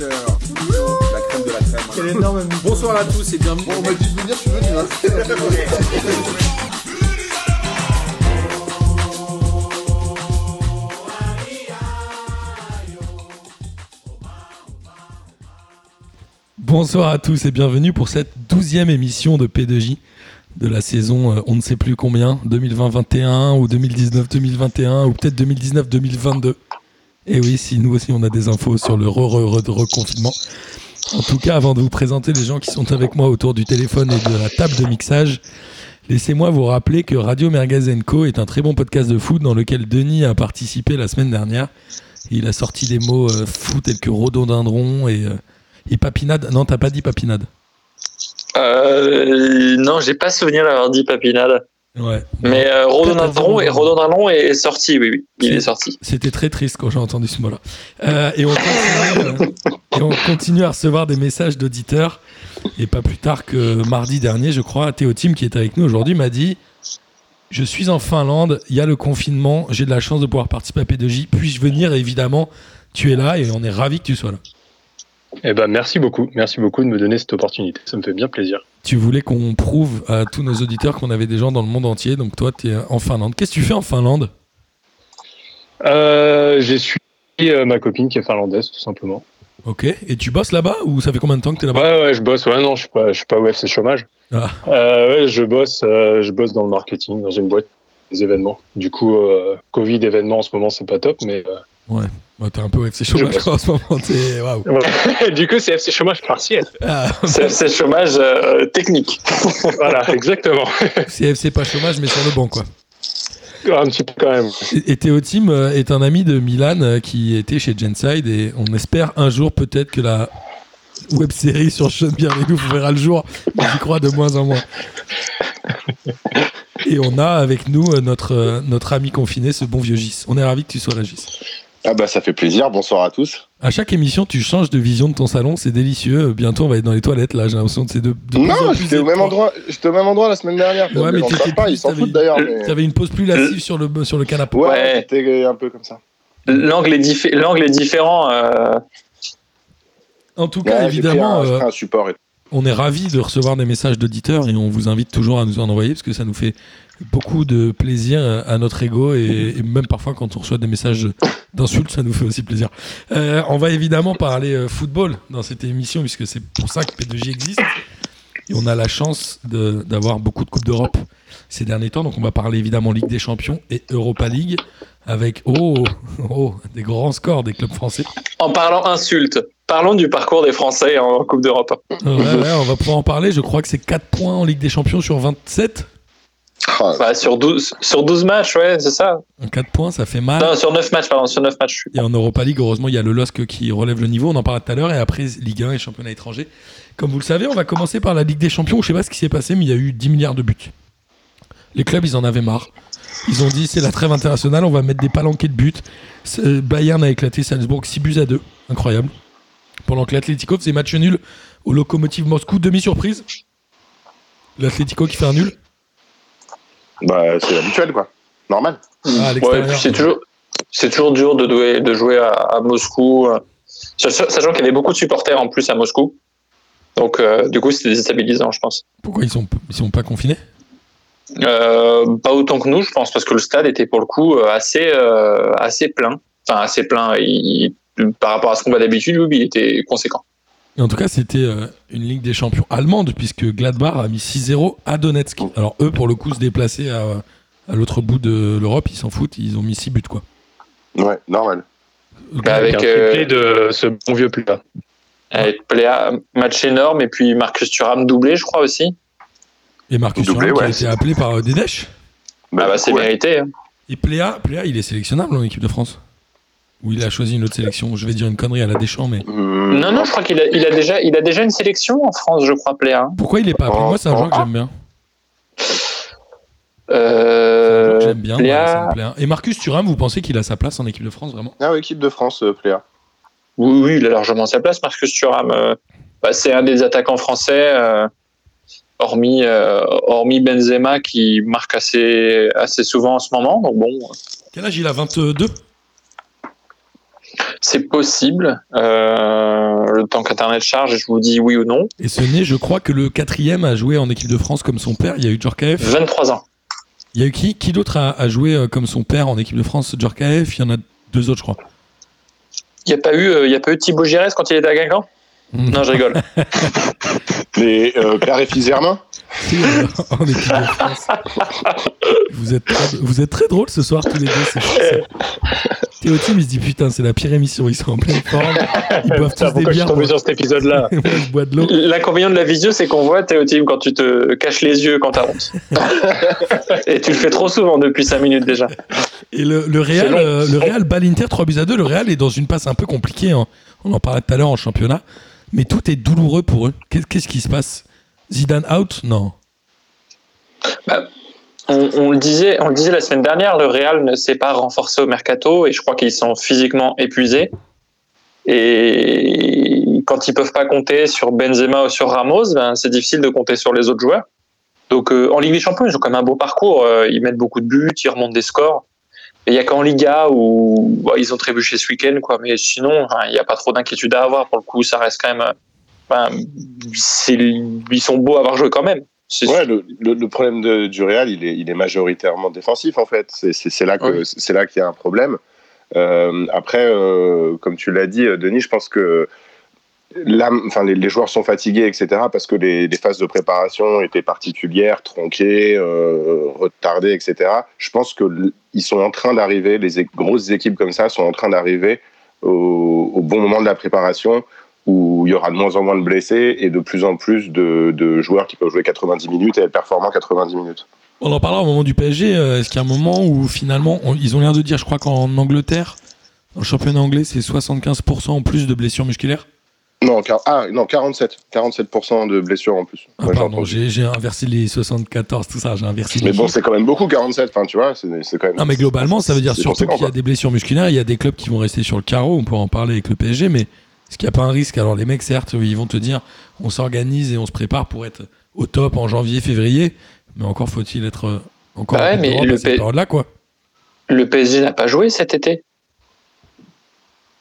La crème de la crème. Quel énorme Bonsoir à tous et bienvenue. Bon, on m'a dit de venir, je suis venu. Hein. Bonsoir à tous et bienvenue pour cette douzième émission de P2J de la saison euh, on ne sait plus combien, 2020-21 ou 2019-2021 ou peut-être 2019-2022. Et oui, si nous aussi on a des infos sur le re-re-re-reconfinement. En tout cas, avant de vous présenter les gens qui sont avec moi autour du téléphone et de la table de mixage, laissez-moi vous rappeler que Radio Merguez Co est un très bon podcast de foot dans lequel Denis a participé la semaine dernière. Il a sorti des mots euh, fous tels que rhododendron et, euh, et papinade. Non, t'as pas dit papinade. Euh, non, j'ai pas souvenir d'avoir dit papinade. Ouais. Mais euh, et est, est sorti, oui, oui, il est sorti. C'était très triste quand j'ai entendu ce mot-là. Euh, et, on continue, euh, et on continue à recevoir des messages d'auditeurs. Et pas plus tard que mardi dernier, je crois, Théo Tim, qui est avec nous aujourd'hui, m'a dit Je suis en Finlande, il y a le confinement, j'ai de la chance de pouvoir participer à P2J. Puis-je venir? Et évidemment, tu es là et on est ravi que tu sois là. Eh ben, merci beaucoup. Merci beaucoup de me donner cette opportunité. Ça me fait bien plaisir. Tu voulais qu'on prouve à tous nos auditeurs qu'on avait des gens dans le monde entier. Donc toi, tu es en Finlande. Qu'est-ce que tu fais en Finlande? Euh, j'ai suivi euh, ma copine qui est finlandaise, tout simplement. Ok. Et tu bosses là-bas ou ça fait combien de temps que tu es là-bas? Ouais, ouais, je bosse. Ouais, non, je suis pas, je suis pas au FC chômage. Ah. Euh, ouais, je bosse, je bosse dans le marketing, dans une boîte des événements. Du coup, Covid événements en ce moment, c'est pas top, mais Ouais. Bah, t'es un peu FC chômage en ce moment. Du coup, c'est FC chômage partiel. Ah, C'est c'est chômage euh, technique. voilà, exactement. c'est FC pas chômage, mais sur le banc, quoi. Un petit peu quand même. Et et Théo Tim euh, est un ami de Milan euh, qui était chez Genside et on espère un jour peut-être que la web série sur Sean Bienvenu verra le jour, j'y crois de moins en moins. Et on a avec nous notre, notre ami confiné, ce bon vieux Gis. On est ravis que tu sois là, Gis. Ah bah ça fait plaisir, bonsoir à tous. À chaque émission, tu changes de vision de ton salon, c'est délicieux. Bientôt, on va être dans les toilettes, là. J'ai l'impression que c'est de, de Non, j'étais au même endroit, j'étais au même endroit la semaine dernière. Ouais, mais t'étais pas, ils s'en foutent d'ailleurs. Mais... T'avais une pose plus lascive sur le, sur le canapé. Ouais, Ouais. c'était un peu comme ça. L'angle est, diffé- est différent. euh, En tout cas, Ouais, évidemment, un- j'ai euh, pris un support et On est ravis de recevoir des messages d'auditeurs et on vous invite toujours à nous en envoyer parce que ça nous fait beaucoup de plaisir à notre ego et, et même parfois quand on reçoit des messages d'insultes, ça nous fait aussi plaisir. Euh, on va évidemment parler euh, football dans cette émission puisque c'est pour ça que P2J existe et on a la chance d'avoir beaucoup de Coupes d'Europe ces derniers temps. Donc on va parler évidemment Ligue des Champions et Europa League avec oh, oh, des grands scores des clubs français. en parlant insulte, parlons du parcours des Français en Coupe d'Europe. Ouais, ouais, on va pouvoir en parler. Je crois que c'est 4 points en Ligue des Champions sur 27. Ah, Bah, sur, 12, sur 12 matchs, ouais, c'est ça. En 4 points, ça fait mal. Non, sur 9 matchs, pardon, sur 9 matchs. Et en Europa League, heureusement, il y a le LOSC qui relève le niveau. On en parlait tout à l'heure. Et après, Ligue 1 et championnat étranger. Comme vous le savez, on va commencer par la Ligue des Champions. Je sais pas ce qui s'est passé, mais il y a eu 10 milliards de buts. Les clubs, ils en avaient marre. Ils ont dit c'est la trêve internationale, on va mettre des palanquets de buts. Bayern a éclaté Salzbourg 6 buts à 2. Incroyable. Pendant que l'Atlético faisait match nul au Lokomotiv Moscou. Demi-surprise. L'Atlético qui fait un nul. Bah c'est habituel quoi, normal. Ah, Ouais, c'est toujours, c'est toujours dur de jouer, de jouer à, à Moscou, euh, sachant qu'il y avait beaucoup de supporters en plus à Moscou. Donc, euh, du coup, c'était déstabilisant, je pense. Pourquoi ils sont, ils sont pas confinés? Euh, pas autant que nous, je pense, parce que le stade était pour le coup assez, euh, assez plein. Enfin, assez plein. Il- par rapport à ce qu'on voit d'habitude, oui, il était conséquent. En tout cas, c'était euh, une Ligue des Champions allemande, puisque Gladbach a mis 6-0 à Donetsk. Alors, eux, pour le coup, se déplacer à, à l'autre bout de l'Europe, ils s'en foutent, ils ont mis 6 buts, quoi. Ouais, normal. Bah, avec, un euh, triplé de ce bon vieux plat. Avec Pléa, match énorme, et puis Marcus Thuram doublé, je crois aussi. Et Marcus Doublé, Thuram qui a ouais, été c'est- appelé par euh, Dedesh. Ah bah, c'est ouais. mérité. hein. Et Pléa, Pléa, il est sélectionnable en équipe de France Ou il a choisi une autre sélection Je vais dire une connerie à la Deschamps, mais Non, non, je crois qu'il a, il a, déjà, il a déjà une sélection en France, je crois, Pléa. hein. pourquoi il est pas appelé? Moi, c'est un joueur que j'aime bien. Euh, que j'aime bien. Pléa- voilà, ça me plaît. Et Marcus Thuram, vous pensez qu'il a sa place en équipe de France, vraiment? Ah équipe de France, euh, Pléa. Oui, oui, il a largement sa place, Marcus Thuram. euh, bah, c'est un des attaquants français, euh, hormis, euh, hormis Benzema, qui marque assez, assez souvent en ce moment. Donc bon, Quel âge il a? 22 c'est possible. Euh, le temps qu'Internet charge et je vous dis oui ou non. Et ce n'est, je crois que le quatrième a joué en équipe de France comme son père. Il y a eu Djorkaeff. 23 ans. Il y a eu qui Qui d'autre a, a joué euh, comme son père en équipe de France? Djorkaeff. Il y en a deux autres, je crois. Il n'y a pas eu, euh, il y a pas eu Thibaut Giresse quand il était à Guingamp? Non, je rigole. Les euh, père et fils Germain Si, euh, en équipe de France. Vous êtes, très, vous êtes très drôles ce soir tous les deux. c'est fou, ça. Théo Tim, il se dit putain, c'est la pire émission. Ils sont en pleine forme. Ils boivent tous des pourquoi je suis bières. tombé Moi, sur cet épisode-là moi, je bois de l'eau. L'inconvénient de la visio, c'est qu'on voit Théotime quand tu te caches les yeux quand t'as honte. et tu le fais trop souvent depuis 5 minutes déjà. Et le, le Real, euh, le Real bat l'Inter 3 buts à 2. Le Real est dans une passe un peu compliquée. hein. On en parlait tout à l'heure en championnat. Mais tout est douloureux pour eux. Qu'est- Qu'est-ce qui se passe? Zidane out? Non. On, on le disait, on le disait la semaine dernière, le Real ne s'est pas renforcé au mercato et je crois qu'ils sont physiquement épuisés. Et quand ils peuvent pas compter sur Benzema ou sur Ramos, ben, c'est difficile de compter sur les autres joueurs. Donc euh, en Ligue des Champions, ils ont quand même un beau parcours. Euh, ils mettent beaucoup de buts, ils remontent des scores. Il y a qu'en Liga où bon, ils ont trébuché ce week-end, quoi. Mais sinon, il n'y a pas trop d'inquiétude à avoir. Pour le coup, ça reste quand même. Euh, ils sont beaux à avoir joué quand même. Ouais, le, le- le problème de- du Real, il est, il est majoritairement défensif en fait. C'est- là que Oui. c'est là qu'il y a un problème. Euh, après, euh, comme tu l'as dit, Denis, je pense que enfin, les, les joueurs sont fatigués, etc. Parce que les, les phases de préparation étaient particulières, tronquées, euh, retardées, etc. Je pense que ils sont en train d'arriver. Les grosses équipes comme ça sont en train d'arriver au, au bon moment de la préparation où il y aura de moins en moins de blessés et de plus en plus de, de joueurs qui peuvent jouer 90 minutes et être performants 90 minutes. On en parlera au moment du PSG. euh, Est-ce qu'il y a un moment où finalement, on- ils ont l'air de dire, je crois qu'en Angleterre, dans le championnat anglais, c'est 75% en plus de blessures musculaires Non, car- ah, non 47. 47% de blessures en plus. Ah, j'ai inversé les 74, tout ça, j'ai inversé Mais les bon, c'est quand même beaucoup 47. Enfin, tu vois, c'est quand même. Non, mais globalement, ça veut dire surtout qu'il y a des blessures musculaires, il y a des clubs qui vont rester sur le carreau, on pourra en parler avec le PSG, mais est-ce qu'il n'y a pas un risque Alors, les mecs, certes, ils vont te dire, on s'organise et on se prépare pour être au top en janvier, février, mais encore faut-il être euh, encore Bah ouais, mais le à cette P- période-là, quoi. Le PSG n'a pas joué cet été.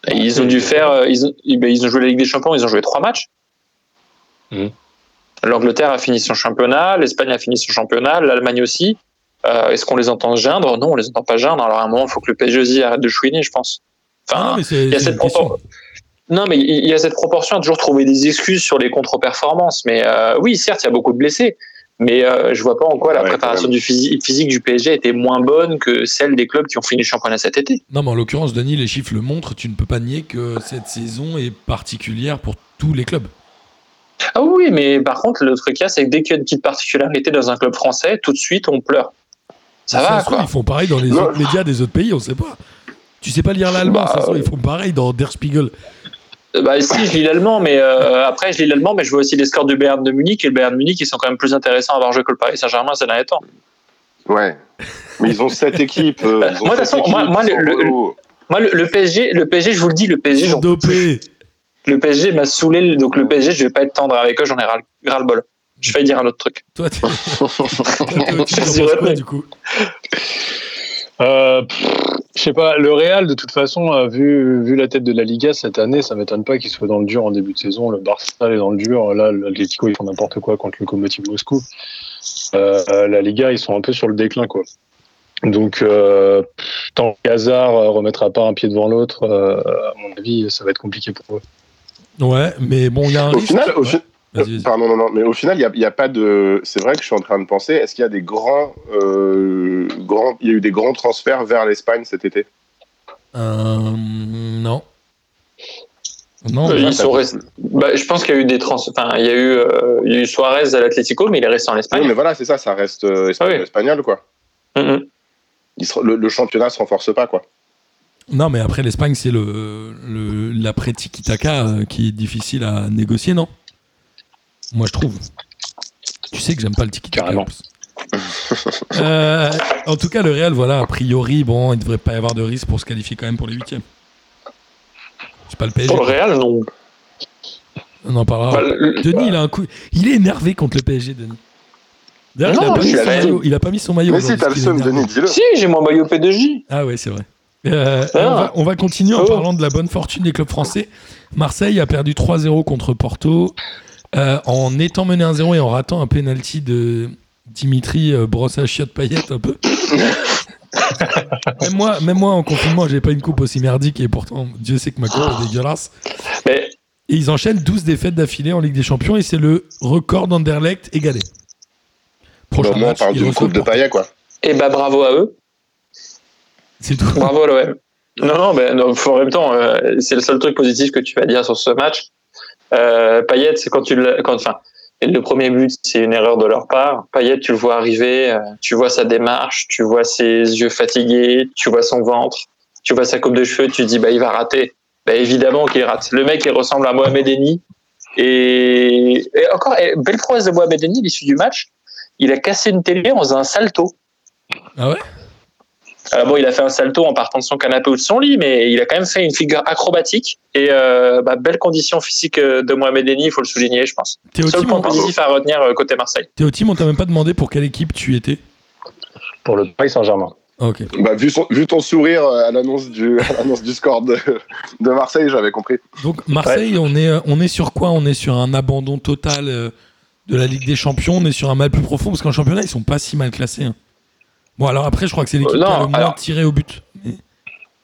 Ils ont dû faire. euh, Ils ont, ils- ben, ils ont joué la Ligue des Champions, ils ont joué trois matchs. Mhm. L'Angleterre a fini son championnat, l'Espagne a fini son championnat, l'Allemagne aussi. Euh, Est-ce qu'on les entend geindre? Non, on les entend pas geindre. Alors à un moment, il faut que le PSG aussi arrête de chouiner, je pense. Enfin, il y a cette une question. propor- Non, mais il y a cette proportion à toujours trouver des excuses sur les contre-performances. Mais euh, oui, certes, il y a beaucoup de blessés. Mais euh, je vois pas en quoi la Ouais, préparation du physique, physique du PSG était moins bonne que celle des clubs qui ont fini le championnat cet été. Non, mais en l'occurrence, Denis, les chiffres le montrent, tu ne peux pas nier que cette saison est particulière pour tous les clubs. Ah oui, mais par contre, le truc qu'il y a, c'est que dès qu'il y a une petite particularité dans un club français, tout de suite, on pleure. Ça va. Ils font pareil dans les autres médias des autres pays, on sait pas. Tu sais pas lire l'allemand, Bah, de toute façon, ils font pareil dans Der Spiegel. Euh, Bah, si, je lis l'allemand, mais euh, après, je lis l'allemand, mais je vois aussi les scores du Bayern de Munich, et le Bayern de Munich, ils sont quand même plus intéressants à avoir joué que le Paris Saint-Germain ces derniers temps. Ouais. Mais ils ont sept équipes. euh, ont Moi, de toute façon, moi- moi, le- le- beaux. Moi, le, le PSG, le PSG, je vous le dis, le PSG, j'en le PSG m'a saoulé, donc le PSG, je vais pas être tendre avec eux, j'en ai ras, le- ras le bol. Je vais dire un autre truc. Toi, tu du coup? Euh, je sais pas, le Real, de toute façon, a vu, vu la tête de la Liga cette année, ça m'étonne pas qu'il soit dans le dur en début de saison. Le Barça est dans le dur. Là, l'Atlético, ils font n'importe quoi contre le Lokomotiv Moscou. Euh, la Liga, ils sont un peu sur le déclin, quoi. Donc, euh, tant qu'Hazard euh, remettra pas un pied devant l'autre, euh, à mon avis, ça va être compliqué pour eux. Ouais, mais bon, il y a un Au risque. final, au Ouais. fi- Vas-y. Pardon, non, non, mais au final, il n'y a, il y a pas de. C'est vrai que je suis en train de penser, est-ce qu'il y a des grands, euh, grands. Il y a eu des grands transferts vers l'Espagne cet été? Euh, non. Non, Euh, ils sont restés- bah, je pense qu'il y a eu des trans. Enfin, il y a eu, euh, il y a eu Suarez à l'Atlético, mais il est resté en Oui, Espagne. mais voilà, c'est ça, ça reste euh, espagnol, Ah oui. espagnol, quoi. Il se- le, le championnat se renforce pas, quoi. non, mais après, l'Espagne, c'est le, le, l'après Tiki-Taka euh, qui est difficile à négocier, non? Moi, je trouve. Tu sais que j'aime pas le Tiki-Taka. Carrément. Euh, en tout cas, le Real, voilà, a priori, bon, il devrait pas y avoir de risque pour se qualifier quand même pour les huitièmes. C'est pas le PSG. Pour le Real, non. On en parlera. Bah, le- Denis, il a un coup. Il est énervé contre le PSG, Denis. D'ailleurs, il, a Non, pas je mis il a pas mis son maillot. Mais si, t'as le seum. Denis, dis-le. Si, j'ai mon maillot P2J. Ah ouais, c'est vrai. Euh, et Ah. on, va, on va continuer en Oh. parlant de la bonne fortune des clubs français. Marseille a perdu 3-0 contre Porto euh, en étant mené 1-0 et en ratant un penalty de Dimitri euh, brosse à chiottes paillettes un peu. même, moi, même moi en confinement, j'ai pas une coupe aussi merdique et pourtant Dieu sait que ma coupe est dégueulasse. Mais Et ils enchaînent 12 défaites d'affilée en Ligue des Champions et c'est le record d'Anderlecht égalé. Prochain Au moins, on match, parle ils d'une coupe de paillet, quoi. et bah bravo à eux. C'est tout. Bravo à l'OM. Non, non, mais non, en même temps, euh, c'est le seul truc positif que tu vas dire sur ce match. Euh, Payet, c'est quand tu quand, enfin, le premier but, c'est une erreur de leur part. Payet, tu le vois arriver, euh, tu vois sa démarche, tu vois ses yeux fatigués, tu vois son ventre, tu vois sa coupe de cheveux, tu dis, bah, il va rater. Bah, évidemment qu'il rate. Le mec, il ressemble à Mohamed Eni. Et, et encore, et belle prouesse de Mohamed Eni, l'issue du match. Il a cassé une télé en faisant un salto. Ah ouais? Euh, bon, il a fait un salto en partant de son canapé ou de son lit, mais il a quand même fait une figure acrobatique. Et euh, bah, belle condition physique euh, de Mohamed Eni, il faut le souligner, je pense. Seul team, point on- positif à retenir côté Marseille. team, on t'a même pas demandé pour quelle équipe tu étais. Pour le Paris Saint-Germain. Ah, Ok. Bah, vu, son- vu ton sourire à l'annonce du, score de, de Marseille, j'avais compris. Donc Marseille, on, est, on est sur quoi? On est sur un abandon total de la Ligue des Champions, on est sur un mal plus profond, parce qu'en championnat, ils sont pas si mal classés. hein. Bon, alors après, je crois que c'est l'équipe qui a non, le moins alors- tiré au but.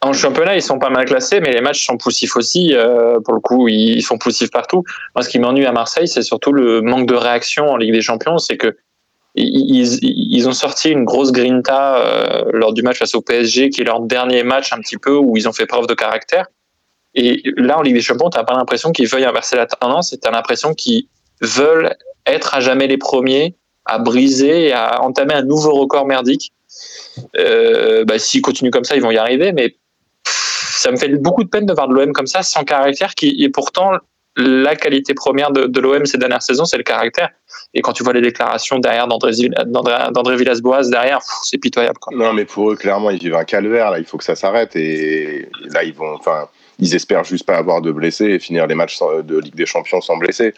En championnat, ils sont pas mal classés, mais les matchs sont poussifs aussi. euh, pour le coup, ils sont poussifs partout. Moi, ce qui m'ennuie à Marseille, c'est surtout le manque de réaction en Ligue des Champions. C'est que ils, ils- ont sorti une grosse grinta euh, lors du match face au PSG, qui est leur dernier match un petit peu où ils ont fait preuve de caractère. Et là, en Ligue des Champions, t'as pas l'impression qu'ils veuillent inverser la tendance, t'as l'impression qu'ils veulent être à jamais les premiers, à briser et à entamer un nouveau record merdique. Euh, bah, S'ils continuent comme ça, ils vont y arriver, mais ça me fait beaucoup de peine de voir de l'OM comme ça, sans caractère, qui est pourtant la qualité première de, l'OM ces dernières saisons, c'est le caractère. Et quand tu vois les déclarations derrière d'André Villas-Boas, derrière, c'est pitoyable. Quoi. Non, mais pour eux, clairement, ils vivent un calvaire. Là, il faut que ça s'arrête. Et là, ils vont, enfin, ils espèrent juste pas avoir de blessés et finir les matchs de Ligue des Champions sans blessés.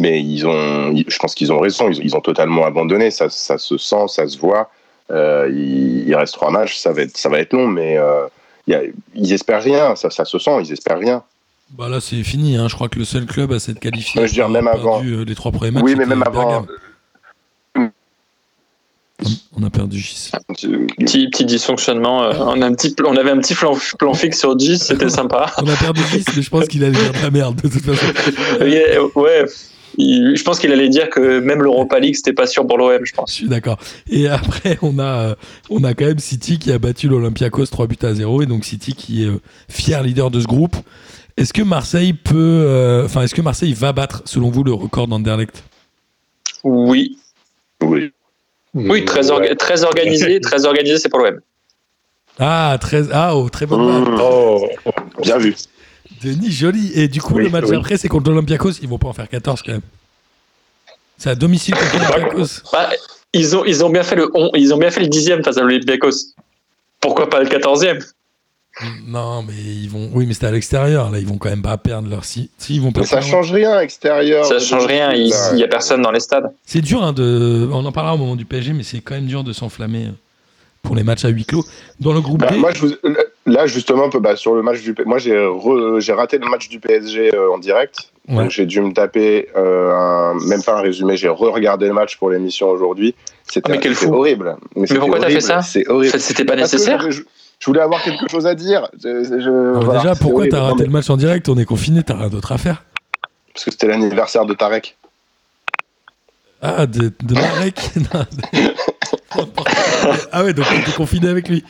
Mais ils ont, je pense qu'ils ont raison. Ils ont totalement abandonné. Ça, ça se sent, ça se voit. Euh, il, il reste trois matchs. Ça va être, ça va être long, mais euh, il y a- ils espèrent rien. Ça, ça se sent. Ils espèrent rien. Bah là, c'est fini. hein. Je crois que le seul club à s'être qualifié. Ouais, je veux dire, même avant. euh, les trois premiers matchs. oui, mais même avant. Bergame. On a perdu Gis. Petit, petit dysfonctionnement. euh, on, a un petit, on avait un petit plan, plan fixe sur 10, c'était sympa. On a perdu Gis, mais je pense qu'il allait dire de la merde de toute façon. Ouais, il- je pense qu'il allait dire que même l'Europa League, c'était pas sûr pour l'OM, je Je pense. suis d'accord. Et après, on a, euh, on a quand même City qui a battu l'Olympiakos 3 buts à 0. Et donc City qui est euh, fier leader de ce groupe. Est-ce que Marseille peut. euh, Enfin, est-ce que Marseille va battre, selon vous, le record d'Anderlecht? Oui, Oui. oui très, orga- Ouais. très organisé, très organisé, c'est pour l'OM. Ah, très, ah, oh, très bonne. Mmh, Oh, bien vu. Denis, joli. Et du coup, Oui, le match oui. d'après, c'est contre l'Olympiakos. Ils vont pas en faire 14 quand même. C'est à domicile contre l'Olympiakos. Bah, ils, ont, ils, ont bien fait le on- ils ont bien fait le dixième face à l'Olympiakos. Pourquoi pas le quatorzième? Non, mais ils vont. Oui, mais c'était à l'extérieur. Là, ils vont quand même pas perdre leur si. Si, ils vont Mais ça change rien extérieur. Ça change rien, il n'y a personne dans les stades. C'est dur hein, de. On en parlera au moment du PSG, mais c'est quand même dur de s'enflammer pour les matchs à huis clos. Dans le groupe Bah, D. moi, je vous- là, justement, bah, sur le match du moi, j'ai re- j'ai raté le match du PSG euh, en direct. Ouais. Donc, j'ai dû me taper, euh, un- même pas un résumé, j'ai re-regardé le match pour l'émission aujourd'hui. C'était Ah, mais quel c'était fou. horrible. Mais, c'était pourquoi t'as fait horrible, ça C'est horrible. c'était pas Parce nécessaire. je, voulais avoir quelque chose à dire. Je- je- Alors, voilà, déjà, pourquoi horrible. t'as raté le match en direct On est confiné, t'as rien d'autre à faire. Parce que c'était l'anniversaire de Tarek. Ah, de, de de- Ah ouais, donc t'es confiné avec lui.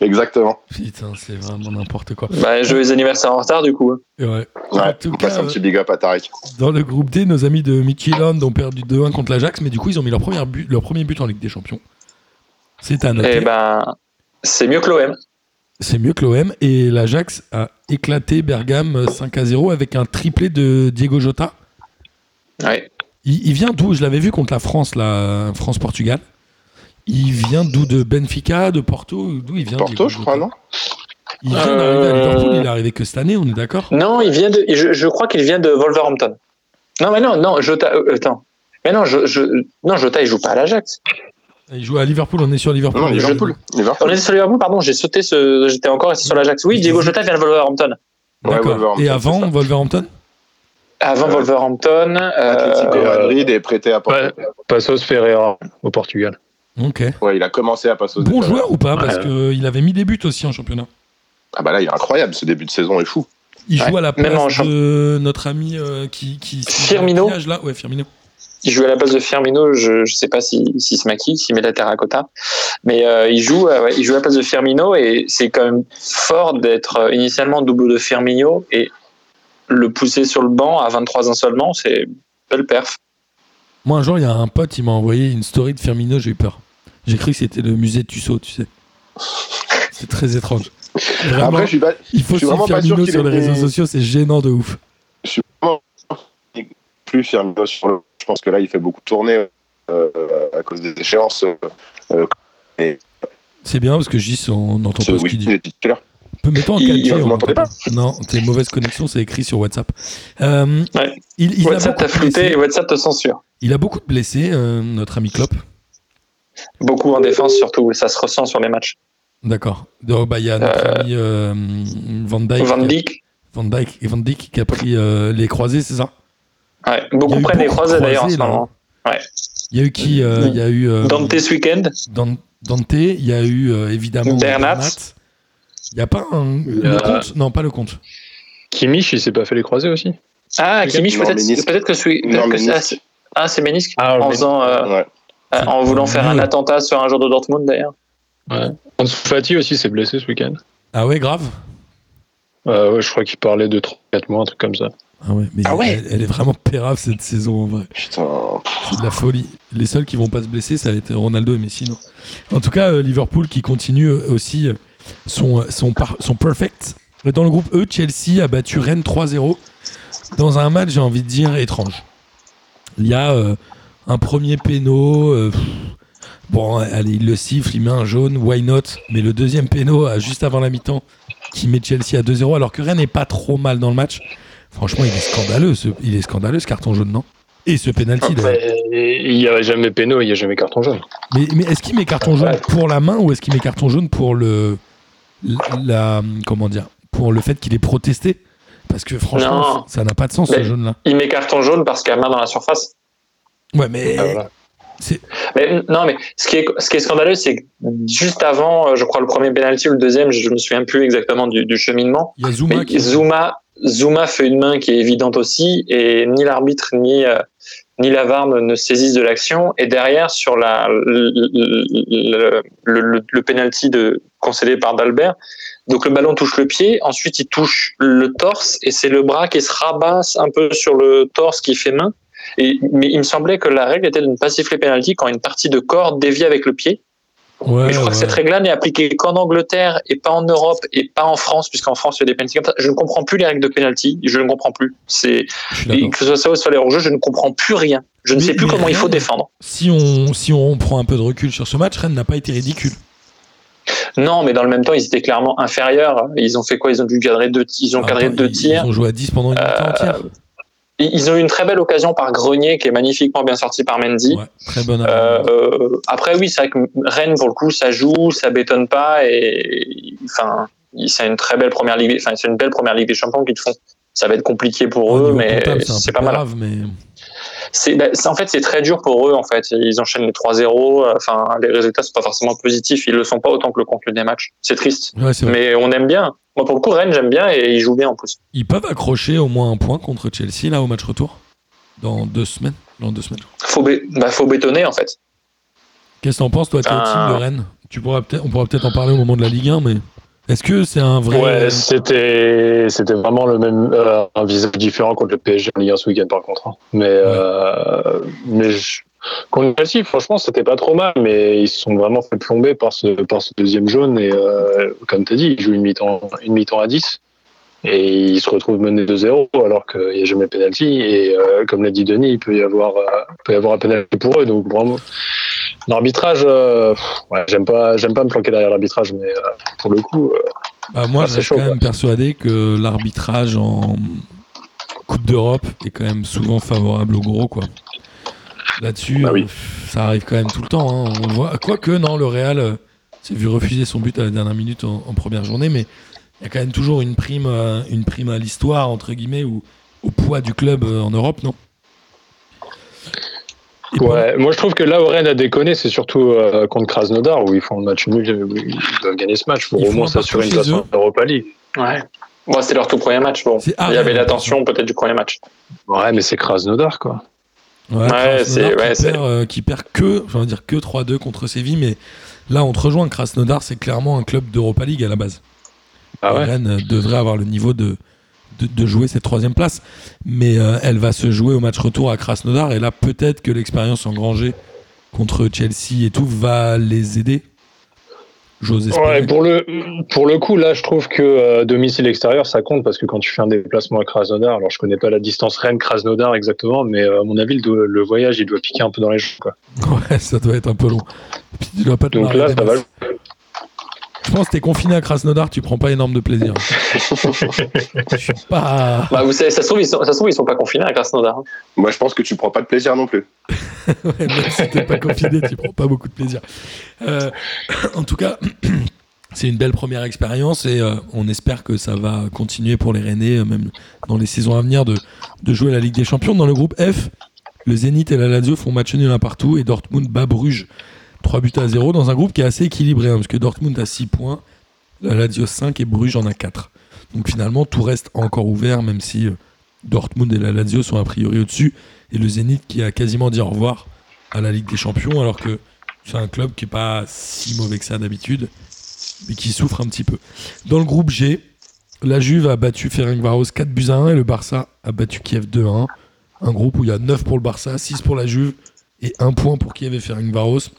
Exactement. Putain, c'est vraiment n'importe quoi. Bah, joyeux anniversaire en retard, du coup. Ouais. En Ouais, tout on cas, passe un euh, petit big up à Tarek. dans le groupe D, nos amis de Midtjylland ont perdu 2-1 contre l'Ajax, mais du coup, ils ont mis leur, première but, leur premier but en Ligue des Champions. C'est à noter. Et ben, c'est mieux que l'OM. C'est mieux que l'OM. Et l'Ajax a éclaté Bergame 5 à 0 avec un triplé de Diego Jota. Ouais. Il, il vient d'où? Je l'avais vu contre la France, la France-Portugal. Il vient d'où De Benfica, de Porto D'où il vient Porto, Diego je crois, non Il vient d'arriver à Euh, Liverpool, il est arrivé que cette année, on est d'accord? Non, il vient de. Je, je crois qu'il vient de Wolverhampton. Non, mais non, non, Jota. euh, attends. Mais non, je, je, non, Jota, il joue pas à l'Ajax. Il joue à Liverpool, on est sur Liverpool. Non, on est Liverpool. Liverpool. On était sur Liverpool, pardon, j'ai sauté ce. J'étais encore resté sur l'Ajax. Oui, Diego Jota vient de Wolverhampton. Ouais, D'accord. Wolverhampton, Et avant. Wolverhampton? Avant Euh, Wolverhampton. euh, Atlético euh, Madrid est prêté à Porto. Ouais. Passos Ferreira au Portugal. Ok. Ouais, il a commencé à passer aux Bon joueur ou pas Parce Ouais. qu'il avait mis des buts aussi en championnat. Ah bah là, il est incroyable. Ce début de saison est fou. Il joue Ouais, à la place de notre ami euh, qui, qui. Firmino là Ouais, Firmino. Il joue à la place de Firmino, je ne sais pas s'il si se maquille, s'il met la terracotta, mais euh, il, joue, euh, ouais, il joue à la place de Firmino et c'est quand même fort d'être euh, initialement double de Firmino et le pousser sur le banc à 23 ans seulement, c'est belle perf. Moi, un jour, il y a un pote, il m'a envoyé une story de Firmino, j'ai eu peur. J'ai cru que c'était le musée de Tussaud, tu sais. C'est très étrange. Vraiment, Après, je suis pas, il faut je suis pas Firmino sûr sur les réseaux sociaux, c'est gênant de ouf. je suis vraiment plus Firmino sur le. Je pense que là, il fait beaucoup tourner euh, à cause des échéances. Euh, C'est bien parce que Gis, on n'entend pas ce qu'il dit. mettre en Il- 4G. vous on m'entendez entend Non, tes mauvaises connexions, c'est écrit sur WhatsApp. Euh, Ouais. il, il WhatsApp t'a flouté et WhatsApp te censure. Il a beaucoup de blessés, euh, notre ami Klopp. Beaucoup en défense surtout, et ça se ressent sur les matchs. D'accord. Donc, bah, Il y a notre Euh, ami euh, Van Dijk. Van Dijk, Van Dijk et Van Dijk qui a pris euh, les croisés, c'est ça? Ouais, Il beaucoup prennent les croisés d'ailleurs en ce moment. Il y a eu qui euh, Il y a eu euh, Dante ce week-end, Dan- Dante, il y a eu euh, évidemment Bernat. Il n'y a pas un. Il Le compte? Non, pas le compte. Kimmich, il s'est pas fait les croisés aussi Ah, Kimmich, peut-être peut que celui. Non, ah, c'est- Ménisque Ah, En faisant. euh, Ouais. euh, en voulant faire un attentat sur un joueur de Dortmund d'ailleurs. Ansu Fati aussi s'est blessé ce week-end. Ah ouais, grave Euh, ouais, je crois qu'il parlait de 3-4 mois, un truc comme ça. Ah ouais, mais Ah ouais. Elle, elle est vraiment pérave cette saison en vrai. Putain. C'est de la folie. Les seuls qui vont pas se blesser, ça va être Ronaldo et Messi. non? En tout cas, euh, Liverpool qui continue aussi son, son, par- son perfect. Dans le groupe E, Chelsea a battu Rennes 3-0 dans un match, j'ai envie de dire, étrange. Il y a euh, un premier péno. euh, bon, allez, il le siffle, il met un jaune, why not? Mais le deuxième péno, euh, juste avant la mi-temps, qui met Chelsea à 2-0, alors que Rennes n'est pas trop mal dans le match. Franchement, il est scandaleux, ce, il est scandaleux ce carton jaune, non? Et ce. Après, il n'y a jamais péno, il n'y a jamais carton jaune. Mais, mais est-ce qu'il met carton jaune Ouais. pour la main ou est-ce qu'il met carton jaune pour le la comment dire pour le fait qu'il ait protesté? Parce que franchement, Non. ça n'a pas de sens ce Mais- jaune là. Il met carton jaune parce qu'il y a main dans la surface. Ouais, mais Ah, voilà. Mais non, mais ce qui est, ce qui est scandaleux, c'est que juste avant, euh, je crois, le premier penalty ou le deuxième, je me souviens plus exactement du, du cheminement. il y a Zuma Mais qui Zuma, Zuma fait une main qui est évidente aussi, et ni l'arbitre ni euh, ni la VAR ne, ne saisissent de l'action. Et derrière, sur la le, le, le, le- le penalty de concédé par Dalbert, donc le ballon touche le pied, ensuite il touche le torse, et c'est le bras qui se rabasse un peu sur le torse qui fait main. Et, mais il me semblait que la règle était de ne pas siffler penalty quand une partie de corps dévie avec le pied. Ouais, Mais je crois que cette règle-là n'est appliquée qu'en Angleterre et pas en Europe et pas en France, puisqu'en France, il y a des penalties comme ça. Je ne comprends plus les règles de penalty. Je ne comprends plus. C'est, que ce soit ça ou soit les hors-jeux, je ne comprends plus rien. Je ne Mais- sais plus comment il faut défendre. Si on si on prend un peu de recul sur ce match, Rennes n'a pas été ridicule. Non, mais dans le même temps, ils étaient clairement inférieurs. Ils ont fait quoi? Ils ont dû cadrer deux, ils ont Ah, cadré deux ils- tirs. Ils ont joué à 10 pendant une Euh, entière. Ils ont eu une très belle occasion par Grenier, qui est magnifiquement bien sorti par Mendy. Ouais, très bonne. Euh, euh, après, oui, c'est vrai que Rennes, pour le coup, ça joue, ça bétonne pas, et enfin, c'est une très belle première ligue, enfin, c'est une belle première ligue des champions qu'ils font. Ça va être compliqué pour Au eux, mais c'est pas mal. grave, mais C'est, bah, c'est- en fait, c'est très dur pour eux, en fait. Ils enchaînent les 3-0. euh, Enfin, les résultats sont pas forcément positifs. Ils le sont pas autant que le contenu des matchs. C'est triste. ouais. Mais on aime bien. Moi, pour le coup, Rennes, j'aime bien et ils jouent bien en plus. Ils peuvent accrocher au moins un point contre Chelsea là au match retour? Dans deux semaines? Dans deux semaines. Faut, bé- bah, faut bétonner, en fait. Qu'est-ce que t'en penses, toi, t'es team de Rennes? Tu pourras peut-être, On pourra peut-être en parler au moment de la Ligue 1, mais est-ce que c'est un vrai. Ouais, c'était c'était vraiment le même euh, un visage différent contre le PSG en Ligue 1 ce week-end par contre. hein. Mais euh, mais je- contre Chelsea, franchement, c'était pas trop mal, mais ils se sont vraiment fait plomber par ce par ce deuxième jaune et euh, comme t'as dit, ils jouent une mi-temps une mi-temps à 10 et ils se retrouvent menés 2-0 alors qu'il n'y a jamais penalty et euh, comme l'a dit Denis, il peut y avoir euh, peut y avoir un penalty pour eux donc vraiment l'arbitrage euh, ouais, j'aime pas j'aime pas me planquer derrière l'arbitrage mais euh, pour le coup euh, Bah, moi, Ah, je chaud, quand quoi. même persuadé que l'arbitrage en Coupe d'Europe est quand même souvent favorable au gros, quoi. Là-dessus, Bah oui. ça arrive quand même tout le temps. hein. On voit. Quoique, non, le Real s'est vu refuser son but à la dernière minute en, en première journée, mais il y a quand même toujours une prime, une prime à l'histoire, entre guillemets, ou au poids du club en Europe, non? Ouais, moi je trouve que là où Rennes a déconné, c'est surtout euh, contre Krasnodar où ils font le match nul, où ils doivent gagner ce match pour Ils au moins s'assurer une place en Europa League. Ouais. Moi, c'était leur tout premier match. Bon, il y avait l'attention peut-être du premier match. Ouais, mais c'est Krasnodar quoi. Ouais, Ouais, c'est- qui, ouais, perd, euh, qui perd que, dire que 3-2 contre Séville, mais là on te rejoint. Krasnodar, c'est clairement un club d'Europa League à la base. Ah ouais. Rennes devrait avoir le niveau de, de, de jouer cette troisième place, mais euh, elle va se jouer au match retour à Krasnodar, et là peut-être que l'expérience engrangée contre Chelsea et tout va les aider. J'ose espérer. Ouais, pour le pour le coup là, je trouve que euh, domicile extérieur ça compte parce que quand tu fais un déplacement à Krasnodar, alors je connais pas la distance Rennes Krasnodar exactement, mais euh, à mon avis le, le voyage il doit piquer un peu dans les jambes quoi. Ouais, ça doit être un peu long. Et puis, tu dois pas te Donc marrer là des ça va. masses. Je pense que t'es confiné à Krasnodar, tu prends pas énorme de plaisir. Je suis pas. Bah, vous savez, ça se trouve, ils sont, ça se trouve, ils sont pas confinés à Krasnodar. Moi, je pense que tu prends pas de plaisir non plus. Ouais, même si t'es pas confiné, tu prends pas beaucoup de plaisir. Euh, en tout cas, c'est une belle première expérience et euh, on espère que ça va continuer pour les Rennais, euh, même dans les saisons à venir, de, de jouer la Ligue des Champions. Dans le groupe F, le Zénith et la Lazio font match nul un partout et Dortmund bat Bruges 3 buts à 0 dans un groupe qui est assez équilibré hein, parce que Dortmund a 6 points, la Lazio 5 et Bruges en a 4. Donc finalement, tout reste encore ouvert, même si euh, Dortmund et la Lazio sont a priori au-dessus et le Zénith qui a quasiment dit au revoir à la Ligue des Champions, alors que c'est un club qui est pas si mauvais que ça d'habitude, mais qui souffre un petit peu. Dans le groupe G, la Juve a battu Ferencvaros 4 buts à 1 et le Barça a battu Kiev 2 à 1. Un groupe où il y a 9 pour le Barça, 6 pour la Juve et 1 point pour Kiev et Ferencvaros.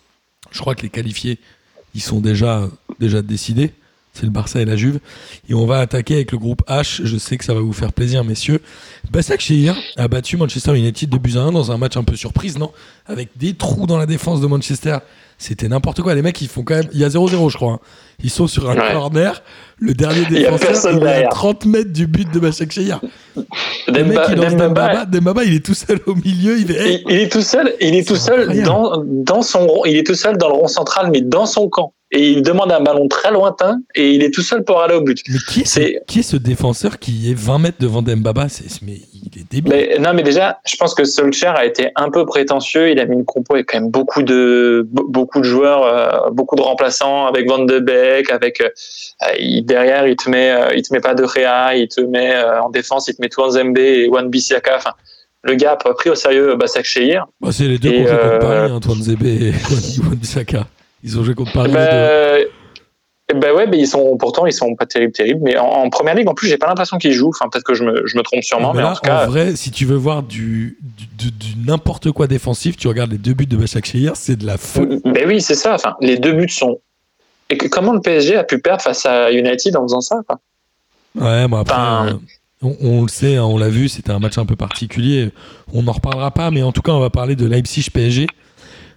Je crois que les qualifiés, ils sont déjà, déjà décidés. C'est le Barça et la Juve. Et on va attaquer avec le groupe H. Je sais que ça va vous faire plaisir, messieurs. Basak Shehir a battu Manchester United de buts à 1 dans un match un peu surprise, non? Avec des trous dans la défense de Manchester. C'était n'importe quoi. Les mecs, ils font quand même. Il y a 0-0, je crois. hein. Ils sont sur un Ouais. corner. Le dernier défenseur, il est à derrière. 30 mètres du but de Basak Shehir. Le mec, il lance Dembaba, il est tout seul au milieu. Il fait. il, il est tout seul, il est tout seul dans, dans son il est tout seul dans le rond central, mais dans son camp. Et il demande un ballon très lointain et il est tout seul pour aller au but. Mais qui est, ce, C'est- qui est ce défenseur qui est 20 mètres devant Dembaba? C'est- Mais il est débile. Mais, non, mais déjà, je pense que Solskjaer a été un peu prétentieux. Il a mis une compo avec quand même beaucoup de, be- beaucoup de joueurs, euh, beaucoup de remplaçants avec Van de Beek, avec, euh, il- derrière, il te met, euh, il te met pas de Réa, il te met euh, en défense, il te met Touanzembe et Wan Bissaka. Enfin, le gars a pris au sérieux Basak Shehir. Bah, c'est les deux contre euh, Paris, hein, Antoine Zébé et Wan Bissaka. Ils ont joué contre Paris. eh ben ouais, mais ils sont pourtant ils sont pas terribles, terribles. Mais en, en première ligue, en plus, j'ai pas l'impression qu'ils jouent. Enfin, peut-être que je me, je me trompe sûrement, Mais mais, là, en tout cas, vrai, si tu veux voir du, du, du- du n'importe quoi défensif, tu regardes les deux buts de Bachak Shehir, c'est de la folie. Ben oui, c'est ça. Enfin, les deux buts sont. Et que- comment le PSG a pu perdre face à United en faisant ça quoi? Ouais, bon après, Enfin- euh, on, on le sait, hein, on l'a vu, c'était un match un peu particulier. On n'en reparlera pas, mais en tout cas, on va parler de Leipzig-PSG,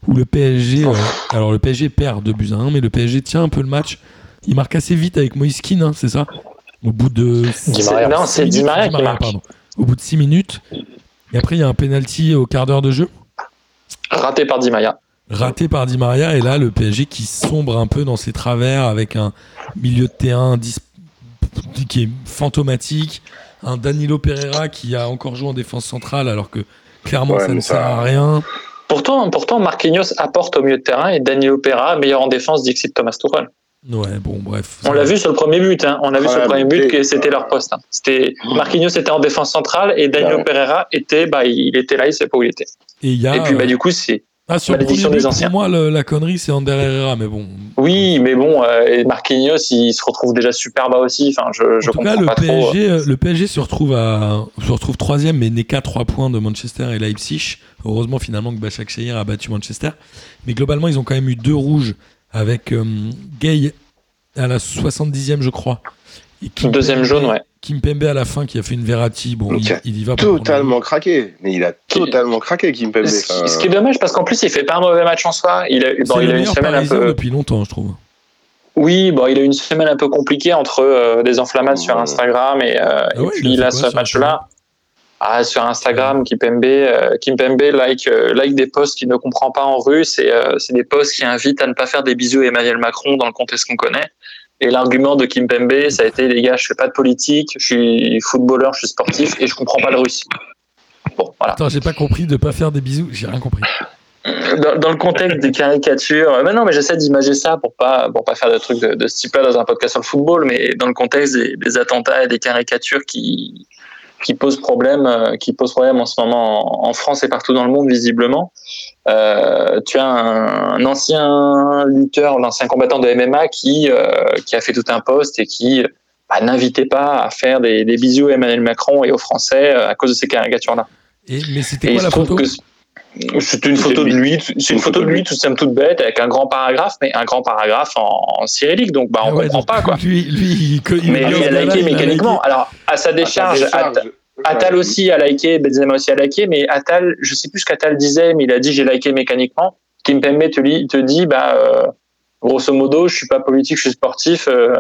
où le PSG, euh, alors le PSG perd 2 buts à 1, mais le PSG tient un peu le match. Il marque assez vite avec Moïse hein, c'est ça? Au bout de. Maria. Non, c'est Di Maria qui marque. pardon. Au bout de 6 minutes. Et après, il y a un penalty au quart d'heure de jeu. Raté par Di Maria. raté par Di Maria et là le PSG qui sombre un peu dans ses travers avec un milieu de terrain dis- qui est fantomatique, un Danilo Pereira qui a encore joué en défense centrale alors que clairement Ouais, ça ne sert à rien. Pourtant, pourtant, Marquinhos apporte au milieu de terrain et Danilo Pereira meilleur en défense d'Ixit Thomas Tuchel. Ouais, bon bref. On l'a vu sur le premier but. Hein. On a vu Ouais, sur le premier but que c'était leur poste. hein. C'était Marquinhos était en défense centrale et Danilo Ouais. Pereira était, bah, il était là, il sait pas où il était. Et il y a et puis, bah, du coup, c'est ah, sur le premier malédiction but, des pour anciens. moi le- la connerie c'est Ander Herrera mais bon. oui, mais bon, euh, et Marquinhos, il se retrouve déjà super bas aussi. Enfin, je, je en tout comprends cas, le pas trop. PSG, euh, le PSG se retrouve à se retrouve troisième, mais n'est qu'à 3 points de Manchester et Leipzig. Heureusement finalement que Bachak Shehir a battu Manchester. Mais globalement, ils ont quand même eu deux rouges avec euh, Gay à la 70e, je crois. Et Kimpembe- Deuxième jaune, ouais. Kimpembe à la fin qui a fait une Verratti. Bon, il, y va Totalement craqué. Mais il a totalement craqué, Kimpembe. Ce Enfin, ce qui est dommage parce qu'en plus il fait pas un mauvais match en soi. Il a, bon, il une semaine un Parisien peu. depuis longtemps, je trouve. Oui, bon, il a eu une semaine un peu compliquée entre euh, des enflammades sur Ouais. Instagram et, euh, Ah et ouais, puis là ce sur match-là. Ah, sur Instagram, Kimpembe, euh, Kimpembe like, euh, like des posts qu'il ne comprend pas en russe et euh, c'est des posts qui invitent à ne pas faire des bisous à Emmanuel Macron dans le contexte qu'on connaît. Et l'argument de Kimpembe, ça a été les gars, je fais pas de politique, je suis footballeur, je suis sportif et je comprends pas le russe. Bon, voilà. Attends, j'ai pas compris de pas faire des bisous, j'ai rien compris. Dans, dans le contexte des caricatures, euh, mais non, mais j'essaie d'imager ça pour pas pour pas faire de trucs de, de ce type-là dans un podcast sur le football, mais dans le contexte des, des attentats et des caricatures qui qui posent problème, euh, qui posent problème en ce moment en, en France et partout dans le monde visiblement. Euh, tu as un, un ancien lutteur, l'ancien combattant de MMA qui euh, qui a fait tout un post et qui bah, n'invitait pas à faire des, des bisous à Emmanuel Macron et aux Français à cause de ces caricatures-là. Et, mais c'était quoi la photo? que c'est une photo de lui, c'est une photo de lui, toute simple, toute bête, avec un grand paragraphe, mais un grand paragraphe en, en cyrillique, donc bah on Ah ouais, comprend donc, pas quoi. Lui, lui il, il, Mais il- lui a il- liké il a mécaniquement. Alors à sa décharge, À Attal ouais. aussi a liké, Benzema aussi a liké, mais Attal, je sais plus ce qu'Attal disait, mais il a dit j'ai liké mécaniquement. Kimpembe te, te dit bah euh, grosso modo, je suis pas politique, je suis sportif. euh,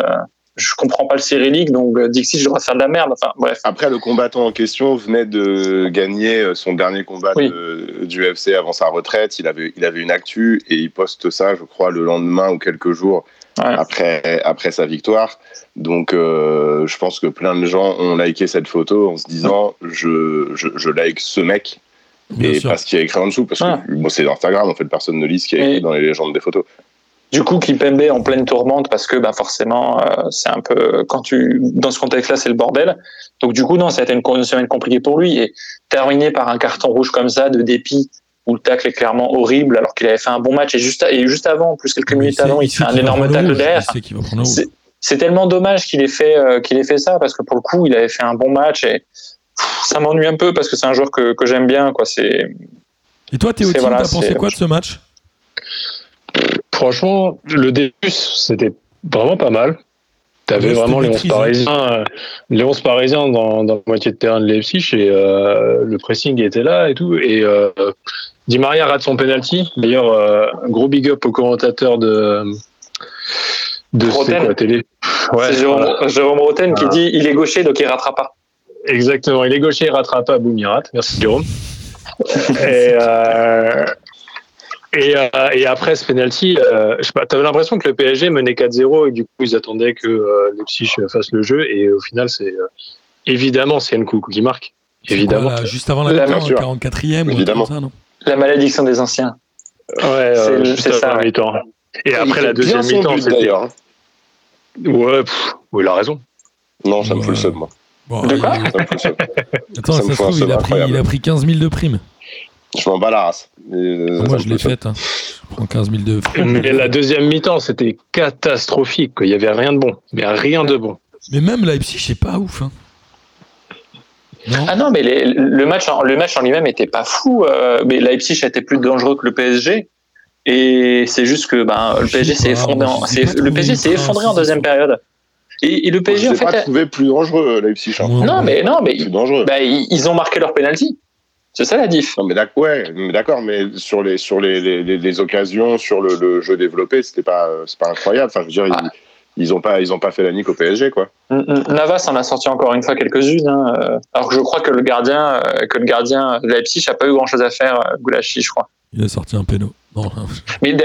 je comprends pas le cyrillique, donc euh, Dixit, droit de faire de la merde. Enfin, bref. Après, le combattant en question venait de gagner euh, son dernier combat Oui. de- du UFC avant sa retraite. Il avait, il avait une actu et il poste ça, je crois, le lendemain ou quelques jours Ouais. après, après sa victoire. Donc, euh, je pense que plein de gens ont liké cette photo en se disant je, je, je like ce mec Bien et sûr. pas ce qu'il y a écrit en dessous. Parce Ah. que bon, c'est Instagram, en fait, personne ne lit ce qu'il y a écrit Et- dans les légendes des photos. Du coup, Kimpembe en pleine tourmente parce que bah forcément, euh, c'est un peu quand tu dans ce contexte-là, c'est le bordel. Donc du coup, non, ça a été une, une semaine compliquée pour lui et terminé par un carton rouge comme ça de dépit où le tacle est clairement horrible alors qu'il avait fait un bon match et juste et juste avant, plus quelques minutes avant, il sait fait un énorme tacle derrière. Il. C'est tellement dommage qu'il ait fait euh, qu'il ait fait ça parce que pour le coup, il avait fait un bon match et pff, ça m'ennuie un peu parce que c'est un joueur que, que j'aime bien quoi. C'est Et toi, Théo, t'as voilà, pensé quoi de ce match? Franchement, le début, c'était vraiment pas mal. T'avais vraiment les c'était 11 maîtrisé. Parisiens, euh, les 11 Parisiens dans, dans la moitié de terrain de Leipzig et euh, le pressing était là et tout. Et euh, Di Maria rate son penalty. D'ailleurs, euh, un gros big up au commentateur de de Roten. c'est quoi télé. Ouais, c'est Jérôme, voilà. Jérôme Roten qui dit il est gaucher donc il rattrape pas. Exactement, il est gaucher, il rattrape pas, boum, il rate. Merci Jérôme. et, euh, et, euh, et après ce penalty, euh, je sais pas, t'avais l'impression que le PSG menait 4-0 et du coup ils attendaient que euh, Leipzig fasse le jeu et au final c'est euh, évidemment c'est Nkunku qui marque. Évidemment. Juste avant la La mi-temps, mesure. 44e ou un truc Évidemment. comme ça, non La malédiction des anciens. Ouais, euh, c'est- ça, ouais. mi-temps. Et après la deuxième mi-temps, c'était. d'ailleurs. hein. Ouais, pff, ouais, il a raison. Non, ça me fout le seum, moi. Bon, De quoi il- Ça me fout le seum. Attends, Ça ça, se trouve, a, pris, il a pris 15 000 de primes. Je m'en bats la race. Euh, Ah, moi, je l'ai faite. hein. Je prends 15 000 de. Mais la deuxième mi-temps, c'était catastrophique. quoi. Il y avait rien de bon. Mais rien de bon. Mais même Leipzig, c'est pas ouf. Hein. Non Ah non, mais les- le match, en, le match en lui-même était pas fou. euh, mais Leipzig a été plus dangereux que le PSG. Et c'est juste que ben, le PSG s'est effondré. En, le PSG s'est effondré deuxième période. Et, et le PSG Je en pas trouvé plus dangereux, Leipzig. hein. Non mais non mais Plus dangereux. bah, ils, ils ont marqué leur penalty. C'est ça la diff. Non, mais d'accord, ouais, mais d'accord, mais sur les sur les, les, les- les occasions, sur le, le jeu développé, c'était pas euh, c'est pas incroyable. Enfin, je veux dire, Ah. ils, ils ont pas ils ont pas fait la nique au PSG, quoi. Navas en a sorti encore une fois quelques-unes. hein, euh, alors que je crois que le gardien, euh, que le gardien de Leipzig a pas eu grand-chose à faire, Goulachi, je crois. Il a sorti un péno. Non, Mais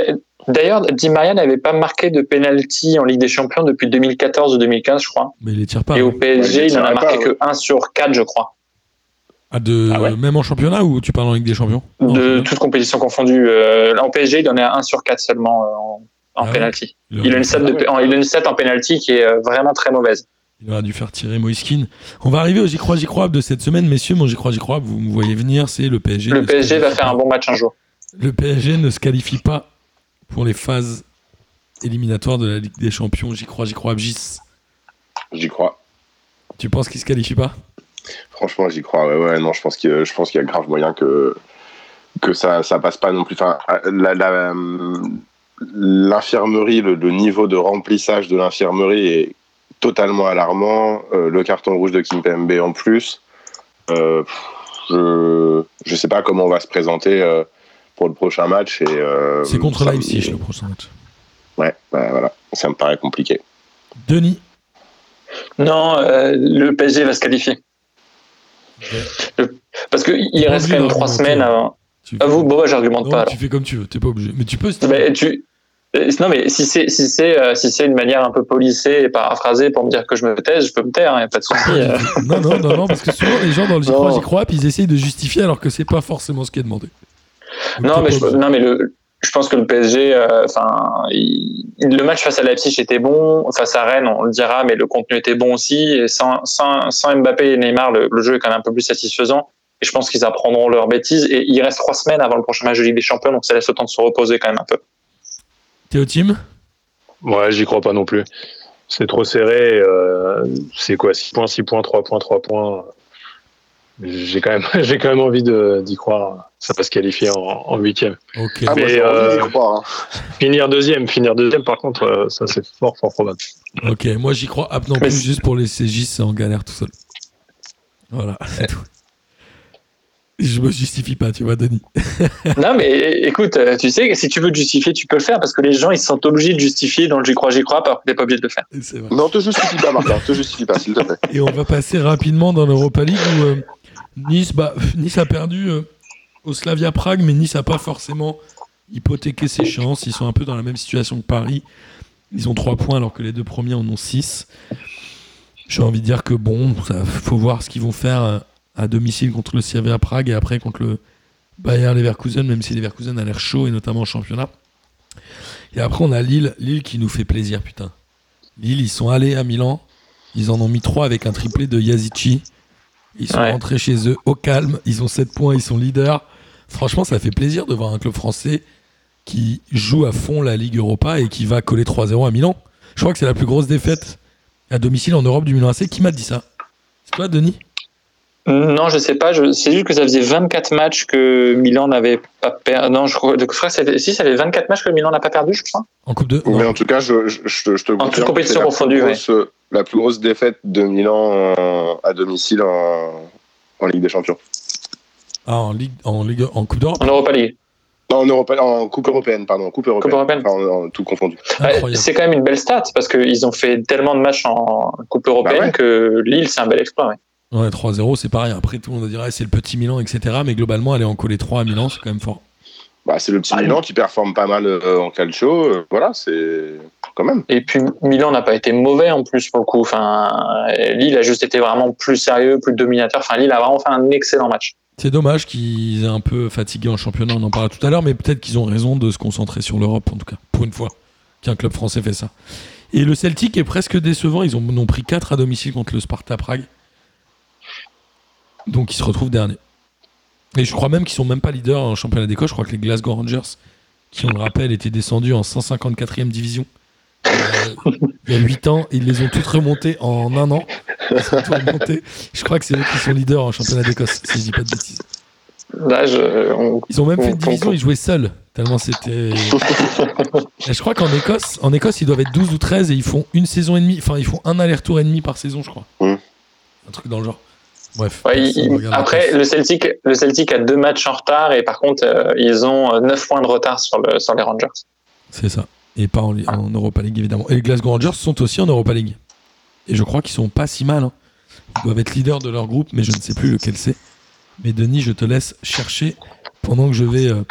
d'ailleurs, Di Maria n'avait pas marqué de penalty en Ligue des Champions depuis 2014 ou 2015, je crois. mais il les tire pas. Et au hein. PSG, Ouais, il il n'en a marqué pas, que 1 sur 4, je crois. Ah, de, Ah ouais même en championnat ou tu parles en Ligue des Champions Non, de en toutes compétitions confondues. Euh, en PSG, il en est à 1 sur 4 seulement euh, en, en Ah penalty. championnat. Il a une stat de, en- il a une stat en penalty qui est euh, vraiment très mauvaise. Il aurait dû faire tirer Moiskin. On va arriver au J'y crois, J'y crois de cette semaine, messieurs. Mon J'y crois, J'y crois, vous me voyez venir, c'est le PSG. Le PSG va faire un bon match un jour. Le PSG ne se qualifie pas pour les phases éliminatoires de la Ligue des Champions. J'y crois, J'y crois. J'y crois. Tu penses qu'il se qualifie pas? Franchement, j'y crois. Ouais, ouais, non, je pense que je pense qu'il y a grave moyen que que ça ça passe pas non plus. Enfin, la- la- l'infirmerie, le, le niveau de remplissage de l'infirmerie est totalement alarmant. Euh, le carton rouge de Kimpembe en plus. Euh, je je sais pas comment on va se présenter euh, pour le prochain match. Et euh, C'est contre Leipzig le prochain match. Ouais, bah, voilà, ça me paraît compliqué. Denis, Non, euh, le PSG va se qualifier. Parce qu'il reste quand même trois semaines avant. À vous, bon, j'argumente pas. Tu fais comme tu veux, t'es pas obligé. Mais tu peux. Mais tu, euh, non, mais si c'est si c'est euh, si c'est une manière un peu polissée et paraphrasée pour me dire que je me taise, je peux me taire, hein, a pas de souci. Euh. non, non, non, non, parce que souvent les gens dans le j'y crois, j'y crois, puis ils essayent de justifier alors que c'est pas forcément ce qui est demandé. non, mais je, non, mais le, je pense que le PSG, enfin, le match face à Leipzig était bon, face à Rennes, on le dira, mais le contenu était bon aussi. Et sans, sans, sans Mbappé et Neymar, le, le, jeu est quand même un peu plus satisfaisant. Et je pense qu'ils apprendront leurs bêtises. Et il reste trois semaines avant le prochain match de Ligue des Champions, donc ça laisse le temps de se reposer quand même un peu. Théo Team Ouais, j'y crois pas non plus. C'est trop serré. Euh, c'est quoi 6 points, 6 points, 3 points, 3 points J'ai quand, même, quand même envie d'y croire. Ça va se qualifier en huitième. Okay. Ah, Mais euh, hein. finir deuxième, finir deuxième, par contre, euh, ça c'est fort, fort probable. Ok, moi j'y crois. Ah, non plus, juste pour les CJ, c'est en galère tout seul. Voilà. Je me justifie pas, tu vois, Denis. non, mais écoute, euh, tu sais, si tu veux te justifier, tu peux le faire parce que les gens, ils se sentent obligés de justifier dans le j'y crois, j'y crois, alors que t'es pas obligé de le faire. Vrai. Non, te justifie pas, Martin, te justifie pas, s'il te plaît. Et on va passer rapidement dans l'Europa League où euh, nice, bah, nice a perdu euh, au Slavia Prague, mais Nice a pas forcément hypothéqué ses chances. Ils sont un peu dans la même situation que Paris. Ils ont 3 points alors que les deux premiers en ont 6. J'ai envie de dire que bon, il faut voir ce qu'ils vont faire à domicile contre le à Prague et après contre le Bayern Leverkusen, même si Leverkusen a l'air chaud et notamment en championnat. Et après, on a Lille, Lille qui nous fait plaisir, putain. Lille, ils sont allés à Milan, ils en ont mis 3 avec un triplé de Yazici. Ils sont rentrés chez eux au calme, ils ont 7 points, ils sont leaders. Franchement, ça fait plaisir de voir un club français qui joue à fond la Ligue Europa et qui va coller 3-0 à Milan. Je crois que c'est la plus grosse défaite à domicile en Europe du Milan AC. Qui m'a dit ça? C'est toi, Denis? Non, je sais pas. C'est juste que ça faisait 24 matchs que Milan n'avait pas perdu. Non, je crois, que si, ça fait 24 matchs que Milan n'a pas perdu, je crois. En Coupe de. Mais en tout cas, je, je, je te En toute compétition confondue, La plus grosse défaite de Milan à domicile en, en, Ligue des Champions. Ah, en Ligue, en Ligue, en Coupe d'Europe? En Europa League. Non, en, Europa, en Coupe européenne, pardon, Coupe européenne. Coupe européenne. en, tout confondu. c'est quand même une belle stat parce qu'ils ont fait tellement de matchs en Coupe européenne bah que Lille, c'est un bel exploit. Ouais. Ouais, 3-0, c'est pareil. Après, tout le monde dirait c'est le petit Milan, etc. Mais globalement, aller en coller 3 à Milan, c'est quand même fort. Bah, c'est le petit ah, Milan qui performe pas mal euh, en calcio. Euh, voilà, c'est quand même. Et puis Milan n'a pas été mauvais en plus pour le coup. Enfin, Lille a juste été vraiment plus sérieux, plus dominateur. Enfin, Lille a vraiment fait un excellent match. C'est dommage qu'ils aient un peu fatigué en championnat, on en parlera tout à l'heure, mais peut-être qu'ils ont raison de se concentrer sur l'Europe, en tout cas, pour une fois qu'un club français fait ça. Et le Celtic est presque décevant, ils ont, ont pris 4 à domicile contre le Sparta Prague. Donc ils se retrouvent dernier. Et je crois même qu'ils sont même pas leaders en championnat d'Écosse. Je crois que les Glasgow Rangers, qui on le rappelle étaient descendus en 154e division euh, il y a 8 ans, ils les ont toutes remontées en un an. Je crois que c'est eux qui sont leaders en championnat d'Écosse, si je dis pas de bêtises. ils ont même fait une division, ils jouaient seuls, tellement c'était. je crois qu'en Écosse, en Écosse, ils doivent être 12 ou 13 et ils font une saison et demie, enfin, ils font un aller-retour et demi par saison, je crois. Un truc dans le genre. Bref. après, le Celtic, le Celtic a deux matchs en retard et par contre, euh, ils ont 9 euh, points de retard sur, le, sur les Rangers. C'est ça. Et pas en, Europa League, évidemment. Et les Glasgow Rangers sont aussi en Europa League. Et je crois qu'ils sont pas si mal. Hein. Ils doivent être leaders de leur groupe, mais je ne sais plus lequel c'est. Mais Denis, je te laisse chercher pendant que je vais euh,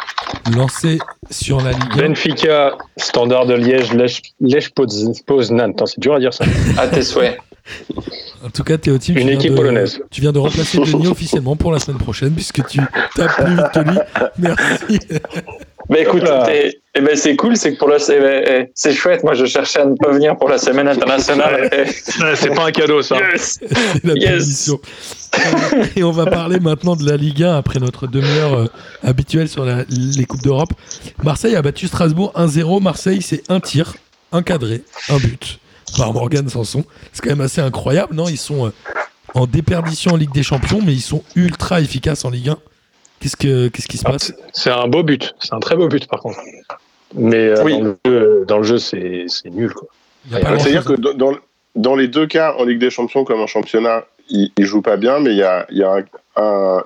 lancer sur la Ligue. Benfica, Standard de Liège, Lèche Poznan. C'est dur à dire ça. À tes souhaits. En tout cas, Théotime, Une équipe polonaise. Tu viens de remplacer Denis officiellement pour la semaine prochaine, puisque tu tapes plus vite que lui. Merci. Mais écoute, eh ben c'est cool, c'est que pour le, eh, eh, c'est chouette. Moi, je cherchais à ne pas venir pour la semaine internationale. c'est pas un cadeau, ça. c'est la yes. Et on va parler maintenant de la Ligue 1 après notre demi-heure euh, habituelle sur les coupes d'Europe. Marseille a battu Strasbourg 1-0. Marseille, c'est un tir, un cadré, un but par Morgan Sanson. C'est quand même assez incroyable, non? Ils sont euh, en déperdition en Ligue des Champions, mais ils sont ultra efficaces en Ligue 1. Qu'est-ce, que, qu'est-ce qui se ah, passe? C'est un beau but, c'est un très beau but par contre. Mais euh, dans, le jeu, c'est, nul. Quoi. C'est-à-dire que dans, dans, les deux cas, en Ligue des Champions comme en championnat, ils, ne jouent pas bien, mais il y a, y a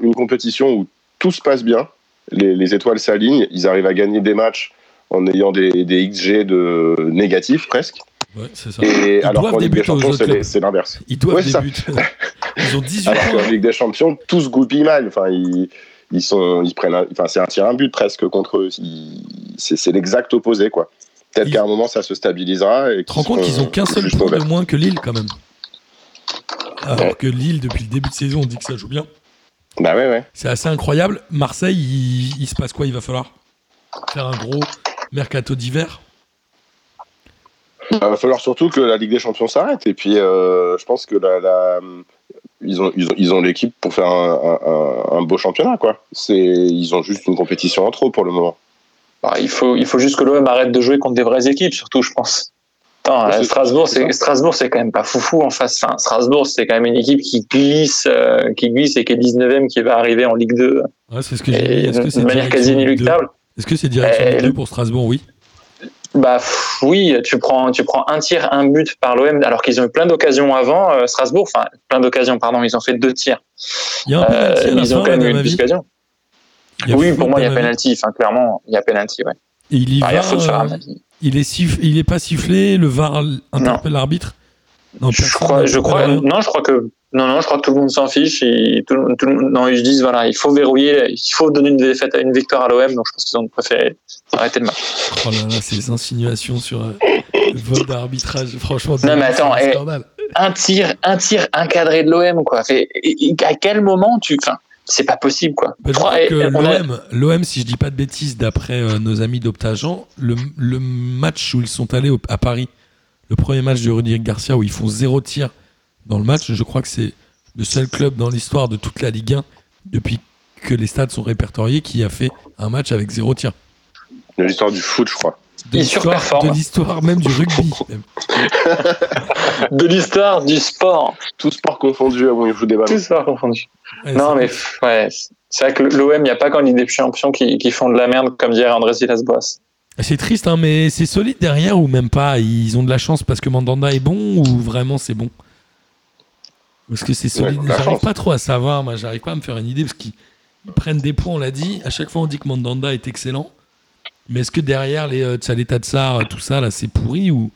une compétition où tout se passe bien, les, les étoiles s'alignent, ils arrivent à gagner des matchs en ayant des, des XG de négatifs presque. Ouais, c'est ça. Et alors qu'en Ligue des Champions, c'est l'inverse. Ils doivent ouais, des buts. Ils ont 18 Alors qu'en. Ligue des Champions, tous goupillent mal. Enfin, ils, ils sont, ils prennent, un- enfin, c'est un tir un but presque contre eux. C'est l'exact opposé, quoi. Peut-être Ils- qu'à un moment, ça se stabilisera. Et Tu te rends compte qu'ils ont qu'un seul point de moins que Lille quand même. Alors Ouais. que Lille, depuis le début de saison, on dit que ça joue bien. Bah ouais, ouais. C'est assez incroyable. Marseille, il, il se passe quoi? Il va falloir faire un gros mercato d'hiver? Il va falloir surtout que la Ligue des Champions s'arrête. Et puis, euh, je pense que la, la- ils ont, ils ont, ils ont l'équipe pour faire un, un- un beau championnat, quoi. C'est, ils ont juste une compétition en trop pour le moment. Bah, il, faut, il faut juste que l'OM arrête de jouer contre des vraies équipes, surtout, je pense. Attends, Ouais, c'est- Strasbourg, c'est Strasbourg, c'est quand même pas foufou en face. Enfin, Strasbourg, c'est quand même une équipe qui glisse, euh, qui glisse et qui est 19e, qui va arriver en Ligue 2 Ouais, c'est ce que j'ai Est-ce que de c'est manière direction quasi Ligue 2? inéluctable. Est-ce que c'est direction Ligue 2 le- pour Strasbourg? Oui. Bah pff, oui, tu prends, tu prends un tir, un but par l'OM, alors qu'ils ont eu plein d'occasions avant. euh, Strasbourg, enfin plein d'occasions, pardon, ils ont fait deux tirs. Il y a un Euh, penalty à la ils ont quand même eu une occasion. Oui, pour moi, il y a penalty. Enfin, clairement, il y a penalty. Ouais. Et il y Enfin, il y a va, faute sur euh, un il est il est pas sifflé, le VAR interpelle l'arbitre? Non, Je crois, je non, je crois que, non, non, je crois que tout le monde s'en fiche. Et tout, tout non, ils se disent, voilà, il faut verrouiller, il faut donner une défaite, une victoire à l'OM. Donc, je pense qu'ils ont préféré arrêter le match. Oh là là, ces insinuations sur euh, le vote d'arbitrage, franchement. Non, mais attends, un eh. Un tir, un tir encadré de l'OM, quoi. Fait, et- et à quel moment tu, c'est pas possible, quoi. On a- l'OM, si je dis pas de bêtises, d'après euh, nos amis d'Optagent, le, le match où ils sont allés au- à Paris, le premier match de Rudy Garcia où ils font zéro tir dans le match, je crois que c'est le seul club dans l'histoire de toute la Ligue 1 depuis que les stades sont répertoriés qui a fait un match avec zéro tir. De l'histoire du foot, je crois. De l'histoire, surperforme. de l'histoire même du rugby. même. de l'histoire du sport. Tout sport confondu avant il joue des ballons. Tout ça confondu. Ouais, Non, c'est- mais ouais, c'est vrai que l'OM, il n'y a pas qu'en Ligue des Champions qui, qui font de la merde, comme dirait André Silas-Boas. C'est triste, hein, mais c'est solide derrière ou même pas? Ils ont de la chance parce que Mandanda est bon ou vraiment c'est bon? Parce que c'est solide. Ouais, j'arrive pas trop à savoir, moi j'arrive pas à me faire une idée parce qu'ils ils prennent des points, on l'a dit. À chaque fois on dit que Mandanda est excellent. Mais est-ce que derrière les euh, Tchaleta Tsar, tout ça là, c'est pourri ou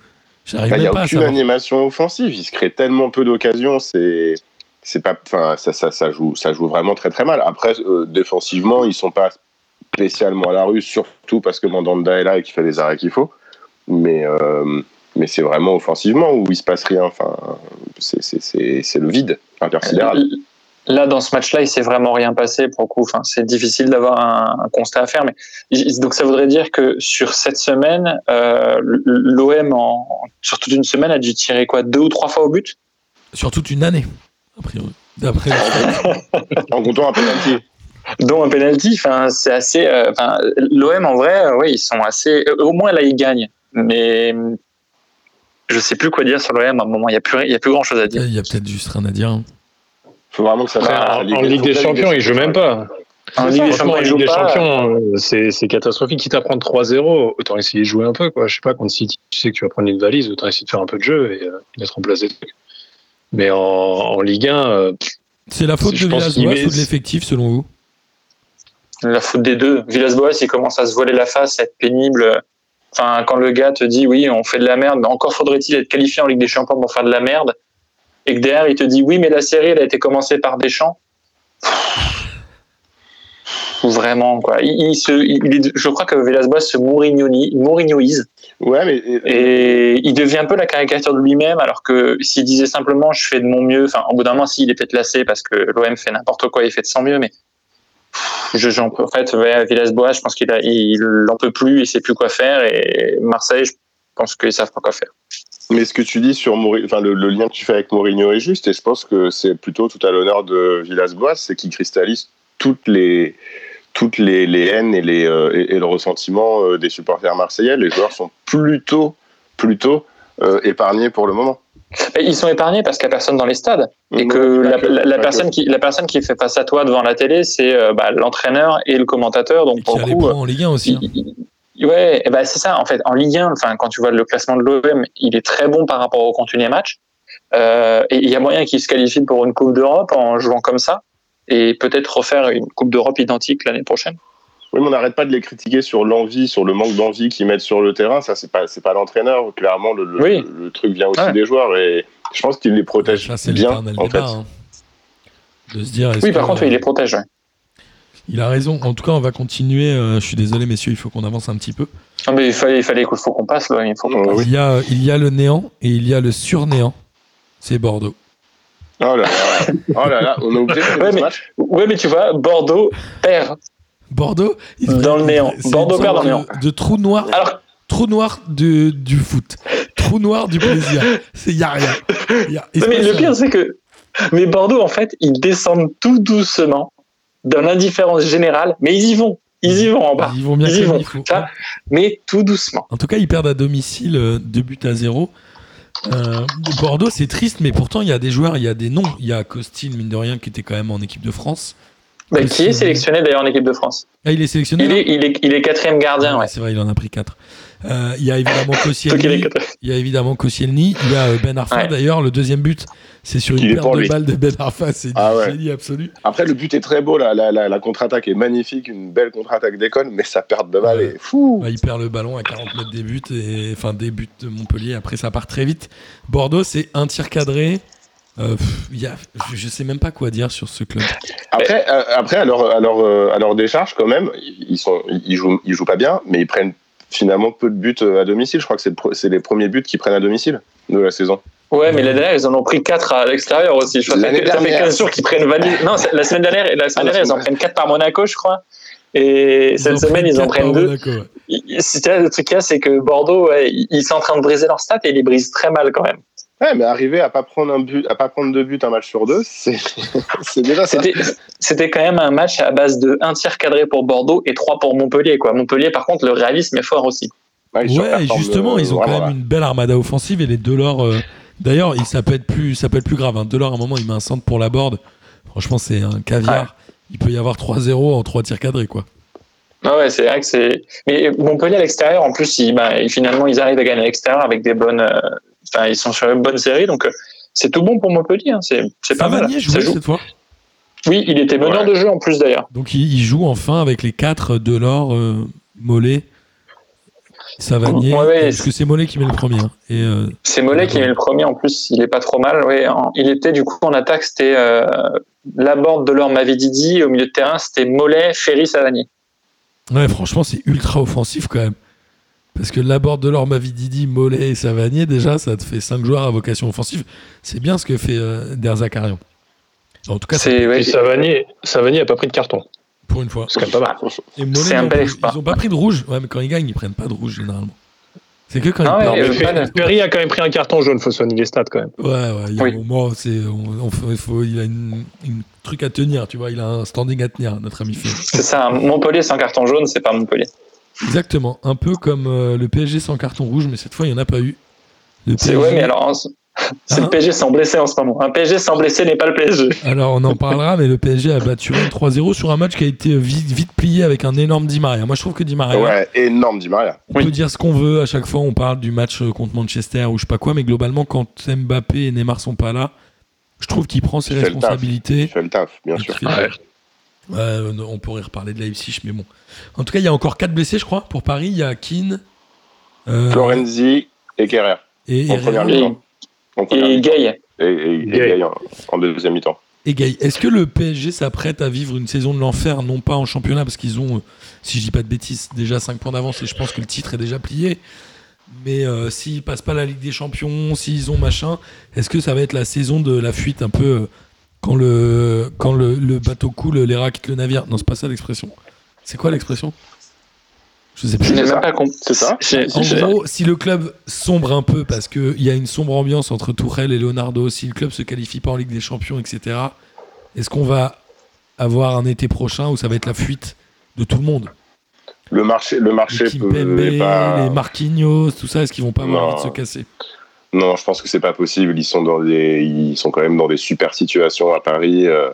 j'arrive Bah, Il n'y a pas à aucune animation offensive. Il se crée tellement peu d'occasions. C'est, c'est pas, enfin, ça, ça, ça joue, ça joue vraiment très très mal. Après, euh, défensivement, ils sont pas spécialement à la rue, surtout parce que Mandanda est là et qu'il fait les arrêts qu'il faut. Mais, euh, mais c'est vraiment offensivement où il se passe rien. Enfin, c'est, c'est, c'est, c'est le vide intersidéral. Là, dans ce match-là, il s'est vraiment rien passé pour le coup. Enfin, c'est difficile d'avoir un, un constat à faire, mais donc ça voudrait dire que sur cette semaine, euh, l'OM sur toute une semaine a dû tirer quoi deux ou trois fois au but? Sur toute une année, a priori. D'après En comptant un penalty. dont un penalty. Enfin, c'est assez. euh, l'OM en vrai, euh, oui, ils sont assez. euh, Au moins là, ils gagnent. Mais euh, je sais plus quoi dire sur l'OM. À un moment, il y a plus, il y a plus grand chose à dire. il y a peut-être juste rien à dire. hein. faut vraiment que ça va. en, en Ligue des Champions, ils jouent même pas. En C'est Ligue des Champions, Ligue des c'est catastrophique. Quitte à prendre 3-0, autant essayer de jouer un peu. Quoi. Je sais pas, contre City, tu sais que tu vas prendre une valise, autant essayer de faire un peu de jeu et euh, mettre en place des trucs. Mais en, en Ligue 1, euh, C'est la faute de Villas-Boas ou de l'effectif selon vous? La faute des deux. Villas-Boas, il commence à se voiler la face, à être pénible. Enfin, quand le gars te dit oui, on fait de la merde, mais encore faudrait-il être qualifié en Ligue des Champions pour faire de la merde, et que derrière il te dit oui, mais la série elle a été commencée par Deschamps. Vraiment quoi. Il, il se, il est- je crois que Villas-Boas se Mourinhoise Ouais, mais et il devient un peu la caricature de lui-même, alors que s'il disait simplement je fais de mon mieux, enfin au bout d'un moment, s'il est peut-être lassé parce que l'OM fait n'importe quoi, il fait de son mieux, mais je, j'en en fait, Villas-Boas, je pense qu'il a, peut plus, il sait plus quoi faire, et Marseille, je pense qu'ils savent pas quoi faire. Mais ce que tu dis sur le, lien que tu fais avec Mourinho est juste, et je pense que c'est plutôt tout à l'honneur de Villas-Boas, c'est qu'il cristallise toutes les, toutes les, haines euh, et le ressentiment euh, des supporters marseillais. Les joueurs sont plutôt, plutôt euh, épargnés pour le moment. Ils sont épargnés parce qu'il n'y a personne dans les stades, et que Non, la, personne qui, la personne qui fait face à toi devant la télé, c'est euh, bah, l'entraîneur et le commentateur, donc Et pour le coup. en Ligue 1 aussi. hein. il- Ouais, et ben c'est ça en fait. En Ligue 1, enfin quand tu vois le classement de l'OM, il est très bon par rapport au contenu des matchs. Euh, et il y a moyen qu'il se qualifie pour une Coupe d'Europe en jouant comme ça, et peut-être refaire une Coupe d'Europe identique l'année prochaine. Oui, mais on n'arrête pas de les critiquer sur l'envie, sur le manque d'envie qu'ils mettent sur le terrain. Ça, c'est pas, c'est pas l'entraîneur. Clairement, le, le- Oui. le truc vient aussi Ouais. des joueurs et je pense qu'ils les protègent Ça, c'est bien, en fait. hein. De se dire. est-ce Oui, par contre, euh, il les protège. ouais. Il a raison. En tout cas, on va continuer. euh, je suis désolé, messieurs, il faut qu'on avance un petit peu. Non, mais il fallait, il fallait, faut qu'on passe là. Il faut qu'on Oh, passe. oui. Il, y a, il y a le néant et il y a le surnéant. C'est Bordeaux. Oh là là, oh là là, on a oublié Ouais, ce mais- match. Ouais, mais tu vois, Bordeaux perd. Bordeaux Dans le néant. Bordeaux perd dans le néant. De trou noir. Alors, Trou noir de, du foot. Trou noir du plaisir. Il n'y a rien. Y a- mais le pire, c'est que mais Bordeaux, en fait, ils descendent tout doucement dans l'indifférence générale, mais ils y vont. Ils y vont en bas. Ils vont bien Ils y vont. Ça, mais tout doucement. En tout cas, ils perdent à domicile euh, deux buts à zéro. Euh, Bordeaux, c'est triste, mais pourtant, il y a des joueurs, il y a des noms. Il y a Costil, mine de rien, qui était quand même en équipe de France. Bah, qui est sélectionné d'ailleurs en équipe de France Ah, il est sélectionné il est, il, est, il est quatrième gardien, Ouais, ouais. C'est vrai, il en a pris quatre. Euh, il y a évidemment Koscielny. Il y a évidemment Koscielny. Il y a Ben Arfa. Ouais. D'ailleurs, le deuxième but, c'est sur une paire de lui. balles de Ben Arfa. C'est Ah du ouais. génie absolu. Après, le but est très beau, la, la, la, la contre-attaque est magnifique, une belle contre-attaque d'école, mais sa perte de balle Ouais. est fou. Bah, il perd le ballon à 40 mètres des buts, et, enfin des buts de Montpellier. Après, ça part très vite. Bordeaux, c'est un tir cadré. Euh, y a, je, je sais même pas quoi dire sur ce club. Après, euh, après à, leur, à, leur, euh, à leur décharge, quand même, ils, sont, ils, jouent, ils jouent pas bien, mais ils prennent finalement peu de buts euh, à domicile. Je crois que c'est les premiers buts qu'ils prennent à domicile de la saison. Ouais, mais l'année dernière, ils en ont pris 4 à l'extérieur aussi. Je crois que L'année ça fait dernière. 15 jours qu'ils prennent. Non, la semaine dernière, la semaine Ah, la dernière ils en prennent 4 par Monaco, je crois. Et Ils cette semaine, ils en prennent par 2. Monaco, ouais. Le truc qu'il y a, c'est que Bordeaux, ouais, ils sont en train de briser leur stats et ils les brisent très mal quand même. Ouais, mais arriver à pas prendre un but, à pas prendre deux buts un match sur deux, c'est c'est déjà ça. C'était, c'était quand même un match à base de un tir cadré pour Bordeaux et 3 pour Montpellier. Quoi. Montpellier, par contre, le réalisme est fort aussi. Ouais, justement, euh, ils ont quand même une belle armada offensive et les Delors. euh, D'ailleurs, il- ça peut être plus, ça peut être plus grave. Hein. Delors, à un moment, il met un centre pour la board. Franchement, c'est un caviar. Il peut y avoir 3-0 en 3 tirs cadrés, quoi. Ah ouais, c'est vrai que c'est. Mais Montpellier à l'extérieur, en plus, ils, bah, finalement, ils arrivent à gagner à l'extérieur avec des bonnes. euh, Enfin, ils sont sur une bonne série, donc euh, c'est tout bon pour Montpellier. hein. C'est, c'est pas mal. Ça jouait joue. cette fois. Oui, il était meneur Ouais. de jeu en plus d'ailleurs. Donc, il, il joue enfin avec les 4 Delors, euh, Mollet, Savanier. Ouais, ouais. parce que c'est Mollet qui met le premier. hein. Et euh, C'est Mollet qui met le premier en plus, il est pas trop mal. Ouais, en- il était du coup en attaque, c'était euh, Laborde, Delors, Mavididi. Au milieu de terrain, c'était Mollet, Ferry, Savanier. ouais, franchement, c'est ultra offensif quand même. Parce que Laborde, Delors, Mavididi, Mollet et Savanier, déjà, ça te fait 5 joueurs à vocation offensive. C'est bien ce que fait euh, Derzakarian. En tout cas, C'est ouais, Savanier, Savanier a pas pris de carton. pour une fois. C'est quand même pas mal. Et Mollet, C'est un bel exploit. Ils ont pas pris de rouge. Ouais, mais quand ils gagnent, ils prennent pas de rouge généralement. C'est que quand Ah ils ouais, euh, de- Perry a quand même pris un carton jaune, faut soigner les stats quand même. Ouais, ouais, il y a Oui. un moment, c'est, on, on faut- il, faut, il a une, une truc à tenir, tu vois, il a un standing à tenir, notre ami Phil. c'est ça. Montpellier sans carton jaune, c'est pas Montpellier. Exactement, un peu comme euh, le PSG sans carton rouge, mais cette fois, il n'y en a pas eu. C'est PSG ouais, mais alors en- c'est Hein le PSG sans blessé en ce moment. Un PSG sans blessé n'est pas le PSG. Alors, on en parlera, mais le PSG a battu Rennes 3-0 sur un match qui a été vite, vite plié avec un énorme Di Maria. Moi, je trouve que Di Maria, Ouais, énorme, Di Maria. on Oui. peut dire ce qu'on veut. À chaque fois, on parle du match euh, contre Manchester ou je sais pas quoi, mais globalement, quand Mbappé et Neymar sont pas là, je trouve qu'il prend ses Il fait le taf. responsabilités. Il fait le taf, bien sûr. fait- Ouais. Ouais, euh, on pourrait reparler de Leipzig, mais bon. En tout cas, il y a encore 4 blessés, je crois, pour Paris. Il y a Keane. euh, Florenzi et Kerrer et, en première Et, mi-temps. Et. Gay. Et, et, et Gay. Gay en, en deuxième mi-temps. et Gay. Est-ce que le PSG s'apprête à vivre une saison de l'enfer, non pas en championnat, parce qu'ils ont, euh, si je dis pas de bêtises, déjà 5 points d'avance et je pense que le titre est déjà plié. Mais euh, s'ils passent pas la Ligue des Champions, s'ils ont machin, est-ce que ça va être la saison de la fuite un peu euh, quand le, quand le, le bateau coule, les rats quittent le navire Non, c'est pas ça l'expression. C'est quoi l'expression? Je sais Je plus. n'ai ça. même pas compris. C'est ça? En gros, si le club sombre un peu, parce qu'il y a une sombre ambiance entre Tourelle et Leonardo, si le club se qualifie pas en Ligue des Champions, etc., est-ce qu'on va avoir un été prochain où ça va être la fuite de tout le monde? Le marché, le marché Les peut, Kimpembe, pas... les Marquinhos, tout ça, est-ce qu'ils vont pas avoir envie de se casser? Non, je pense que c'est pas possible. Ils sont dans des, ils sont quand même dans des super situations à Paris, euh,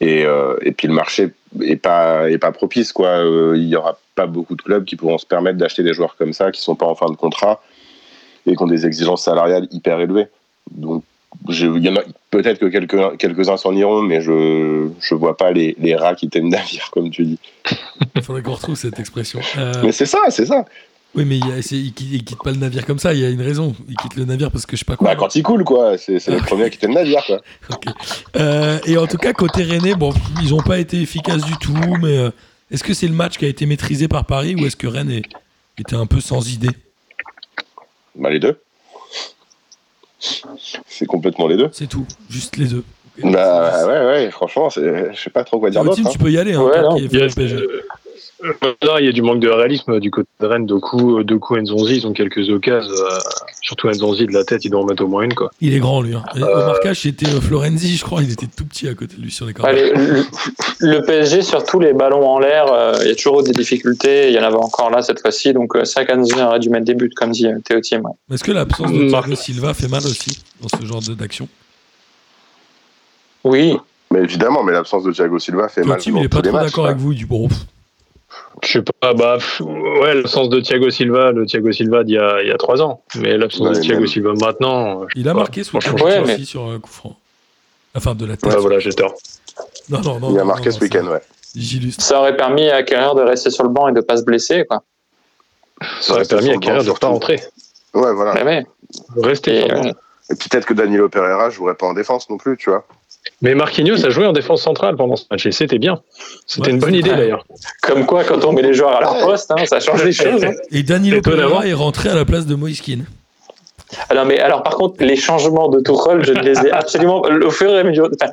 et, euh, et puis le marché est pas est pas propice quoi. Euh, il y aura pas beaucoup de clubs qui pourront se permettre d'acheter des joueurs comme ça, qui sont pas en fin de contrat et qui ont des exigences salariales hyper élevées. Donc, je- il y en a peut-être que quelques quelques uns s'en iront, mais je je vois pas les, les rats qui tiennent navire comme tu dis. Il faudrait qu'on retrouve cette expression. Mais c'est ça, c'est ça. Oui, mais il, il quitte, il quitte pas le navire comme ça, il y a une raison. Il quitte le navire parce que je sais pas quoi. Bah, quand il coule, quoi. C'est c'est le premier à quitter le navire, quoi. Euh, et en tout cas, côté Rennais, bon, ils n'ont pas été efficaces du tout, mais euh, est-ce que c'est le match qui a été maîtrisé par Paris ou est-ce que Rennes est- était un peu sans idée? Bah, les deux. C'est complètement les deux. C'est tout, juste les deux. Ok. Bah, ouais, ouais, franchement, je sais pas trop quoi dire d'autre. hein. tu peux y aller, hein, Ouais, non, Il y, a, du PSG. euh, non, il y a du manque de réalisme du côté de Rennes. Doku, Doku Nzonzi, ils ont quelques occasions. euh, surtout Nzonzi de la tête, il doit en mettre au moins une. Quoi. Il est grand, lui. hein. Et Au marquage, c'était euh, Florenzi, je crois, il était tout petit à côté de lui sur les cordes. Allez, le, le PSG, surtout les ballons en l'air, euh, il y a toujours des difficultés. Il y en avait encore là cette fois-ci. Donc, euh, ça, Kanzi aurait dû mettre des buts, comme dit euh, Théo Thiem. ouais. Est-ce que l'absence de Marc- Thiago Silva fait mal aussi dans ce genre de- d'action? Oui, Mais évidemment, mais l'absence de Thiago Silva fait mal. Dans il est pas trop d'accord avec vous. Du bon, pff, Je sais pas, bah, ouais, l'absence de Thiago Silva, le Thiago Silva d'il y a, il y a trois ans. Mais l'absence Ouais, de Thiago même. Silva maintenant. sais il a pas. marqué ce week-end Franchement, Ouais, aussi mais- sur un coup franc. Enfin, de la tête. Ouais, voilà, j'ai tort. Non, non, non. Il a marqué non, ce week-end, ouais. J'illustre. ça aurait permis à Kerrer de rester sur le banc et de pas se blesser. Quoi. Ça aurait permis à banc, de ne pas rentrer. Ouais, voilà. Mais, ouais. Rester Et, sur le banc. euh, Et puis peut-être que Danilo Pereira jouerait pas en défense non plus, tu vois. Mais Marquinhos a joué en défense centrale pendant ce match et c'était bien. C'était Ouais, une bonne idée d'ailleurs. comme quoi, quand on met les joueurs à leur poste, hein, ça change les choses. hein. Et Danilo. Pereira est rentré à la place de Moiskin. Alors, mais, alors, par contre, les changements de Tuchel, je ne les ai absolument au fur et à mesure. Enfin,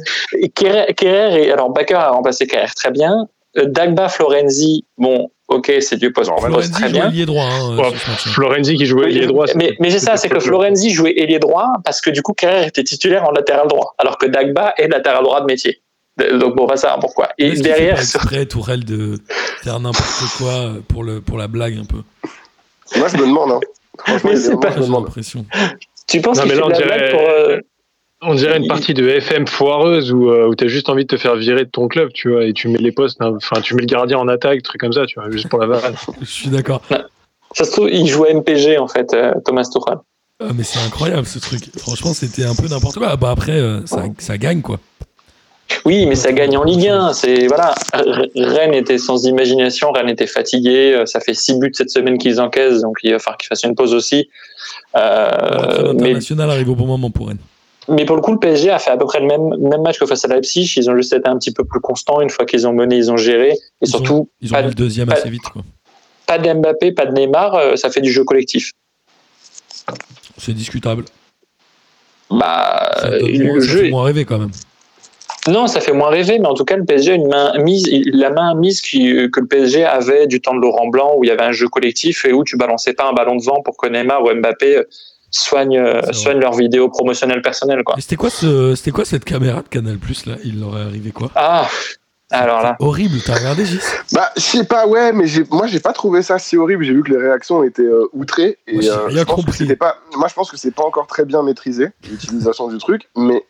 Kerrer, Kerrer et alors Bakker a remplacé Kerrer très bien. Euh, Dagba, Florenzi, bon, ok, c'est du poste Florenzi très bien. ailier droit hein, Ouais, match. Florenzi qui jouait ailier droit. mais mais c'est ça, c'est que Florenzi jouait ailier droit parce que du coup, Kerrer était titulaire en latéral droit, alors que Dagba est latéral droit de métier. De- Donc, bon, on va savoir pourquoi. Et Est-ce derrière, exprès, Tourelle, de faire n'importe quoi euh, pour, le, pour la blague un peu? Moi, je me demande, hein. Franchement, Mais c'est pas- je me J'ai demande. l'impression. tu penses Non, qu'il mais fait là, de on la dirait- blague pour. euh, On dirait une partie de FM foireuse où, euh, où tu as juste envie de te faire virer de ton club, tu vois, et tu mets les postes, hein, enfin, tu mets le gardien en attaque, truc comme ça, tu vois, juste pour la vanne. Je suis d'accord. Ça se trouve, il jouait MPG en fait, euh, Thomas Tuchel. Ah, mais c'est incroyable ce truc. Franchement, c'était un peu n'importe quoi. Ah, Bah après, euh, ça, ça gagne quoi. Oui, mais ça gagne en Ligue 1. C'est voilà, Rennes était sans imagination, Rennes était fatigué. Ça fait six buts cette semaine qu'ils encaissent, donc il va falloir qu'ils fassent une pause aussi. Euh, La trêve mais, arrive au bon moment pour Rennes. Mais pour le coup, le PSG a fait à peu près le même, même match que face à Leipzig. Ils ont juste été un petit peu plus constants. Une fois qu'ils ont mené, ils ont géré. Et Ils surtout, Ils ont pas, mis le deuxième pas- assez vite quoi. pas de Mbappé, pas de Neymar. euh, Ça fait du jeu collectif. C'est discutable. Bah, Ça, donne le jeu. fait moins rêver quand même. Non, ça fait moins rêver, mais en tout cas, le PSG a une main mise, la main mise qui, que le PSG avait du temps de Laurent Blanc, où il y avait un jeu collectif et où tu balançais pas un ballon devant pour que Neymar ou Mbappé soignent, euh, soignent leur vidéo promotionnelle personnelle. Quoi. Et c'était quoi, ce, c'était quoi cette caméra de Canal Plus là? Il leur est arrivé quoi? Ah, alors là. Horrible, t'as regardé Gis? Bah, je sais pas, ouais, mais j'ai- moi, j'ai pas trouvé ça si horrible. J'ai vu que les réactions étaient euh, outrées. Et Moi, j'ai euh, rien je pense que compris. pas. Moi, je pense que c'est pas encore très bien maîtrisé l'utilisation du truc, mais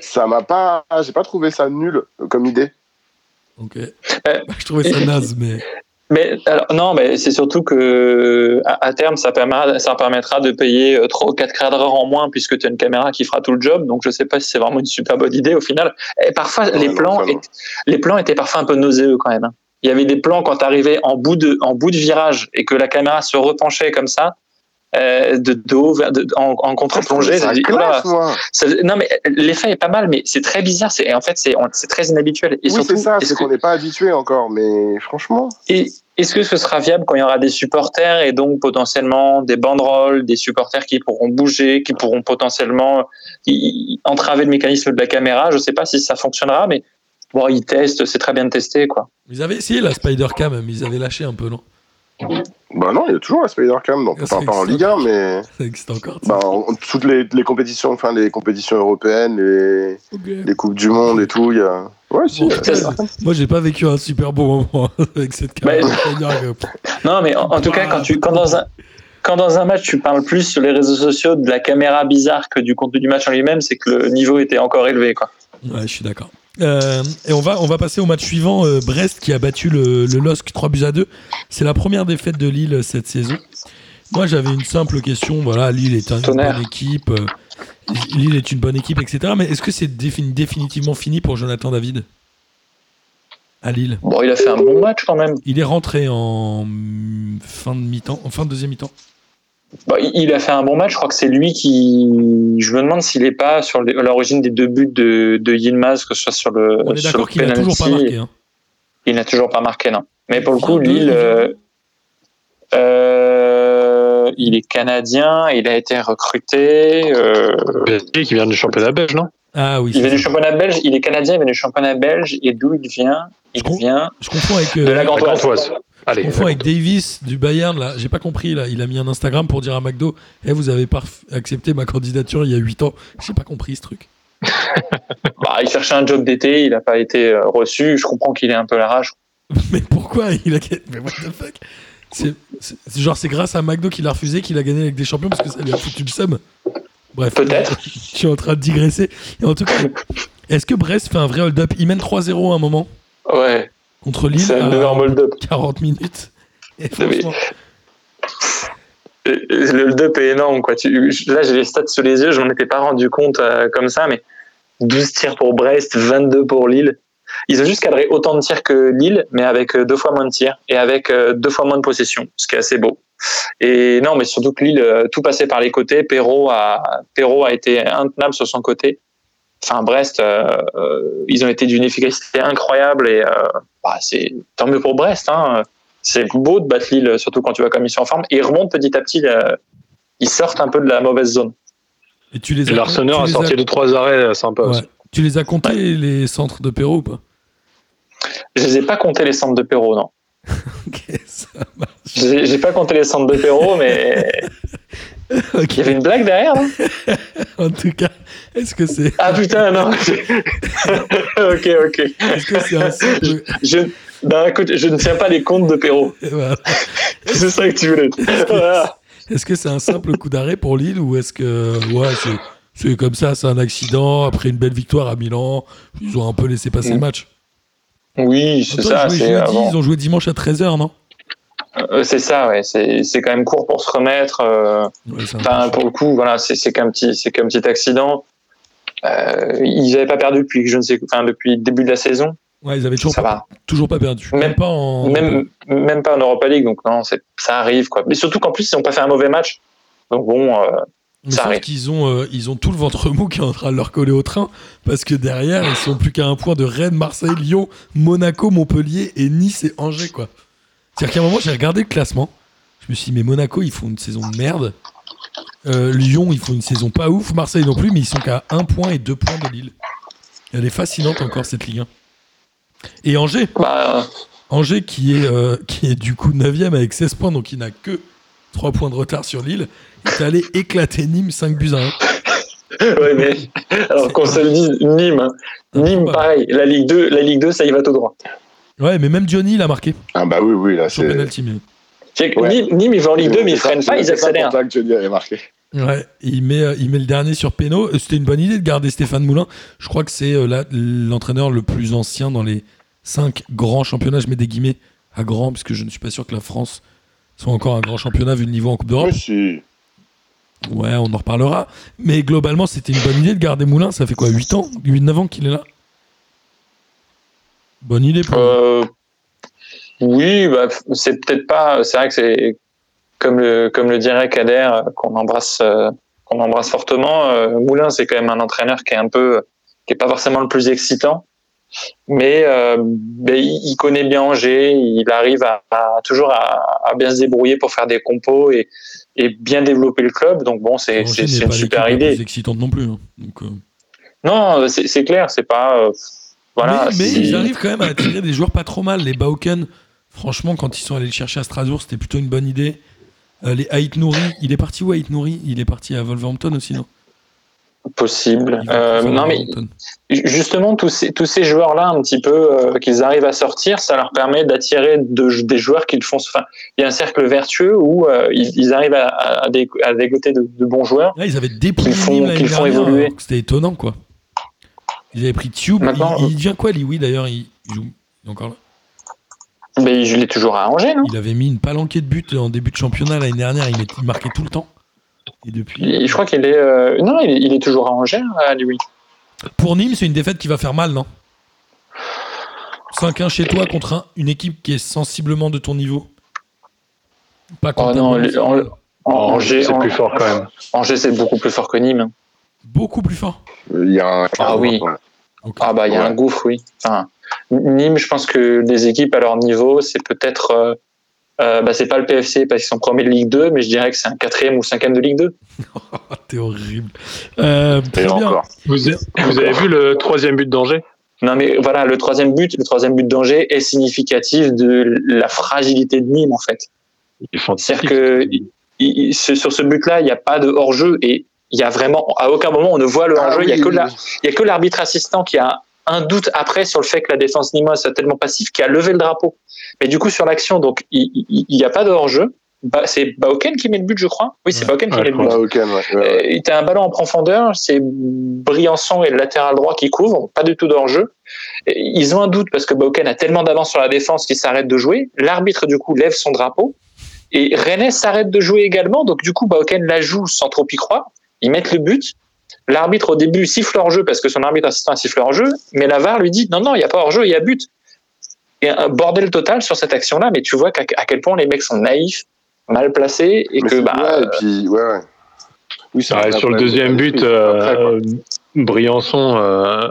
ça m'a pas. J'ai pas trouvé ça nul comme idée. Ok. Je trouvais ça naze, mais. Mais alors, non, mais c'est surtout que à, à terme, ça permettra, ça permettra de payer euh, trois ou quatre cadreurs en moins puisque tu as une caméra qui fera tout le job. Donc, je sais pas si c'est vraiment une super bonne idée au final. Et parfois, Ouais, les non, plans, étaient- les plans étaient parfois un peu nauséeux quand même. hein. Il y avait des plans quand tu arrivais en bout de, en bout de virage et que la caméra se repenchait comme ça, euh, de, de- en, en contre-plongée. Ça- non, mais l'effet est pas mal, mais c'est très bizarre. C'est, en fait, c'est, très inhabituel. Et oui, surtout, c'est ça, c'est qu'on n'est pas habitué encore, mais franchement. et est-ce que ce sera viable quand il y aura des supporters et donc potentiellement des banderoles, des supporters qui pourront bouger, qui pourront potentiellement y- entraver le mécanisme de la caméra? Je ne sais pas si ça fonctionnera, mais bon, ils testent, c'est très bien de tester. Quoi. Ils avaient essayé la Spider Cam, mais ils avaient lâché un peu, non? Bah non, il y a toujours la Spider-Cam, donc Ah, c'est pas en. Ligue 1, mais Ça existe encore. bah, en- toutes les, les compétitions, enfin les compétitions européennes, les coupes du monde et tout, il y a. Ouais, si. Bon. Moi, j'ai pas vécu un super bon moment avec cette caméra. Non, mais en, en tout cas, quand, tu, quand, dans un, quand dans un match, tu parles plus sur les réseaux sociaux de la caméra bizarre que du contenu du match en lui-même, c'est que le niveau était encore élevé. Quoi. Ouais, je suis d'accord. Euh, et on va, on va passer au match suivant. euh, Brest qui a battu le, le LOSC 3 buts à 2. C'est la première défaite de Lille cette saison. Moi, j'avais une simple question. Voilà, Lille est un- une bonne équipe. euh, Lille est une bonne équipe, etc. Mais est-ce que c'est défini- définitivement fini pour Jonathan David? À Lille. Bon, il a fait un bon match quand même. Il est rentré en fin de mi-temps, en fin de deuxième mi-temps. Bon, il- a fait un bon match. Je crois que c'est lui qui. Je me demande s'il n'est pas sur l'origine des deux buts de, de Yilmaz, que ce soit sur le. On est d'accord qu'il a toujours pas marqué. hein. Il n'a toujours pas marqué, non. Mais pour le coup, Lille, euh, euh, il est canadien, il a été recruté. euh, qui vient du championnat belge, non? Ah oui. il vient du championnat belge, il est canadien, il vient du championnat belge. Et d'où il vient? Il Je vient Je confonds avec. de euh, la La Gantoise. Gantoise. Allez. Je confonds avec Davis du Bayern là, j'ai pas compris là, il a mis un Instagram pour dire à McDo "Eh vous avez pas accepté ma candidature il y a 8 ans." J'ai pas compris ce truc. Bah, il cherchait un job d'été, il n'a pas été euh, reçu. Je comprends qu'il ait un peu la rage. Mais pourquoi il a Mais what the fuck? Genre c'est grâce à McDo qu'il a refusé qu'il a gagné avec des champions parce que ça lui a foutu le seum. Bref. Peut-être. Je suis en train de digresser. Et en tout cas, est-ce que Brest fait un vrai hold-up? Il mène 3-0 à un moment Ouais, contre Lille c'est un énorme hold-up. 40 minutes. Et mais- franchement, Le hold-up est énorme. Quoi. Là, j'ai les stats sous les yeux, je m'en étais pas rendu compte euh, comme ça, mais 12 tirs pour Brest, 22 pour Lille. Ils ont juste cadré autant de tirs que Lille, mais avec euh, deux fois moins de tirs et avec euh, deux fois moins de possession, ce qui est assez beau. Et non, mais surtout que Lille, euh, tout passait par les côtés. Perrault a, Perrault a été intenable sur son côté. Enfin, Brest, euh, ils ont été d'une efficacité incroyable et euh, bah, c'est tant mieux pour Brest. Hein. C'est beau de battre Lille, surtout quand tu vois comme ils sont en forme. Et ils remontent petit à petit, euh, ils sortent un peu de la mauvaise zone. et tu les as L'arseneur tu a les sorti as- deux trois arrêts sympas Ouais. Tu les as comptés les centres de Perrault ou pas Je les ai pas compté les centres de Perrault, non. Ok, ça marche. J'ai j'ai pas compté les centres de Perrault, mais il y avait une blague derrière, non En tout cas, est-ce que c'est Ah putain, non. ok, ok. est-ce que c'est un simple Je, écoute, je ne tiens pas les comptes de Perrault. voilà. C'est ça que tu voulais. Voilà. Est-ce que c'est un simple coup d'arrêt pour Lille ou est-ce que ouais c'est c'est comme ça, c'est un accident après une belle victoire à Milan, ils ont un peu laissé passer le Mm. match. Oui, c'est ça. ils, jeudi, ont joué dimanche à 13h, non? Euh, c'est ça, ouais. C'est quand même court pour se remettre. euh, Ouais, pour le coup, voilà, c'est qu'un petit, c'est qu'un petit accident. Euh, ils n'avaient pas perdu depuis, je ne sais, enfin, depuis le début de la saison. Ouais, ils avaient toujours Ça pas, va. toujours pas perdu. Même- Même pas en Même, même pas en Europa League, donc non, ça arrive, quoi. Mais surtout qu'en plus, ils n'ont pas fait un mauvais match. Donc bon, euh, Mais sauf qu'ils ont, euh, ils ont tout le ventre mou qui est en train de leur coller au train parce que derrière, ils sont plus qu'à un point de Rennes, Marseille, Lyon, Monaco, Montpellier et Nice et Angers, quoi. C'est-à-dire qu'à un moment, j'ai regardé le classement. Je me suis dit, mais Monaco, ils font une saison de merde. Euh, Lyon, ils font une saison pas ouf. Marseille non plus, mais ils sont qu'à un point et deux points de Lille. Elle est fascinante encore, cette Ligue 1. Et Angers, bah, Angers qui est, euh, qui est du coup 9ème avec 16 points, donc il n'a que 3 points de retard sur Lille, est allé éclater Nîmes 5 buts à 1. ouais, mais alors qu'on se le dise, Nîmes, hein. Nîmes, Bah, pareil. La Ligue 2, la Ligue 2, ça y va tout droit. Ouais, mais même Johnny, il a marqué Ah bah oui, oui, là c'est. penalty. mais- Ouais. Nîmes, Nîmes, ils vont en Ligue 2, mais ils freinent pas, ils accélèrent. C'est ça que Johnny avait marqué. Ouais, il met, euh, il met le dernier sur Péno. Euh, C'était une bonne idée de garder Stéphane Moulin. Je crois que c'est euh, là, l'entraîneur le plus ancien dans les 5 grands championnats. Je mets des guillemets à grand, parce que je ne suis pas sûr que la France soit encore un grand championnat vu le niveau en Coupe d'Europe. Oui, si. Ouais, on en reparlera. Mais globalement, c'était une bonne idée de garder Moulin. Ça fait quoi 8 ans 8-9 ans qu'il est là? Bonne idée pour. Euh, oui, bah, c'est peut-être pas. C'est vrai que c'est comme le comme le dirait Kader, euh, qu'on embrasse euh, qu'on embrasse fortement. euh, Moulin, c'est quand même un entraîneur qui est un peu qui est pas forcément le plus excitant, mais, ben, il, connaît bien Angers. Il arrive toujours à, à bien se débrouiller pour faire des compos et et bien développer le club. Donc bon, c'est c'est c'est une super idée. plus excitante non plus. hein. Donc, euh, Non, c'est c'est clair, c'est pas. euh, voilà. mais, mais c'est- ils arrivent quand même à attirer des joueurs pas trop mal. Les Bauken, franchement, quand ils sont allés le chercher à Strasbourg, c'était plutôt une bonne idée. Euh, les Haït Nouri, il est parti où Haït Nouri? Il est parti à Wolverhampton aussi, non? Possible. Euh, non, mais justement tous ces tous ces joueurs là un petit peu euh, qu'ils arrivent à sortir ça leur permet d'attirer de- des joueurs qui le font enfin il y a un cercle vertueux où euh, ils, ils arrivent à, à, dé- à dégoter de, de bons joueurs Là, ils avaient Qu'ils font- qu'ils font évoluer. C'était étonnant, quoi. Ils avaient pris Tube. Maintenant, il, il devient quoi, Oui, d'ailleurs, il, il joue. Il est encore là? mais je l'ai toujours Angers non? Il avait mis une palanquée de buts en début de championnat l'année dernière. Il marquait tout le temps. Et depuis. Et je crois qu'il est euh, non il est, il est toujours à Angers à lui Pour Nîmes, c'est une défaite qui va faire mal, non? 5-1 chez toi contre un- une équipe qui est sensiblement de ton niveau Pas Oh contre non, les- en- en- Angers, c'est plus fort quand même. Angers, c'est beaucoup plus fort que Nîmes. Beaucoup plus fort. Il y a un. Ah oui. Ah bah il y a Ouais. un gouffre, oui. Enfin, Nîmes, je pense que les équipes à leur niveau, c'est peut-être, euh, bah, c'est pas le PFC parce qu'ils sont premiers de Ligue 2, mais je dirais que c'est un quatrième ou cinquième de Ligue 2. Ah, T'es horrible. Euh, très Et bien. encore. Vous, avez vu le troisième but d'Angers? Non mais voilà, le troisième but, le troisième but d'Angers est significatif de la fragilité de Nîmes en fait. C'est-à-dire que il- il- ce- sur ce but-là, il n'y a pas de hors-jeu et il y a vraiment, à aucun moment on ne voit le Ah hors-jeu. Il y a oui, que oui, la- oui. il y a que l'arbitre assistant qui a un doute après sur le fait que la défense nîmoise soit tellement passive qui a levé le drapeau. Mais du coup, sur l'action, donc il n'y a pas de hors-jeu. Ba- c'est Bauken qui met le but, je crois. Oui, c'est Ouais. Bauken qui Ouais, met le but. Bah, ok, ouais, ouais, ouais. Euh, T'as un ballon en profondeur, c'est Briançon et le latéral droit qui couvrent, pas du tout. Et Ils ont un doute parce que Bauken a tellement d'avance sur la défense qu'il s'arrête de jouer. L'arbitre, du coup, lève son drapeau. Et Rennes s'arrête de jouer également. Donc, du coup, Bauken la joue sans trop y croire. Ils mettent le but. L'arbitre, au début, siffle hors jeu parce que son arbitre assistant siffle hors jeu. Mais la VAR lui dit non, non, il n'y a pas hors jeu, il y a but. Et un bordel total sur cette action-là. Mais tu vois à quel point les mecs sont naïfs, mal placés. Et Mais que, bah, ouais, et puis, ouais, ouais. Oui, Ah, sur le deuxième but, euh, Briançon, euh,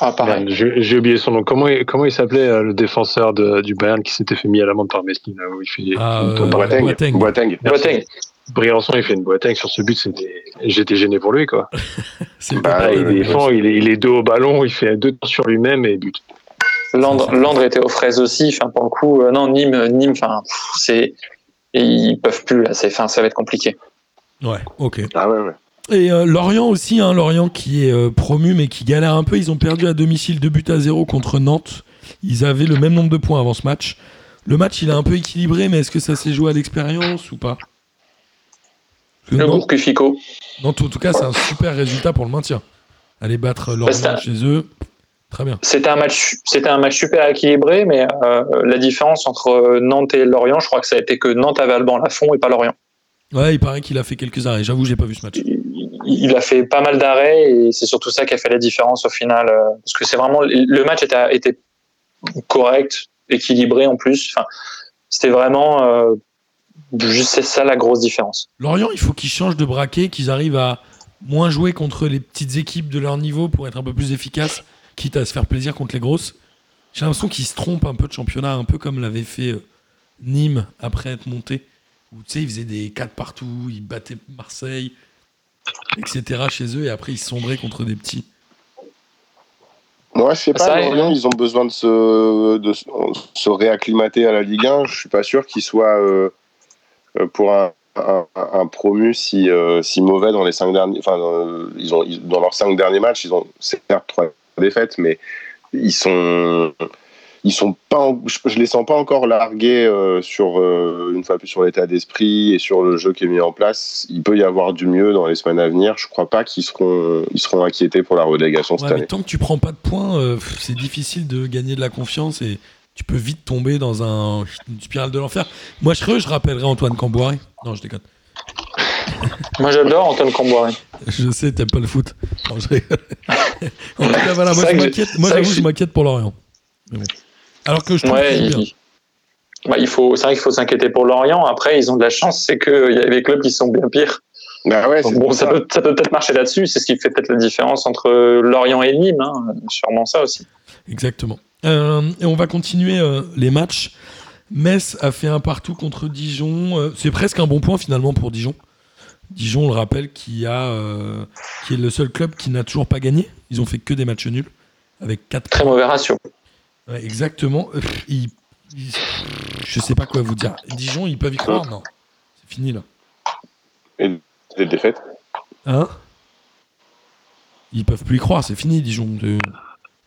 ah, pareil. j'ai oublié son nom. Comment il, comment il s'appelait euh, le défenseur de, du Bayern qui s'était fait mis à l'amende par Messi là, où il fait Ah, une euh, Boateng. Boateng. Boateng. Boateng. Briançon, il fait une boîte sur ce but. C'était, j'étais gêné pour lui quoi. C'est Bah, Ah, il défend, il est, il est deux au ballon, il fait deux tours sur lui-même et but. Landre, Landre était aux fraises aussi. Enfin, pour le coup, euh, non, Nîmes, Nîmes, enfin, pff, c'est, ils peuvent plus là. C'est, enfin, ça va être compliqué. Ouais, ok. Ah ouais, ouais. Et euh, Lorient aussi, hein, Lorient qui est euh, promu mais qui galère un peu. Ils ont perdu à domicile 2 buts à 0 contre Nantes. Ils avaient le même nombre de points avant ce match. Le match, il est un peu équilibré, mais est-ce que ça s'est joué à l'expérience ou pas? Que Le Nantes, groupe Fico. Nantes, en tout cas, c'est un super résultat pour le maintien. Aller battre Lorient chez eux, très bien. C'était un match, c'était un match super équilibré, mais euh, la différence entre Nantes et Lorient, je crois que ça a été que Nantes avait Alban Lafont et pas Lorient. Ouais, il paraît qu'il a fait quelques arrêts. J'avoue, j'ai pas vu ce match. Il, il a fait pas mal d'arrêts et c'est surtout ça qui a fait la différence au final, euh, parce que c'est vraiment le match était, était correct, équilibré en plus. Enfin, c'était vraiment euh, juste c'est ça la grosse différence. Lorient, il faut qu'ils changent de braquet, qu'ils arrivent à moins jouer contre les petites équipes de leur niveau pour être un peu plus efficaces, quitte à se faire plaisir contre les grosses. J'ai l'impression qu'ils se trompent un peu de championnat, un peu comme l'avait fait euh, Nîmes après être monté. Où tu sais, ils faisaient des 4 partout, ils battaient Marseille, etc. chez eux, et après ils sombraient contre des petits. Moi, je sais pas, Ça, Lorient, ils ont besoin de se, de se- réacclimater à la Ligue 1. Je suis pas sûr qu'ils soient euh, euh, pour un, un, un promu si, euh, si mauvais dans les cinq derniers. Enfin, dans, ils ont, ils- dans leurs cinq derniers matchs, ils ont certes trois défaites, mais ils sont. Ils sont pas, en- je, je les sens pas encore largués euh, sur euh, une fois plus sur l'état d'esprit et sur le jeu qui est mis en place. Il peut y avoir du mieux dans les semaines à venir. Je crois pas qu'ils seront, ils seront inquiétés pour la relégation cette Ouais, mais année. tant que tu prends pas de points, euh, c'est difficile de gagner de la confiance et tu peux vite tomber dans un, une spirale de l'enfer. Moi, je, serais- je rappellerai Antoine Camboiré. Non, je déconne. Moi j'adore Antoine Camboiré. Je sais, t'aimes pas le foot. Non, je rigole. en tout cas, voilà, moi, je m'inquiète. Moi, j'avoue, je je- m'inquiète pour Lorient. Mais bon. Alors que je trouve Ouais, bien. il, bah, il faut, c'est vrai qu'il faut s'inquiéter pour Lorient. Après, ils ont de la chance, c'est qu'il y a des clubs qui sont bien pires. Bah ouais, Donc, bon, ça ça. peut, ça peut peut-être marcher là-dessus. C'est ce qui fait peut-être la différence entre Lorient et Nîmes. Hein. Sûrement ça aussi. Exactement. Euh, et on va continuer euh, les matchs. Metz a fait un partout contre Dijon. Euh, c'est presque un bon point finalement pour Dijon. Dijon, on le rappelle, qui, a, euh, qui est le seul club qui n'a toujours pas gagné. Ils ont fait que des matchs nuls. Avec 4 Très mauvais ratio. Ouais, exactement. Euh, ils- ils- je sais pas quoi vous dire. Dijon, ils peuvent y croire Non? C'est fini là. Et des défaites. Hein? Ils peuvent plus y croire, c'est fini, Dijon. De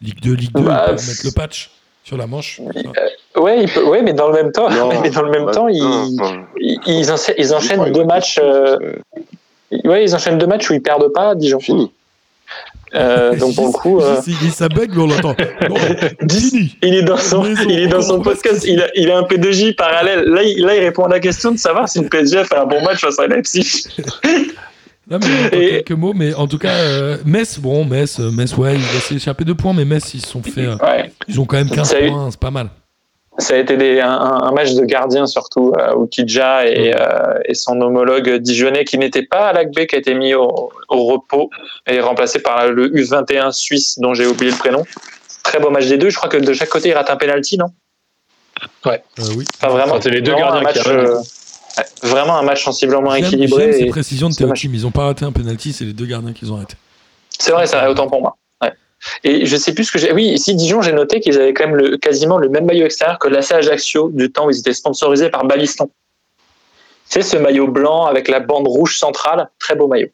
Ligue 2, Ligue 2, Bah, ils peuvent mettre le patch sur la manche. Ouais, il peut- ouais, mais dans le même temps, Non, mais dans le même bah, temps, ils, non, ils, ils encha- enchaînent ils deux matchs. être- euh, ouais, ils enchaînent deux matchs où ils perdent pas, Dijon. Fini. Euh, donc pour le coup, euh, ça bug, mais on l'entend. Non, il est dans son, il est dans son podcast. Il a, il a un P2J parallèle. Là, il, là, il répond à la question de savoir si le PSG fait un bon match face à Leipzig. Là, mais Et- quelques mots, mais en tout cas, euh, Metz, bon, Metz, euh, Metz, ouais, ils ont échapper deux points, mais Metz, ils se sont fait. euh, Ouais. ils ont quand même 15 Ça a eu- points, c'est pas mal. Ça a été des, un, un match de gardien surtout, euh, où Kidja et, euh, et son homologue dijonnais qui n'était pas à l'ACB, qui a été mis au, au repos et remplacé par le U21 suisse dont j'ai oublié le prénom. Très beau match des deux. Je crois que de chaque côté, il rate un penalty, non? Euh, oui. Enfin, vraiment, Enfin, c'est les deux gardiens match, qui euh, ouais, vraiment un match sensiblement équilibré. j'aime ces précisions de c'est dommage. Théo Tim. Ils ont pas raté un penalty, c'est les deux gardiens qu'ils ont raté. C'est vrai, ça autant pour moi. Et je sais plus ce que j'ai. Oui, ici Dijon, j'ai noté qu'ils avaient quand même le, quasiment le même maillot extérieur que l'AC Ajaccio du temps où ils étaient sponsorisés par Baliston. C'est ce maillot blanc avec la bande rouge centrale, très beau maillot.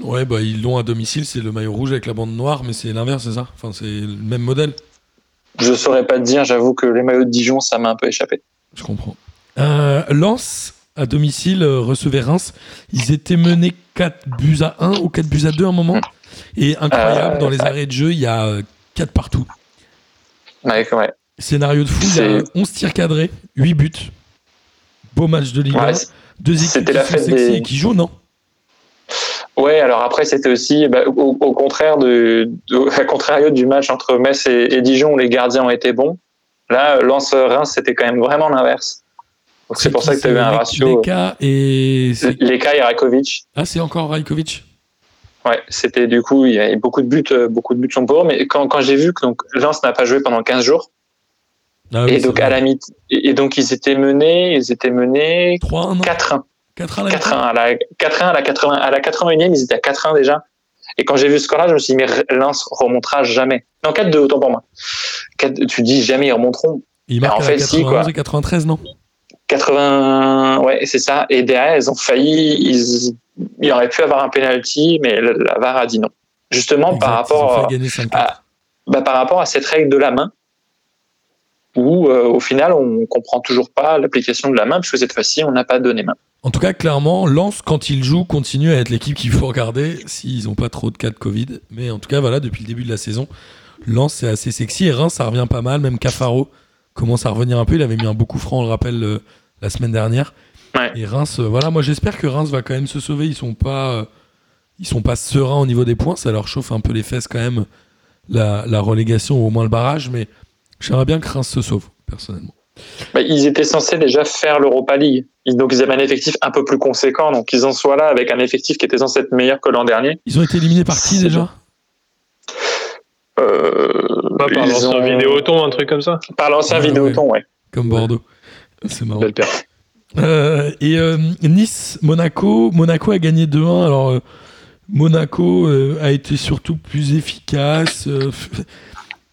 Ouais, bah ils l'ont à domicile, c'est le maillot rouge avec la bande noire, mais c'est l'inverse, c'est ça? Enfin, c'est le même modèle. Je saurais pas te dire, j'avoue que les maillots de Dijon, ça m'a un peu échappé. Je comprends. Euh, Lens, à domicile, euh, recevait Reims. Ils étaient menés 4 buts à 1 ou 4 buts à 2 à un moment? Et incroyable, Euh, dans les ouais. arrêts de jeu, il y a 4 partout. Ouais, ouais. Scénario de fou, il y a C'est- 11 tirs cadrés, 8 buts. Beau match de Ligue 1. Ouais, c'est- Deux équipes c'était qui la sont fête sexy des- et qui jouent, non? Ouais, alors après, c'était aussi, bah, au, au contraire de, de- à contrario du match entre Metz et, et Dijon où les gardiens ont été bons. Là, Lens-Reims, c'était quand même vraiment l'inverse. C'est pour ça que? Tu eu un ratio. euh, Leka et. Leka et Rakovic. Ah, c'est encore Rajkovic Ouais, c'était du coup, il y a beaucoup de buts, euh, beaucoup de buts sont pour eux. Mais quand, quand j'ai vu que donc, Lens n'a pas joué pendant 15 jours, Ah oui, et donc à la mi et, donc ils étaient menés, ils étaient menés 3-1, non 4-1. 4-1 la 4-1 à la 4-1 à la 80 à la 81e, ils étaient à 4-1 déjà. Et quand j'ai vu ce score-là, je me suis dit mais Lens remontera jamais. Non 4-2 autant pour moi. 4 tu dis jamais ils remonteront. Il marque en fait, 91 si, quoi. et 93, non? 80 ouais, c'est ça et derrière ils ont failli ils il aurait pu avoir un penalty mais la VAR a dit non. Justement par Exact, ils ont rapport fait à- gagner 5 à, bah, par rapport à cette règle de la main, où euh, au final on comprend toujours pas l'application de la main, puisque cette fois-ci on n'a pas donné main. En tout cas, clairement, Lens, quand il joue, continue à être l'équipe qu'il faut regarder s'ils n'ont pas trop de cas de Covid. Mais en tout cas, voilà, depuis le début de la saison, Lens, c'est assez sexy. Et Reims, ça revient pas mal. Même Cafaro commence à revenir un peu. Il avait mis un beau coup franc, on le rappelle, euh, la semaine dernière. Ouais. Et Reims, euh, voilà, moi j'espère que Reims va quand même se sauver. Ils sont pas, euh, ils sont pas sereins au niveau des points. Ça leur chauffe un peu les fesses quand même, la, la relégation ou au moins le barrage. Mais j'aimerais bien que Reims se sauve, personnellement. Bah, ils étaient censés déjà faire l'Europa League, Ils- donc ils avaient un effectif un peu plus conséquent, donc ils en soient là avec un effectif qui était censé être meilleur que l'an dernier. Ils ont été éliminés par qui déjà? Pas par l'ancien ont- Vidéoton, un truc comme ça Par l'ancien Ah, ouais. Vidéoton, ouais. Comme Bordeaux. C'est marrant. Belle perte. Euh, et euh, Nice, Monaco, Monaco a gagné 2-1. Alors euh, Monaco euh, a été surtout plus efficace. euh,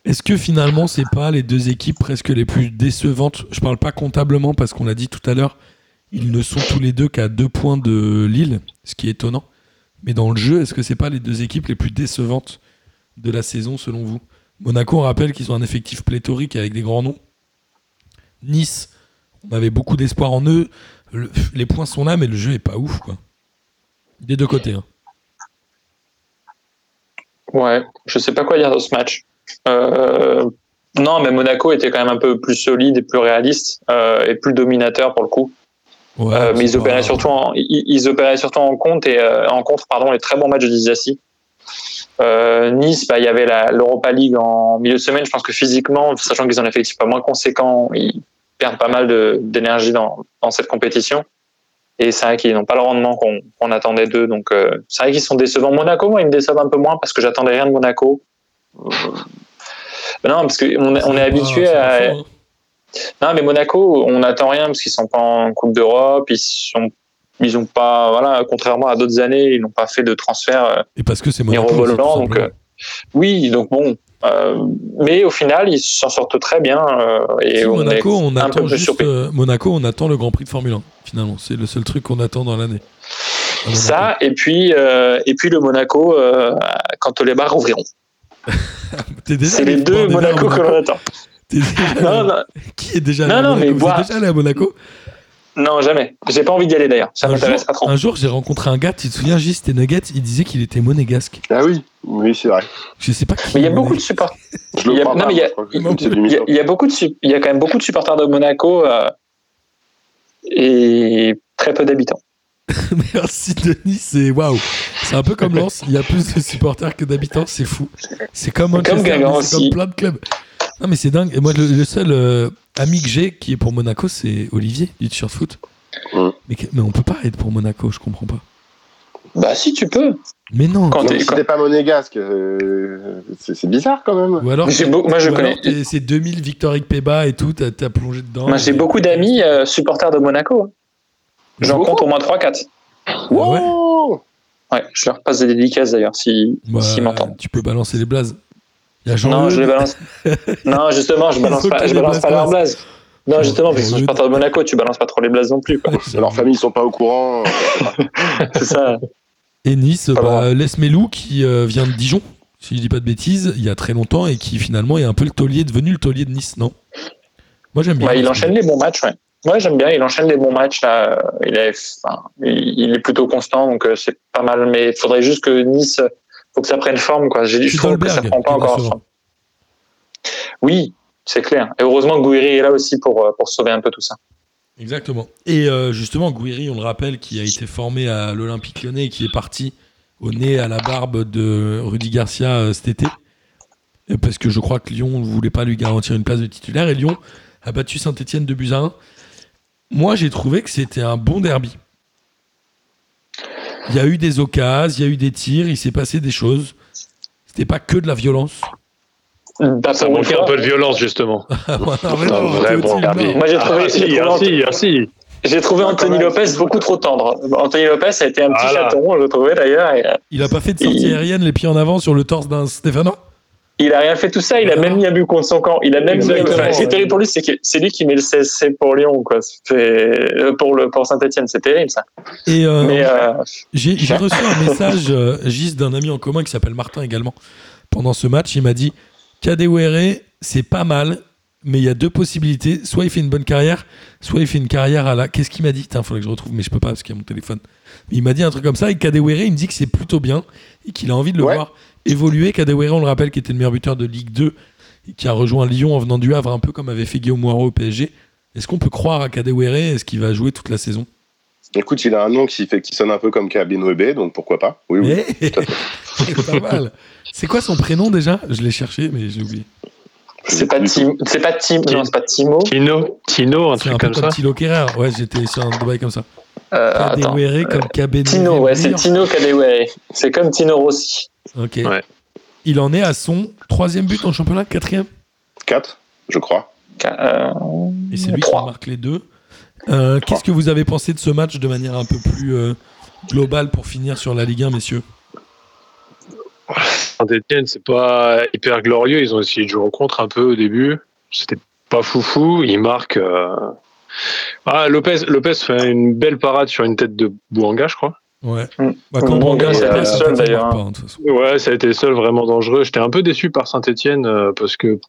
Est-ce que finalement c'est pas les deux équipes presque les plus décevantes? Je parle pas comptablement parce qu'on l'a dit tout à l'heure, ils ne sont tous les deux qu'à deux points de Lille, ce qui est étonnant. Mais dans le jeu, est-ce que c'est pas les deux équipes les plus décevantes? De la saison selon vous Monaco, on rappelle qu'ils ont un effectif pléthorique avec des grands noms. Nice, on avait beaucoup d'espoir en eux. Le- les points sont là, mais le jeu est pas ouf, quoi. Des deux côtés. hein. Ouais, je sais pas quoi dire de ce match. Euh, non, mais Monaco était quand même un peu plus solide et plus réaliste euh, et plus dominateur pour le coup. Ouais, Euh, mais ils opéraient pas- surtout en, ils, ils opéraient surtout en compte et en contre pardon les très bons matchs de Dizassi. Euh, nice, bah, il y avait l'Europa League en milieu de semaine. Je pense que physiquement, sachant qu'ils ont un effectif pas moins conséquent, ils perdent pas mal d'énergie dans, dans cette compétition. Et c'est vrai qu'ils n'ont pas le rendement qu'on attendait d'eux. Donc euh, c'est vrai qu'ils sont décevants. Monaco, moi, ils me déçoivent un peu moins parce que j'attendais rien de Monaco. Euh, non, parce qu'on on est habitué à, hein. non, mais Monaco, on n'attend rien parce qu'ils sont pas en Coupe d'Europe. Ils sont, ils ont pas, voilà, contrairement à d'autres années, ils n'ont pas fait de transfert euh, Et parce que c'est Monaco. mirobolant. Donc, euh, oui, donc bon. euh, mais au final, ils s'en sortent très bien. euh, et Si, on Monaco, est on un attend peu juste, Monaco, on attend le Grand Prix de Formule 1. Finalement, c'est le seul truc qu'on attend dans l'année. Monaco. Ça, et puis, et puis le Monaco, quand les bars ouvriront. C'est les deux à Monaco que l'on attend. T'es déjà Non, allé- non, Qui est déjà allé à Monaco mais Vous boire- êtes déjà allé à Monaco non, jamais. J'ai pas envie d'y aller d'ailleurs. Ça un m'intéresse jour, pas trop. un jour, j'ai rencontré un gars, tu te souviens, Gis, c'était Nuggets, il disait qu'il était monégasque. Ah oui, oui, c'est vrai. Je sais pas qui. Mais il y a beaucoup de supporters. Je le Il y a- non, mais il y a- il y beaucoup de, sup- il y a quand même beaucoup de supporters de Monaco euh, et très peu d'habitants. Merci Denis, c'est waouh. C'est un peu comme Lens, il y a plus de supporters que d'habitants, c'est fou. C'est comme Manchester, Comme comme plein de clubs. Non mais c'est dingue. Et moi le, le seul euh, ami que j'ai qui est pour Monaco, c'est Olivier du t-shirt foot. Mm. Mais, mais on peut pas être pour Monaco, je comprends pas. Bah si tu peux. Mais non. Quand t'es- si quand- pas monégasque, euh, c'est bizarre quand même. Ou alors, beau- moi, je connais- c'est 2000 Victor Peba et tout, t'as plongé dedans. Moi j'ai beaucoup d'amis euh, supporters de Monaco. hein. J'en compte au moins 3-4. Ah ouais Wow Ouais, je leur passe des dédicaces d'ailleurs si Bah, s'ils m'entendent. tu peux balancer les blazes. Il y a Jean Non, je les balance. non, justement, je balance pas, que je les balance pas leurs blazes. Non, justement, parce sont Au lieu de- Monaco, tu balances pas trop les blazes non plus. quoi. Leur famille, ils sont pas au courant. C'est ça. Et Nice, bah. Les Melou qui euh, vient de Dijon, si je dis pas de bêtises, il y a très longtemps et qui finalement est un peu le taulier devenu le taulier de Nice, non? Moi j'aime bien. Bah, il enchaîne les bons matchs, ouais. Ouais, j'aime bien. Il enchaîne les bons matchs là. Il est, enfin, il il est plutôt constant, donc euh, c'est pas mal. Mais il faudrait juste que Nice, faut que ça prenne forme, quoi. J'ai- Je trouve que ça prend pas encore forme. Oui, c'est clair. Et heureusement que Gouiri est là aussi pour euh, pour sauver un peu tout ça. Exactement. Et euh, justement, Gouiri, on le rappelle, qui a été formé à l'Olympique lyonnais et qui est parti au nez, à la barbe de Rudy Garcia euh, cet été. Parce que je crois que Lyon ne voulait pas lui garantir une place de titulaire et Lyon a battu Saint-Etienne de buts à 1. Moi, j'ai trouvé que c'était un bon derby. Il y a eu des occasions, il y a eu des tirs, il s'est passé des choses. C'était pas que de la violence. Bah, Ça manquait un peu de violence, justement. Ah, non, vrai bon derby. Moi, j'ai trouvé- Ah, si, trouvé ah, Anthony- si, ah, si. J'ai trouvé Anthony quand même. Lopez beaucoup trop tendre. Anthony Lopez a été un petit Voilà. chaton, je trouvais d'ailleurs. et, euh, Il a pas fait de sortie Il- aérienne, les pieds en avant sur le torse d'un Stéphano? Il a rien fait tout ça, il a même mis un but contre son camp. Il a même mis, enfin, ce qui est terrible pour lui, c'est que c'est lui qui met le CSC pour Lyon, quoi. Euh, pour le, pour Saint-Etienne, c'est terrible, ça. Et euh, euh, j'ai reçu un message, Gis, d'un ami en commun qui s'appelle Martin également. Pendant ce match, il m'a dit Kadewere, c'est pas mal, mais il y a deux possibilités. Soit il fait une bonne carrière, soit il fait une carrière à la. Qu'est-ce qu'il m'a dit? Il faudrait que je retrouve, mais je peux pas parce qu'il y a mon téléphone. Il m'a dit un truc comme ça. Et Kadewere, il me dit que c'est plutôt bien et qu'il a envie de le Ouais. voir évoluer. Kadewere, on le rappelle, qui était le meilleur buteur de Ligue 2 et qui a rejoint Lyon en venant du Havre, un peu comme avait fait Guillaume Moirot au PSG. Est-ce qu'on peut croire à Kadewere Est-ce qu'il va jouer toute la saison? Écoute, il a un nom qui, fait, qui sonne un peu comme Kabin Webe, donc pourquoi pas? Oui, oui. Eh, C'est pas mal. C'est quoi son prénom déjà? Je l'ai cherché, mais j'ai oublié. c'est pas Tim, c'est pas Tim, non, c'est pas Timo. Tino, Tino, un C'est un truc peu comme comme ça. Thilo Kerrer. Ouais, j'étais sur un bail comme ça. Euh. Kadewere comme Kabene. Tino, ouais, c'est Tino Kadewere. C'est comme Tino Rossi. Ok. Ouais. Il en est à son troisième but en championnat, quatrième? 4, je crois. Euh, Et c'est lui qui marque les deux. Euh, Qu'est-ce que vous avez pensé de ce match de manière un peu plus euh, globale pour finir sur la Ligue 1, messieurs? Saint-Etienne, c'est pas hyper glorieux. Ils ont essayé de jouer en contre un peu au début. C'était pas foufou. Ils marquent. Euh, Ah, Lopez, Lopez fait une belle parade sur une tête de Bouanga, je crois. Ouais. Mm. Bah, quand Bouanga c'est est le seul, d'ailleurs, hein. Ouais, ça a été le seul vraiment dangereux. J'étais un peu déçu par Saint-Etienne parce que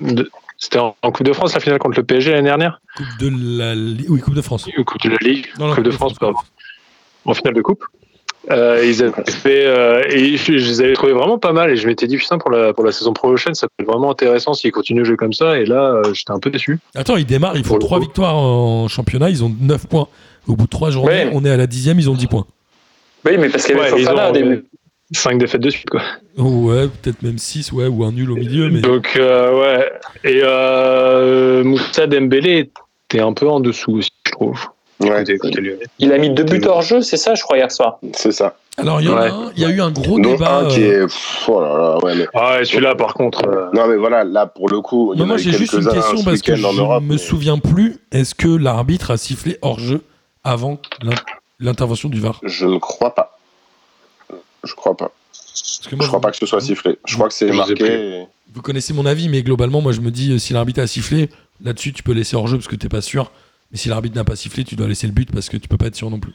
de- c'était en, en Coupe de France la finale contre le PSG l'année dernière. Coupe de la Li- oui, Coupe de France. Ou Coupe de la Ligue, Non, Coupe de France, pardon. En finale de Coupe. Euh, ils avaient fait, euh, et je, je les avais trouvés vraiment pas mal et je m'étais dit putain pour la pour la saison prochaine ça peut être vraiment intéressant s'ils continuent de jouer comme ça et là euh, j'étais un peu déçu. Attends, ils démarrent, ils font Pour le 3 coup. victoires en championnat, ils ont 9 points. Au bout de 3 journées, Ouais. on est à la dixième, ils ont 10 points. Oui, mais parce qu'il y avait Ouais, ils Fofana ont au début. cinq défaites de suite quoi. Ouais, peut-être même 6, ouais, ou un nul au milieu, mais Donc euh, ouais et euh, Moussa Dembélé était un peu en dessous aussi je trouve. Ouais. Il a mis deux buts hors jeu, c'est ça, je crois, hier soir. c'est ça. Alors, il y en a un, il y a eu un gros débat. un qui euh, est. pff, oh là là, ouais, mais. Ah celui-là par contre euh, Non, mais voilà, là, pour le coup, il y mais en moi, j'ai juste une question ce parce que je Europe. me souviens plus. Est-ce que l'arbitre a sifflé hors jeu avant l'in- l'intervention du VAR? Je ne crois pas. Je crois pas. Parce que moi, Je crois pas que ce soit sifflé. Je crois que c'est marqué. et- Vous connaissez mon avis, mais globalement, moi, je me dis, euh, si l'arbitre a sifflé, là-dessus, tu peux laisser hors jeu parce que t'es pas sûr. Mais si l'arbitre n'a pas sifflé, tu dois laisser le but parce que tu peux pas être sûr non plus.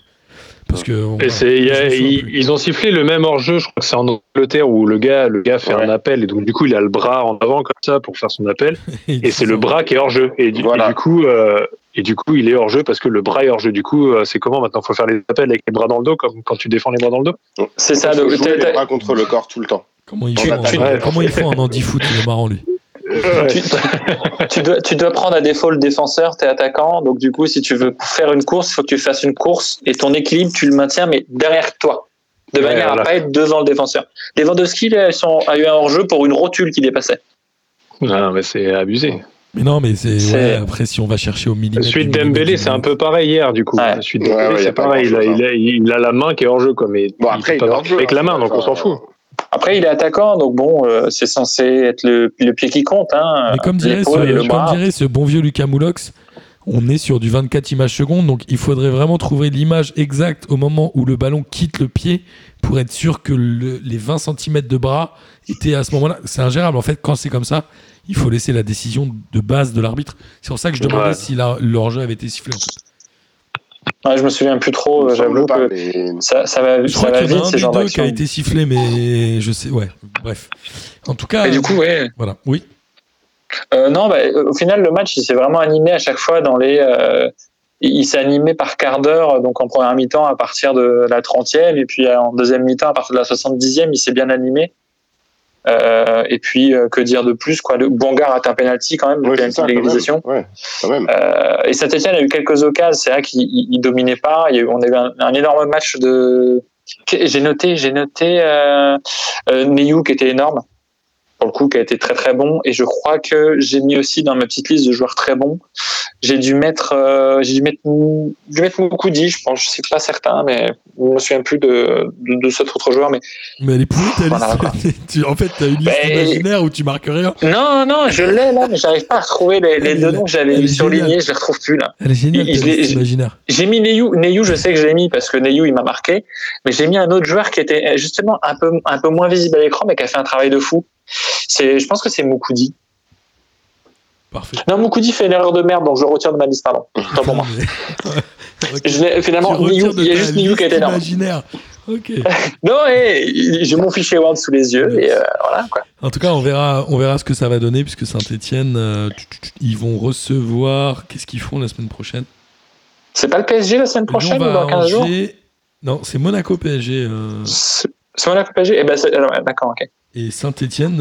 Parce que. on- Et il a- ils, ils ont sifflé le même hors-jeu, je crois que c'est en Angleterre où le gars, le gars fait Ouais. un appel et donc du coup il a le bras en avant comme ça pour faire son appel il et c'est le bras qui est hors-jeu et du, Voilà. et du coup euh, et du coup il est hors-jeu parce que le bras est hors-jeu. Du coup euh, c'est comment maintenant? Faut faire les appels avec les bras dans le dos comme quand tu défends les bras dans le dos? C'est ça. Il faut donc, jouer les bras contre le corps tout le temps. Comment il Tu- fait en- ouais, comment il en handi foot? Il est marrant, lui. Tu, dois, tu dois prendre à défaut le défenseur, t'es attaquant, donc du coup, si tu veux faire une course, il faut que tu fasses une course et ton équilibre, tu le maintiens, mais derrière toi, de manière à pas être devant le défenseur. Lewandowski là, sont, a eu un hors-jeu pour une rotule qui dépassait. Non, mais c'est abusé. Mais non, mais c'est après si on va chercher au millimètre. Celui de Dembélé, c'est un peu pareil hier du coup. Celui de Dembélé, c'est pareil. Il a, il, a, il a, la main qui est hors jeu, quoi. Mais bon, après, il, il avec la main, donc on s'en fout. Après, il est attaquant, donc bon, euh, c'est censé être le, le, pied qui compte. Hein, mais comme dirait, ce, comme dirait ce bon vieux Lucas Moulox, on est sur du 24 images secondes, donc il faudrait vraiment trouver l'image exacte au moment où le ballon quitte le pied pour être sûr que le, les 20 cm de bras étaient à ce moment-là. C'est ingérable. En fait, quand c'est comme ça, il faut laisser la décision de base de l'arbitre. C'est pour ça que je demandais ouais. si leur jeu avait été sifflé. En fait. Ouais, je me souviens plus trop, j'avoue que mais... ça, ça va, je ça crois va vite, un ces des deux qui a été sifflé, mais je sais, ouais, bref. En tout cas. Et du coup, ouais. Voilà, oui. Euh, non, bah, au final, le match, il s'est vraiment animé à chaque fois dans les. Euh, il s'est animé par quart d'heure, donc en première mi-temps à partir de la 30e, et puis en deuxième mi-temps à partir de la 70e, il s'est bien animé. Euh, et puis euh, que dire de plus quoi? Le Bongar a un penalty quand même, Ouais, penalty de l'égalisation. Ouais. Euh, et Saint-Etienne a eu quelques occasions, c'est vrai qu'il il, il dominait pas. Il y a eu, on a eu un, un énorme match de. J'ai noté, j'ai noté euh, euh, Neyou qui était énorme pour le coup, qui a été très très bon. Et je crois que j'ai mis aussi dans ma petite liste de joueurs très bons. J'ai dû mettre, euh, j'ai dû mettre, dû mettre Moukoudi, je pense, je sais pas certain, mais je me souviens plus de, de, de cet autre joueur. Mais Mais elle est pourrie ta Voilà, liste. Tu- en fait, t'as une liste Ben- imaginaire où tu marques rien. non, non, je l'ai là, mais j'arrive pas à retrouver les, deux noms que j'avais surlignés. Je les retrouve plus là. Elle est géniale ta liste imaginaire. J'ai mis Neyou. Neyou, je sais que je l'ai mis parce que Neyou, il m'a marqué. Mais j'ai mis un autre joueur qui était justement un peu, un peu moins visible à l'écran, mais qui a fait un travail de fou. C'est, je pense que c'est Moukoudi. Parfait. Non, Moukoudi fait une erreur de merde, donc je retire de ma liste, pardon. Autant pour moi. Je finalement, il y a juste Neyou qui a été énorme. imaginaire. Ok. Non, et j'ai mon fichier Word sous les yeux, et euh, voilà, quoi. En tout cas, on verra, on verra ce que ça va donner puisque Saint-Etienne, ils vont recevoir. Qu'est-ce qu'ils font la semaine prochaine? C'est pas le PSG la semaine prochaine Lyon ou dans à 15 jours? Non, c'est Monaco PSG. euh, C'est Monaco PSG Eh ben, d'accord, ok. Et Saint-Etienne,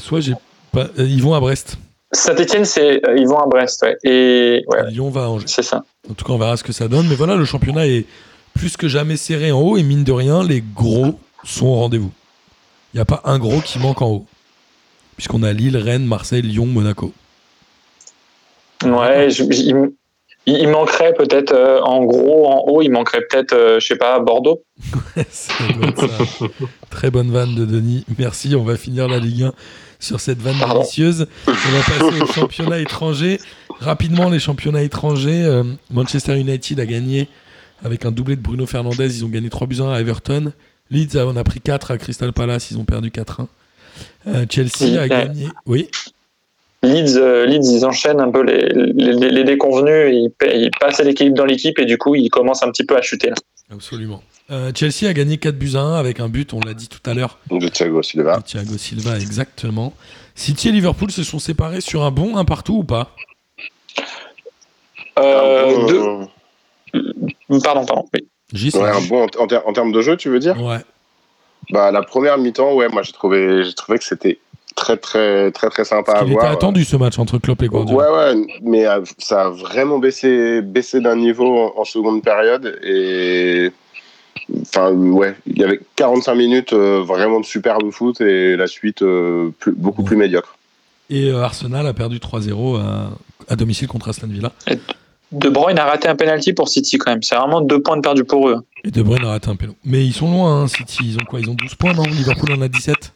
soit j'ai pas. euh, ils vont à Brest. Saint-Etienne, c'est, euh, ils vont à Brest, ouais. Et, ouais, Et Lyon va à Angers. c'est ça. En tout cas, on verra ce que ça donne. Mais voilà, le championnat est plus que jamais serré en haut et mine de rien, les gros sont au rendez-vous. Il n'y a pas un gros qui manque en haut. Puisqu'on a Lille, Rennes, Marseille, Lyon, Monaco. Ouais, je- il, manquerait peut-être, euh, en gros, en haut, il manquerait peut-être, euh, je sais pas, Bordeaux. Très bonne vanne de Denis. Merci. On va finir la Ligue 1 sur cette vanne Pardon. délicieuse. On va passer aux championnats étrangers. Rapidement, les championnats étrangers. euh, Manchester United a gagné avec un doublé de Bruno Fernandez. Ils ont gagné 3 buts à 1 à Everton. Leeds on a pris 4 à Crystal Palace. Ils ont perdu 4-1. Euh, Chelsea a gagné. Oui. Leeds, euh, Leeds, ils enchaînent un peu les, les, déconvenus, ils, ils passent à l'équilibre dans l'équipe et du coup, ils commencent un petit peu à chuter. Là. Absolument. Euh, Chelsea a gagné 4 buts à 1 avec un but, on l'a dit tout à l'heure, De Thiago Silva. de Thiago Silva, exactement. City et Liverpool se sont séparés sur un bon un partout ou pas? Euh, deux- Pardon, pardon. Oui. J'y ouais, un bon en, en ter- en termes de jeu, tu veux dire? Ouais. Bah la première mi-temps, ouais, moi j'ai trouvé, j'ai trouvé que c'était très très très très sympa Parce à qu'il était voir. attendu ce match entre Klopp et Ouais, Guardiola. ouais, mais euh, ça a vraiment baissé, baissé d'un niveau en, en seconde période. Et. Enfin, ouais, il y avait 45 minutes euh, vraiment de superbe foot et la suite euh, plus- beaucoup Ouais. plus médiocre. Et euh, Arsenal a perdu 3-0 à, à domicile contre Aston Villa. De Bruyne a raté un penalty pour City quand même. C'est vraiment deux points de perdu pour eux. Et De Bruyne a raté un péno. Mais ils sont loin, hein, City. Ils ont quoi? Ils ont 12 points, non? Liverpool en a 17.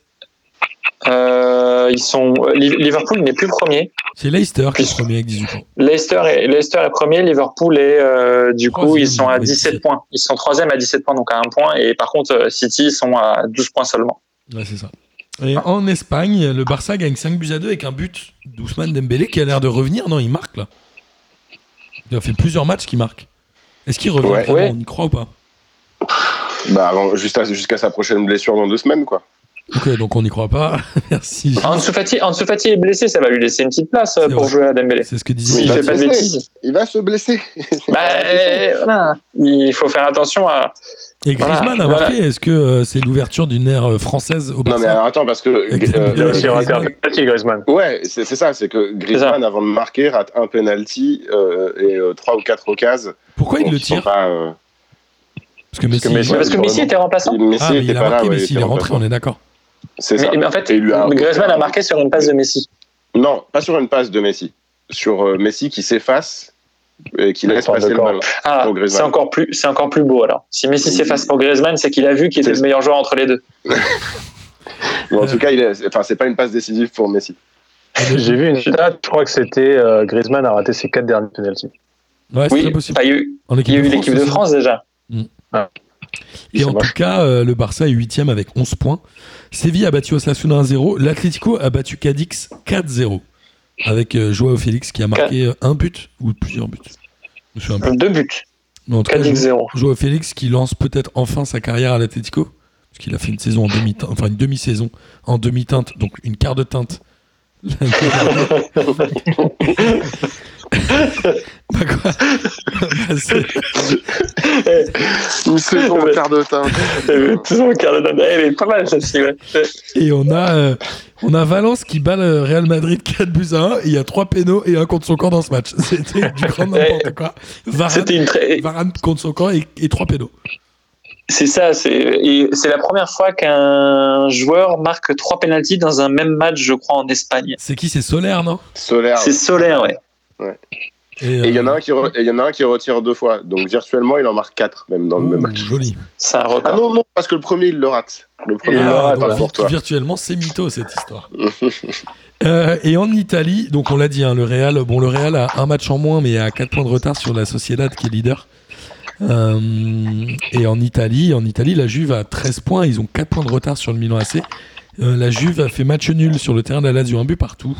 Euh, ils sont Li- Liverpool n'est plus premier. C'est Leicester qui est premier avec 18 points. Leicester est, Leicester est premier. Liverpool est euh, du coup ils sont à avec 17 17. points. Ils sont troisième à 17 points donc à un point. Et par contre euh, City ils sont à 12 points seulement. Ouais, c'est ça. Et en Espagne, le Barça gagne 5 buts à 2 avec un but d'Ousmane Dembélé qui a l'air de revenir. Non, il marque là. Il a fait plusieurs matchs qu'il marque. Est-ce qu'il revient Ouais. vraiment Ouais. On y croit ou pas? Bah, avant- juste à- jusqu'à sa prochaine blessure dans deux semaines, quoi. Ok, donc on n'y croit pas. Merci. Ansu Fati, Ansu Fati est blessé, ça va lui laisser une petite place euh, pour vrai. jouer à Dembélé. C'est ce que disait. il va fait pas de se blesser. bêtises. Il va se blesser. Bah, euh, voilà. Il faut faire attention à. Et Griezmann Voilà, a marqué. Est-ce que euh, c'est l'ouverture d'une ère française au non, mais Barça alors, attends, parce que. Euh, Il a aussi Griezmann. raté un penalty, Griezmann. Ouais, c'est ça, c'est que Griezmann, avant de marquer, rate un penalty euh, et euh, trois ou quatre occasions. Pourquoi il le tire Pas, euh, Parce que Messi. que Messi- parce que Messi était remplaçant. Messi Ah, mais était il a pas là. marqué, ouais, Messi, il est rentré, on est d'accord. C'est Mais, ça. mais en fait, Et lui a- Griezmann a marqué sur une passe de Messi. Non, pas sur une passe de Messi. Sur euh, Messi qui s'efface et qui laisse passer le ballon. Ah, Pour Griezmann. c'est encore plus, c'est encore plus beau alors. Si Messi s'efface pour Griezmann, c'est qu'il a vu qu'il était le meilleur joueur entre les deux. Mais en tout cas, il est, enfin, c'est pas une passe décisive pour Messi. J'ai vu une stat, je crois que c'était euh, Griezmann a raté ses quatre derniers penalties. Ouais, c'est Oui, ah, il y a eu, En il y a eu l'équipe de. France déjà. Et C'est en moche. tout cas, euh, le Barça est 8 avec 11 points. Séville a battu Osasuna 1-0. L'Atlético a battu Cadix 4-0. Avec euh, Joao Félix qui a marqué euh, un but ou plusieurs buts. Je. Deux buts, Mais en tout cas, 4 Jo- 0 Joao Félix qui lance peut-être enfin sa carrière à l'Atlético. Parce qu'il a fait une saison en demi enfin une demi-saison en demi-teinte, donc une quart de teinte. bah quoi Bah, c'est- Une saison Ouais. quart de teinte. Toujours Carlos Elle est pas mal celle-ci, ouais. Et on a, euh, on a Valence qui bat le Real Madrid 4 buts à 1. Et il y a 3 pénaux et un contre son camp dans ce match. C'était du grand n'importe quoi. Varane, C'était une très. Varane contre son camp et, et 3 pénaux. C'est ça, c'est et c'est la première fois qu'un joueur marque trois pénalties dans un même match, je crois, en Espagne. C'est qui? C'est Solaire, non? Solaire. C'est solaire, ouais. Et Et il y en a euh, un qui re- y en a un qui retire deux fois. Donc virtuellement, il en marque quatre même dans le même match. Joli. C'est un Ah non non, parce que le premier il le rate. Le premier Il il le le Ah, rate, pour toi. virtuellement, c'est mytho cette histoire. Euh, et en Italie, donc on l'a dit, hein, le Real, bon, le Real a un match en moins, mais a 4 points de retard sur la Sociedad qui est leader. Euh, et en Italie, en Italie, la Juve a 13 points, ils ont 4 points de retard sur le Milan AC. Euh, la Juve a fait match nul sur le terrain de la Lazio, un but partout.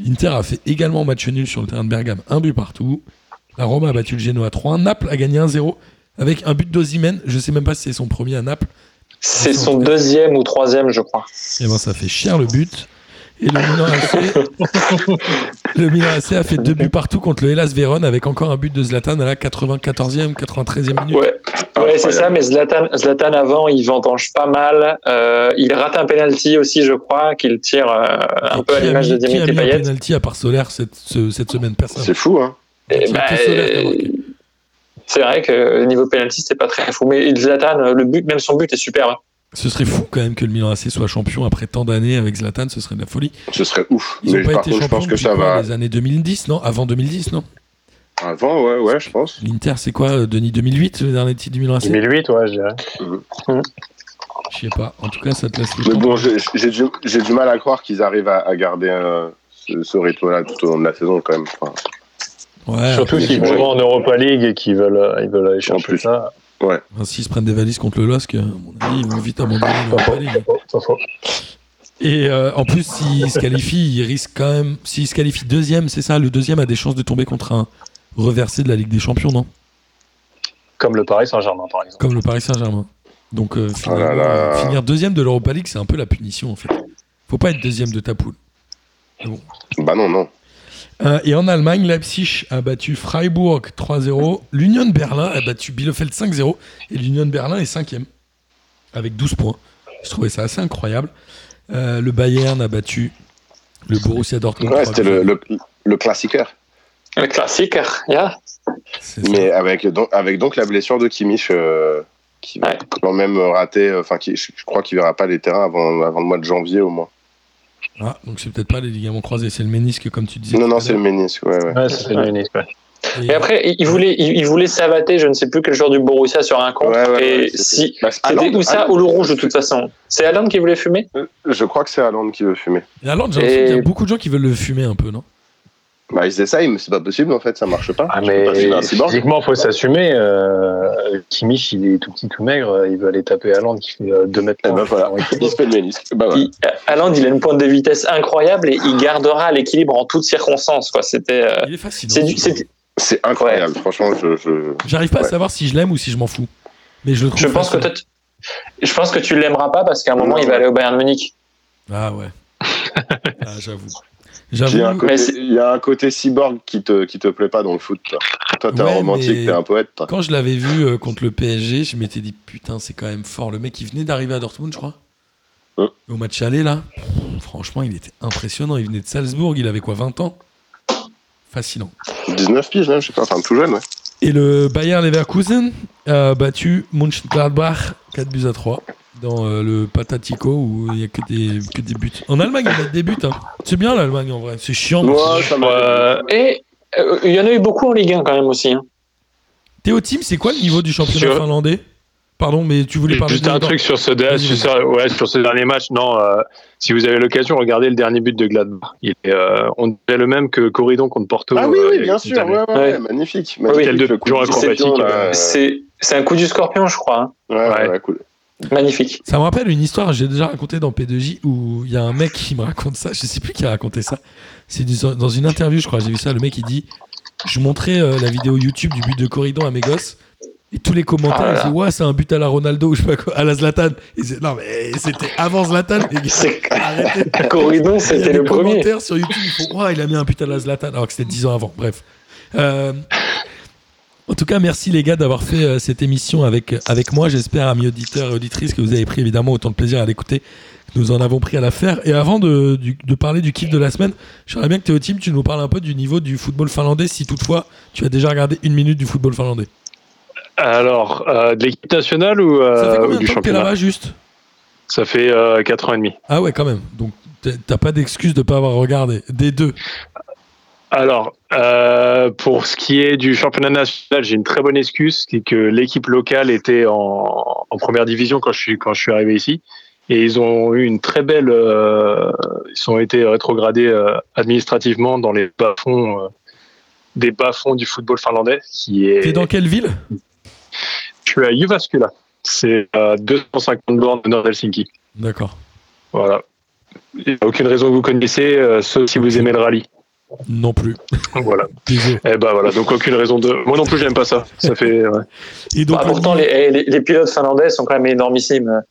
L'Inter a fait également match nul sur le terrain de Bergame, un but partout. La Roma a battu le Genoa 3 Naples a gagné 1-0 avec un but d'Ozimène. Je sais même pas si c'est son premier à Naples. C'est son deuxième ou troisième, je crois. Et ben ça fait cher le but. Et le Milan AC, le Milan AC a fait deux buts partout contre le Hellas Vérone avec encore un but de Zlatan à la 94e, 93e minute. Ouais, ouais c'est ça, mais Zlatan, Zlatan avant, il vendange pas mal. Euh, il rate un penalty aussi, je crois, qu'il tire euh, un Et peu à l'image de mis- Qui a Dimitri mis un Payet. penalty à part Solaire cette, ce- cette semaine Personne. C'est fou hein. C'est bah, a marqué. C'est vrai que niveau penalty, c'était pas très fou. Mais Zlatan, le but, même son but est super. Ce serait fou quand même que le Milan AC soit champion après tant d'années avec Zlatan, ce serait de la folie. Ce serait ouf. Ils Mais n'ont pas par été contre, je pense que ça quoi, va. les années 2010, non? Avant 2010, non? Avant, ouais, ouais, je pense. L'Inter, c'est quoi, euh, Denis 2008, le dernier titre du Milan AC 2008, ouais, je dirais. Je sais pas. En tout cas, ça te laisse le Mais temps. bon, j'ai du, mal à croire qu'ils arrivent à, à garder euh, ce, ce rythme-là tout au long de la saison quand même. Enfin, Ouais, Surtout s'ils jouer en Europa League et qu'ils veulent, euh, ils veulent aller chercher plus. Enfin, S'ils se prennent des valises contre le LOSC, à mon avis, ils vont vite abandonner. Et euh, en plus, s'il se qualifie, il risque quand même. S'il se qualifie deuxième, c'est ça Le deuxième a des chances de tomber contre un reversé de la Ligue des Champions, non? Comme le Paris Saint-Germain, par exemple. Comme le Paris Saint-Germain. Donc, euh, finalement, Oh là là. euh, finir deuxième de l'Europa League, c'est un peu la punition, en fait. Faut pas être deuxième de ta poule. bah non, non. Euh, et en Allemagne, Leipzig a battu Freiburg 3-0. L'Union de Berlin a battu Bielefeld 5-0. Et l'Union de Berlin est cinquième, avec 12 points. Je trouvais ça assez incroyable. Euh, le Bayern a battu le Borussia Dortmund. Ouais, 3-2. c'était le, le, le classiqueur. Le classique, yeah. Ça. Mais avec donc, avec donc la blessure de Kimmich, euh, qui va Ouais. quand même rater, enfin, qui, je, je crois qu'il verra pas les terrains avant, avant le mois de janvier au moins. Ah, donc c'est peut-être pas les ligaments croisés, c'est le ménisque, comme tu disais. Non, non, c'est le ménisque, ouais, ouais. Ouais, c'était le Munich, ouais. Et- Et après, il il voulait, il il voulait savater, je ne sais plus quel joueur du Borussia sur un compte. Ouais, ouais, et ouais, c'était- si, Bah, c'est c'était ou ça Haaland. ou le rouge de toute façon. C'est Alan qui voulait fumer? Euh, Je crois que c'est Haaland qui veut fumer. Et alors, j'ai Et- qu'il y a beaucoup de gens qui veulent le fumer un peu, non? Bah, ils essayent, mais c'est pas possible en fait, ça marche pas. Ah, Tu peux pas physiquement, faut s'assumer. Euh, Kimmich, il est tout petit, tout maigre. Il veut aller taper Haaland qui fait 2 mètres. Et ben voilà, il se fait le ménisque. Bah, voilà. Il- a une pointe de vitesse incroyable et il gardera l'équilibre en toutes circonstances. Quoi. C'était, euh, Il est fascinant. c'est incroyable, franchement, je. je... J'arrive pas à savoir si je l'aime ou si je m'en fous. Mais je le trouve je pense que Je pense que tu l'aimeras pas parce qu'à un moment, il va aller au Bayern Munich. Ah ouais. ah, j'avoue. Il y, a un côté, Mais c'est- il y a un côté cyborg qui te, qui te plaît pas dans le foot. Toi, toi t'es Ouais, un romantique, t'es un poète. toi. Quand je l'avais vu euh, contre le PSG, je m'étais dit putain, c'est quand même fort. Le mec, il venait d'arriver à Dortmund, je crois. Au match aller, là, pff, franchement, il était impressionnant. Il venait de Salzbourg, il avait quoi, 20 ans? Fascinant. 19 piges, là, je sais pas, enfin tout jeune, ouais. Et le Bayer Leverkusen a battu Mönchengladbach 4 buts à 3 dans euh, le Patatico où il n'y a que des, que des buts. En Allemagne, ils mettent des buts. Hein. C'est bien l'Allemagne en vrai. C'est chiant. Ouais, ça Euh, Et euh, il y en a eu beaucoup en Ligue 1 quand même aussi. hein. Théo Tim, c'est quoi le niveau du championnat finlandais? Pardon, mais tu voulais parler Juste de un truc sur ce, de- Vas-y, sur, vas-y. ce- ouais, sur ce dernier match. Non, euh, si vous avez l'occasion, regardez le dernier but de Gladbach. Il est, euh, on dirait le même que Corridon contre Porto. Ah oui, oui, il y a bien sûr, ouais, ouais, magnifique. Oui, magnifique quel de- acrobatique, C'est c'est un coup du scorpion, je crois. hein. Ouais, ouais, Ouais. ouais, cool. Magnifique. Ça me rappelle une histoire que j'ai déjà racontée dans P2J où il y a un mec qui me raconte ça. Je sais plus qui a raconté ça. C'est dans une interview, je crois. J'ai vu ça. Le mec, il dit Je montrais euh, la vidéo YouTube du but de Corridon à mes gosses. Et tous les commentaires, Ah ils Ouais, c'est un but à la Ronaldo ou je sais pas quoi, à la Zlatan. C'est- non, mais c'était avant Zlatan, les gars. Arrêtez. Corridon, c'était le premier. commentaires sur YouTube, ils font Ouais, il a mis un but à la Zlatan, alors que c'était 10 ans avant. Bref. Euh, en tout cas, merci les gars d'avoir fait euh, cette émission avec, avec moi. J'espère, amis auditeurs et auditrices, que vous avez pris évidemment autant de plaisir à l'écouter que nous en avons pris à la faire. Et avant de, du- de parler du kiff de la semaine, j'aimerais bien que Théo Tim, tu nous parles un peu du niveau du football finlandais, si toutefois tu as déjà regardé une minute du football finlandais. Alors, euh, de l'équipe nationale ou, euh, Ça fait ou combien du que championnat juste? Ça fait euh, 4 ans et demi. Ah ouais, quand même. Donc t'as pas d'excuse de pas avoir regardé. Des deux. Alors, euh, pour ce qui est du championnat national, j'ai une très bonne excuse, c'est que l'équipe locale était en, en première division quand je suis quand je suis arrivé ici, et ils ont eu une très belle, euh, ils ont été rétrogradés euh, administrativement dans les bas fonds, euh, des bas du football finlandais, qui est. T'es dans quelle ville? Je suis à Jyväskylä, c'est à 250 bornes de Nord-Helsinki. D'accord. Voilà. Il n'y a aucune raison que vous connaissez, sauf si vous aimez le rallye. Non plus. Voilà. Et ben voilà, donc aucune raison de. Moi non plus, j'aime pas ça. Ça fait. ouais. Et donc, Bah, pourtant, les, eh, les, les pilotes finlandais sont quand même énormissimes.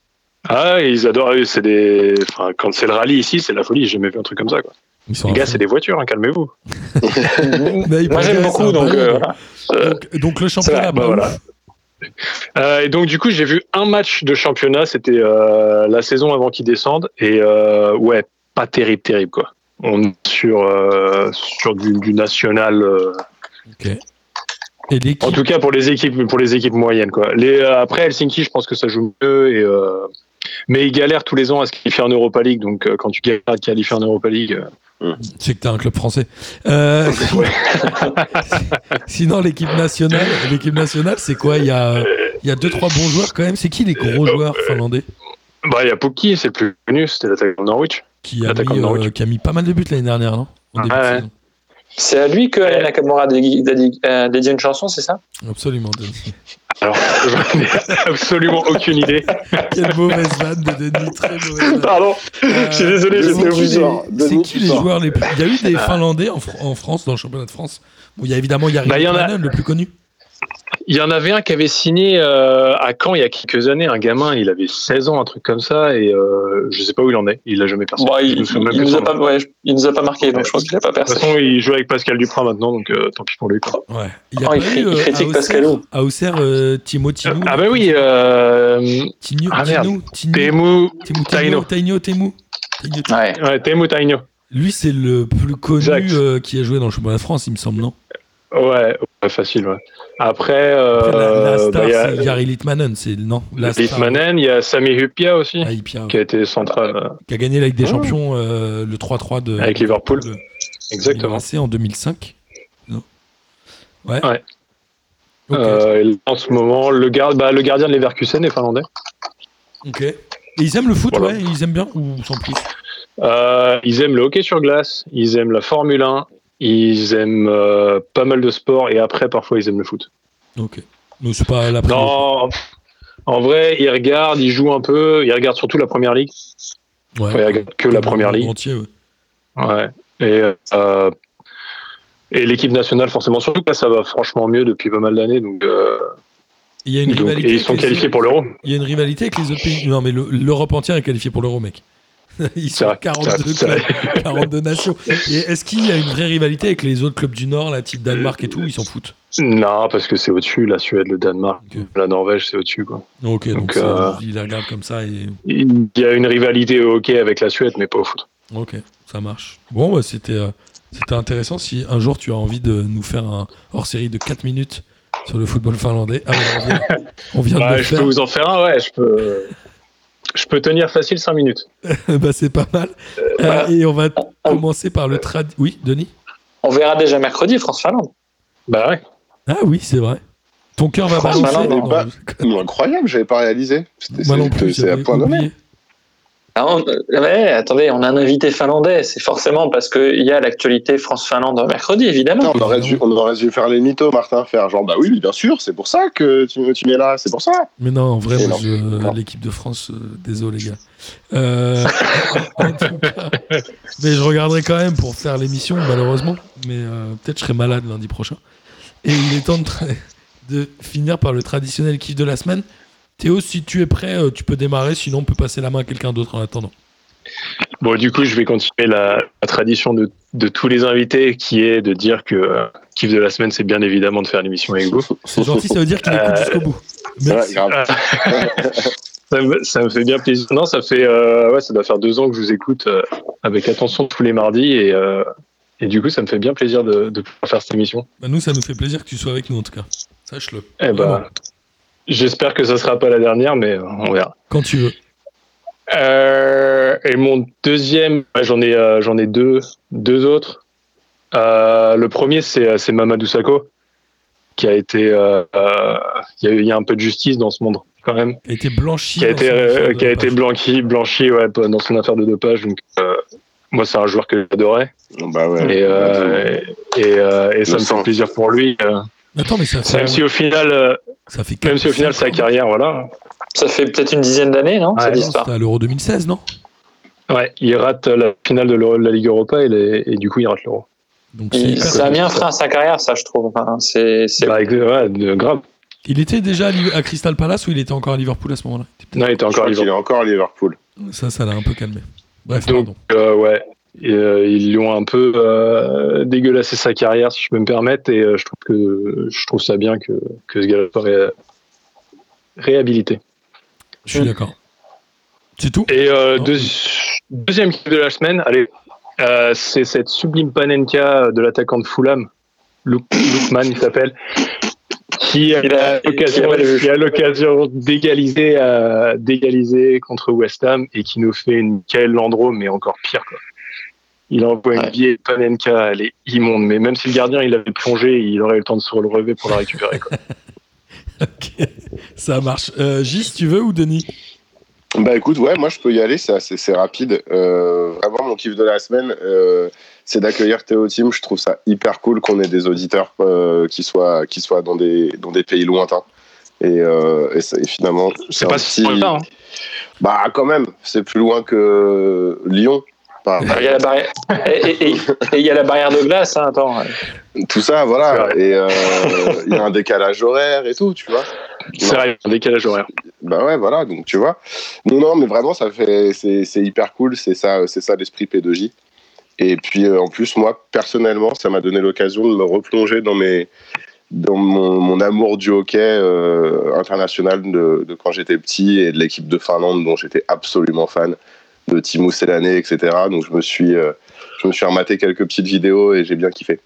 Ah, ils adorent. C'est des. Enfin, quand c'est le rallye ici, c'est la folie. J'ai jamais vu un truc comme ça. Quoi. ils sont Les gars, c'est des voitures. hein, Calmez-vous. Il Moi, j'aime beaucoup, donc bah, euh, donc, donc le championnat, Bah, bah, voilà. Euh, et donc du coup, j'ai vu un match de championnat. C'était euh, la saison avant qu'ils descendent. Et euh, ouais, pas terrible, terrible quoi. On est sur euh, sur du, du national. euh. Et En tout cas pour les équipes pour les équipes moyennes quoi. Les euh, après Helsinki, je pense que ça joue mieux et euh, mais ils galèrent tous les ans à se qualifier en Europa League. Donc quand tu galères à te qualifier en Europa League, c'est que t'as un club français. Euh, sinon, l'équipe nationale, l'équipe nationale, c'est quoi? Il y a, il y a deux trois bons joueurs quand même. C'est qui les gros joueurs finlandais? bah il y a Pukki, c'est le plus connu, c'était l'attaquant de Norwich. Qui a, mis, euh, qui a mis pas mal de buts l'année dernière, non de Ouais. saison. C'est à lui que Alain Nakamura a euh, dédié une chanson, c'est ça? Absolument. Denis. Alors ai absolument aucune idée. Quelle mauvaise vanne de Denis, très mauvaise vanne. Pardon, Euh, je suis désolé, c'est j'étais les- Denis, C'est qui les joueurs les plus Il y a eu des Finlandais en, Fr- en France dans le championnat de France. Bon, il y a évidemment Jari Bah, il y en a- Litmanen, le plus connu. Il y en avait un qui avait signé euh, à Caen il y a quelques années, un gamin, il avait 16 ans, un truc comme ça, et euh, je sais pas où il en est. Il l'a jamais percé. Bon, Je il, il nous a pas, nom. ouais, il nous a pas marqué, donc je pense qu'il a pas De toute percé. façon, il joue avec Pascal Duprat maintenant, donc euh, tant pis pour lui. quoi. Ouais. Il y a Oh, pas il eu, il euh, critique à Pascal Auxerre- Auxerre, euh, Timo Tinou. Ah bah oui, euh, Tinu, Ah. Tinu, Tinu, Temu, Temu, Taino. Taino, Temu. Ouais. Temu Taino. Lui, c'est le plus connu euh, qui a joué dans le championnat de France, il me semble, non? Ouais, ouais, facile, ouais. Après, Après, la, la euh, star, bah, il y a c'est Jari Litmanen, c'est non la. Litmanen, il y a Sami Hupia aussi, Ah, Ipia, qui a été central euh, qui a gagné la Ligue des Oh. Champions, euh, le 3-3 de avec Liverpool. de- Exactement. C'est en 2005. Non ouais. Ouais. Ok. Euh, et en ce moment, le, gar- bah, le gardien de Leverkusen est finlandais. ok. Et ils aiment le foot, Voilà. ouais Ils aiment bien ou sans plus Euh, ils aiment le hockey sur glace, ils aiment la Formule 1, ils aiment euh, pas mal de sports et après parfois ils aiment le foot. Ok. Donc c'est pas la priorité. Non, en vrai, ils regardent, ils jouent un peu, ils regardent surtout la première ligue. Ouais. Enfin, ils regardent que la première ligue. Entier, ouais. Ouais. Et, euh, et l'équipe nationale, forcément, surtout que là, ça va franchement mieux depuis pas mal d'années. Donc, euh, Il y a une Donc, rivalité. et ils sont qualifiés pour l'Euro. Il y a une rivalité avec les autres pays. Non, mais le- l'Europe entière est qualifiée pour l'Euro, mec. Ils sont vrai, 42, c'est vrai. clubs, 42 nations. Et est-ce qu'il y a une vraie rivalité avec les autres clubs du Nord, la type Danemark et tout? Ils s'en foutent. Non, parce que c'est au-dessus, la Suède, le Danemark, la Norvège, c'est au-dessus. Quoi. Ok, donc, Donc, ça, euh, ils les regardent comme ça et. Il y a une rivalité au hockey avec la Suède, mais pas au foot. Ok, ça marche. Bon, bah, c'était euh, c'était intéressant. Si un jour tu as envie de nous faire un hors série de 4 minutes sur le football finlandais, ah, bah, on vient, on vient de Ouais, le je peux faire. vous en faire un, ouais, je peux. Je peux tenir facile 5 minutes. bah, c'est pas mal. Euh, voilà. et on va commencer par le trad. Oui, Denis On verra déjà mercredi France-Finlande. Bah ouais. Ah oui, c'est vrai. Ton cœur va balancer. Bah, incroyable, j'avais pas réalisé. C'était- Moi non c'est- plus, C'est à point nommé. Ah, on- ouais, attendez, on a un invité finlandais. C'est forcément parce qu'il y a l'actualité France-Finlande mercredi, évidemment. Non, on, aurait dû, on aurait dû faire les mythos, Martin, faire genre, bah oui, bien sûr, c'est pour ça que tu, tu mets là, c'est pour ça. Mais non, en vrai, l'équipe de France, euh, désolé les gars. Euh, en tout cas, mais je regarderai quand même pour faire l'émission, malheureusement. Mais euh, peut-être je serai malade lundi prochain. Et il est temps de, de finir par le traditionnel kiff de la semaine. Théo, si tu es prêt, euh, tu peux démarrer, sinon on peut passer la main à quelqu'un d'autre en attendant. Bon, du coup, je vais continuer la, la tradition de, de tous les invités qui est de dire que euh, kiff de la semaine, c'est bien évidemment de faire l'émission avec vous. C'est gentil, ça veut dire qu'il écoute Euh, jusqu'au bout. Ouais, Merci. grave. ça, me, ça me fait bien plaisir. Non, ça fait euh, ouais, ça doit faire deux ans que je vous écoute euh, avec attention tous les mardis et, euh, et du coup, ça me fait bien plaisir de, de pouvoir faire cette émission. Bah, nous, ça nous fait plaisir que tu sois avec nous en tout cas. Sache-le. Eh Vraiment. J'espère que ça sera pas la dernière, mais euh, on verra. Quand tu veux. Euh, et mon deuxième, j'en ai, euh, j'en ai deux, deux autres. Euh, le premier, c'est, c'est Mamadou Sakho, qui a été, euh, euh, il y, a y un peu de justice dans ce monde quand même, Qui a été blanchi. qui a été, euh, qui a blanchi, blanchi, ouais, dans son affaire de dopage. Donc, euh, moi, c'est un joueur que j'adorais, bah ouais. et, euh, et, euh, et ça me fait plaisir pour lui. Euh, Attends, mais ça fait, même si au final, euh, ça fait même si au final sa carrière, voilà, Ça fait peut-être une dizaine d'années, non histoire C'était à l'Euro 2016, non? Ouais, il rate la finale de, l'Euro- de la Ligue Europa et, les- et du coup, il rate l'Euro. Donc, Il- Ça a mis un frein à sa carrière, ça, je trouve. Enfin, c'est, Bah, ouais, grave. Il était déjà à, Crystal Palace ou il était encore à Liverpool à ce moment-là? Non, il était encore à Liverpool. encore à Liverpool. peut-être- Ça, ça l'a un peu calmé. Bref, Donc, pardon. euh, ouais. Et, euh, ils lui ont un peu euh, dégueulassé sa carrière, si je peux me permettre, et euh, je trouve que je trouve ça bien que, que ce gars soit ré- réhabilité. Je suis d'accord. C'est tout? Et euh, deux- deuxième kiff de la semaine, allez, euh, c'est cette sublime panenka de l'attaquant de Fulham, Luke, Lookman, il s'appelle, qui a Il a- l'occasion d'égaliser euh, d'égaliser contre West Ham et qui nous fait une Kael Landreau, mais encore pire. Quoi. Il envoie une Ouais. vieille panenka, elle est immonde, mais même si le gardien il avait plongé, il aurait eu le temps de se relever pour la récupérer. Quoi. Ok, ça marche. Euh, Gis, tu veux ou Denis? Bah écoute, ouais, moi je peux y aller, c'est assez- c'est rapide. Euh, vraiment, mon kiff de la semaine, euh, c'est d'accueillir Théo Team. Je trouve ça hyper cool qu'on ait des auditeurs euh, qui, soient, qui soient dans des, dans des pays lointains. Et, euh, et, ça- et finalement, C'est pas si loin, hein. Bah quand même, c'est plus loin que Lyon. Il y a la barrière, et, et- et- et il y a la barrière de glace, hein, attends. tout ça, voilà. Et euh, il y a un décalage horaire et tout, tu vois. C'est vrai, un décalage horaire. Bah ouais, voilà, donc tu vois. Non, non, mais vraiment, ça fait, c'est, c'est hyper cool, c'est ça, c'est ça l'esprit P2J. Et puis euh, en plus, moi, personnellement, ça m'a donné l'occasion de me replonger dans mes, dans mon, mon amour du hockey euh, international de, de quand j'étais petit et de l'équipe de Finlande dont j'étais absolument fan, de Timo Selané, etc. Donc je me suis, euh, je me suis rematé quelques petites vidéos et j'ai bien kiffé.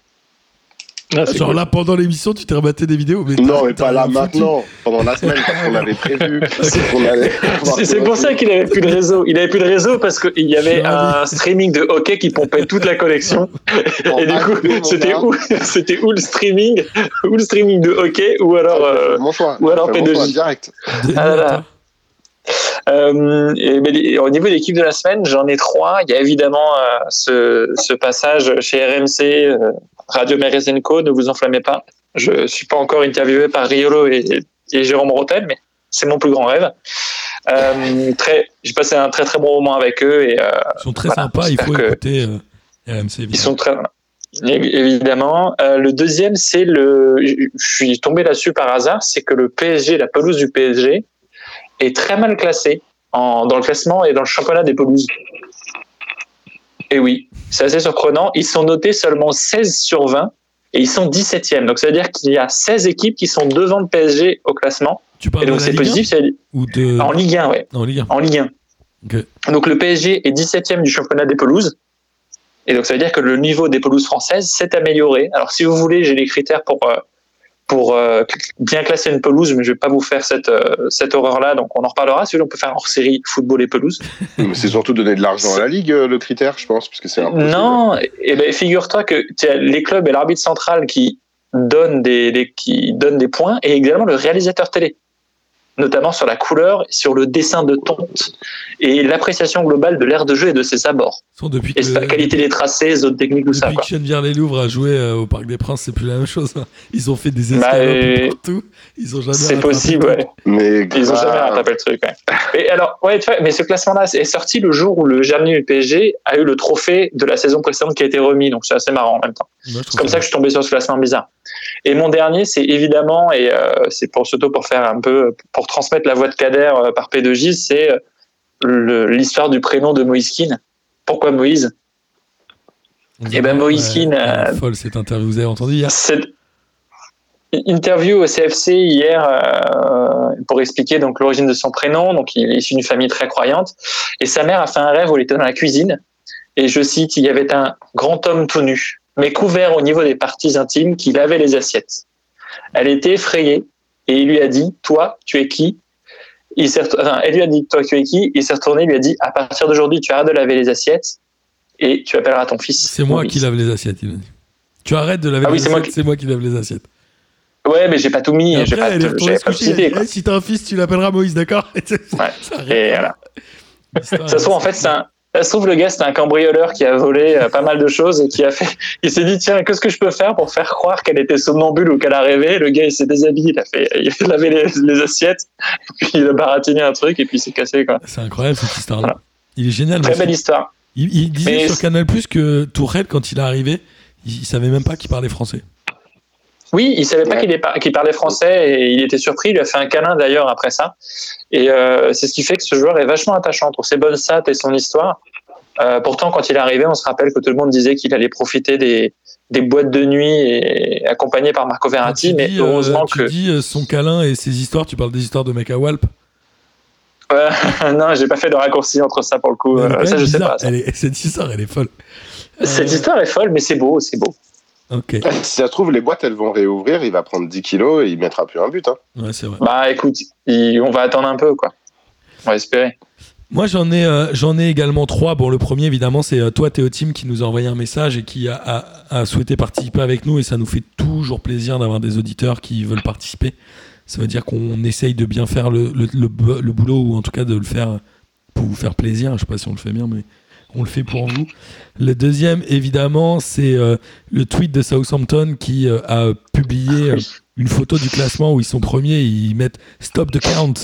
Ah, c'est Genre cool. là, pendant l'émission, tu t'es rematé des vidéos mais Non, mais pas là maintenant, pendant la semaine, parce qu'on avait prévu. C'est pour ça qu'il avait plus de réseau. Il avait plus de réseau parce qu'il y avait un streaming de hockey qui pompait toute la connexion. En Et du coup, c'était gars. où, c'était où le streaming, où le streaming de hockey, ou alors. euh, mon choix. ou alors Fais mon P2J. choix direct. Ah là là. Euh, et, mais les- au niveau des l'équipe de la semaine, j'en ai trois. Il y a évidemment euh, ce, ce passage chez RMC, euh, Radio Merezenco, ne vous enflammez pas. Je suis pas encore interviewé par Riolo et, et Jérôme Rotel, mais c'est mon plus grand rêve. Très, j'ai passé un très très bon moment avec eux et Ils sont très Voilà, sympas, il faut écouter RMC. ils évidemment. sont très, Évidemment. Euh, le deuxième, c'est le. Je suis tombé là-dessus par hasard, c'est que le PSG, la pelouse du PSG, est très mal classée en, dans le classement et dans le championnat des pelouses. Et oui, c'est assez surprenant. Ils sont notés seulement 16 sur 20 et ils sont 17e. Donc ça veut dire qu'il y a 16 équipes qui sont devant le PSG au classement. Tu parles Et donc c'est Ligue 1 positif. ou de En Ligue 1, ouais. en Ligue 1. En Ligue 1. Ok. Donc le PSG est 17e du championnat des pelouses. Et donc ça veut dire que le niveau des pelouses françaises s'est amélioré. Alors si vous voulez, j'ai les critères pour, euh, pour euh, bien classer une pelouse, mais je vais pas vous faire cette, euh, cette horreur-là. Donc on en reparlera. Si on peut faire hors série football et pelouse. Mais c'est surtout donner de l'argent à la ligue, euh, le critère, je pense, parce que c'est. Non, et ben figure-toi que les clubs et l'arbitre central qui donnent des, des- qui donnent des points et également le réalisateur télé, notamment sur la couleur, sur le dessin de tonte et l'appréciation globale de l'aire de jeu et de ses abords. Sont depuis Et la que qualité des tracés, zones techniques, tout ça. depuis que Chenevière-les-Louvres a joué euh, au Parc des Princes, c'est plus la même chose. hein. Ils ont fait des Bah, escalades euh, partout. Ils ont jamais C'est possible, le ouais. Mais Ils ont jamais rattrapé le truc. Ouais. Et alors, ouais, tu vois, mais ce classement-là est sorti le jour où le Germinal du PSG a eu le trophée de la saison précédente qui a été remis, donc c'est assez marrant en même temps. C'est comme ça que je suis tombé sur ce classement bizarre. Et mon dernier, c'est évidemment, et euh, c'est pour surtout pour faire un peu, pour transmettre la voix de Kader euh, par P2J, c'est euh, l'histoire du prénom de Moïse Keane. Pourquoi Moïse? Eh ben, Moïse euh, folle cette interview. Vous avez entendu hier? Cette interview au CFC hier euh, pour expliquer donc l'origine de son prénom. Donc, il est issu d'une famille très croyante. Et sa mère a fait un rêve où elle était dans la cuisine. Et je cite, il y avait un grand homme tout nu, mais couvert au niveau des parties intimes qui lavait les assiettes. Elle était effrayée et il lui a dit, toi, tu es qui? Il s'est retourné- enfin, Elle lui a dit, toi, tu es qui? Il s'est retourné, il lui a dit, à partir d'aujourd'hui, tu arrêtes de laver les assiettes et tu appelleras ton fils. C'est moi qui lave les assiettes, il m'a dit. Tu arrêtes de laver Ah oui, les c'est moi assiettes, c'est moi qui lave les assiettes. Ouais, mais j'ai pas tout mis. Et après, pas, elle est retournée se coucher. Eh, si t'as un fils, tu l'appelleras Moïse, d'accord? Et ça Ouais. Et voilà. Ça se trouve, en fait, c'est un. Ça se trouve, le gars, c'était un cambrioleur qui a volé euh, pas mal de choses et qui a fait. Il s'est dit, tiens, qu'est-ce que je peux faire pour faire croire qu'elle était somnambule ou qu'elle a rêvé? Le gars, il s'est déshabillé, il a fait, il a lavé les, les assiettes, puis il a baratiné un truc et puis il s'est cassé, quoi. C'est incroyable cette histoire-là. Voilà. Il est génial. Très belle histoire. Il, il disait Mais sur Canal Plus que Tourelle, quand il est arrivé, il, il savait même pas qu'il parlait français. Oui, il savait pas qu'il parlait français et il était surpris. Il lui a fait un câlin d'ailleurs après ça. Et euh, c'est ce qui fait que ce joueur est vachement attachant entre ses bonnes stats et son histoire. Euh, pourtant, quand il est arrivé, on se rappelle que tout le monde disait qu'il allait profiter des, des boîtes de nuit et accompagné par Marco Verratti. Mais dis, euh, heureusement tu que dis son câlin et ses histoires, tu parles des histoires de mec à Walp. Euh, non, j'ai pas fait de raccourci entre ça pour le coup. Euh, ça, sais pas. est- cette histoire, elle est folle. Cette Euh, histoire est folle, mais c'est beau, c'est beau. Si ça se trouve, les boîtes, elles vont réouvrir, il va prendre 10 kilos et il mettra plus un but. Hein. ouais, c'est vrai. Bah écoute, il- on va attendre un peu, quoi. On va espérer. Moi, j'en ai, euh, j'en ai également trois. Bon, le premier, évidemment, c'est euh, toi, Théo Tim, qui nous a envoyé un message et qui a, a- a souhaité participer avec nous. Et ça nous fait toujours plaisir d'avoir des auditeurs qui veulent participer. Ça veut dire qu'on essaye de bien faire le, le, le le boulot, ou en tout cas de le faire pour vous faire plaisir. Je sais pas si on le fait bien, mais on le fait pour vous. Le deuxième, évidemment, c'est euh, le tweet de Southampton qui euh, a publié euh, une photo du classement où ils sont premiers. Ils mettent Stop the count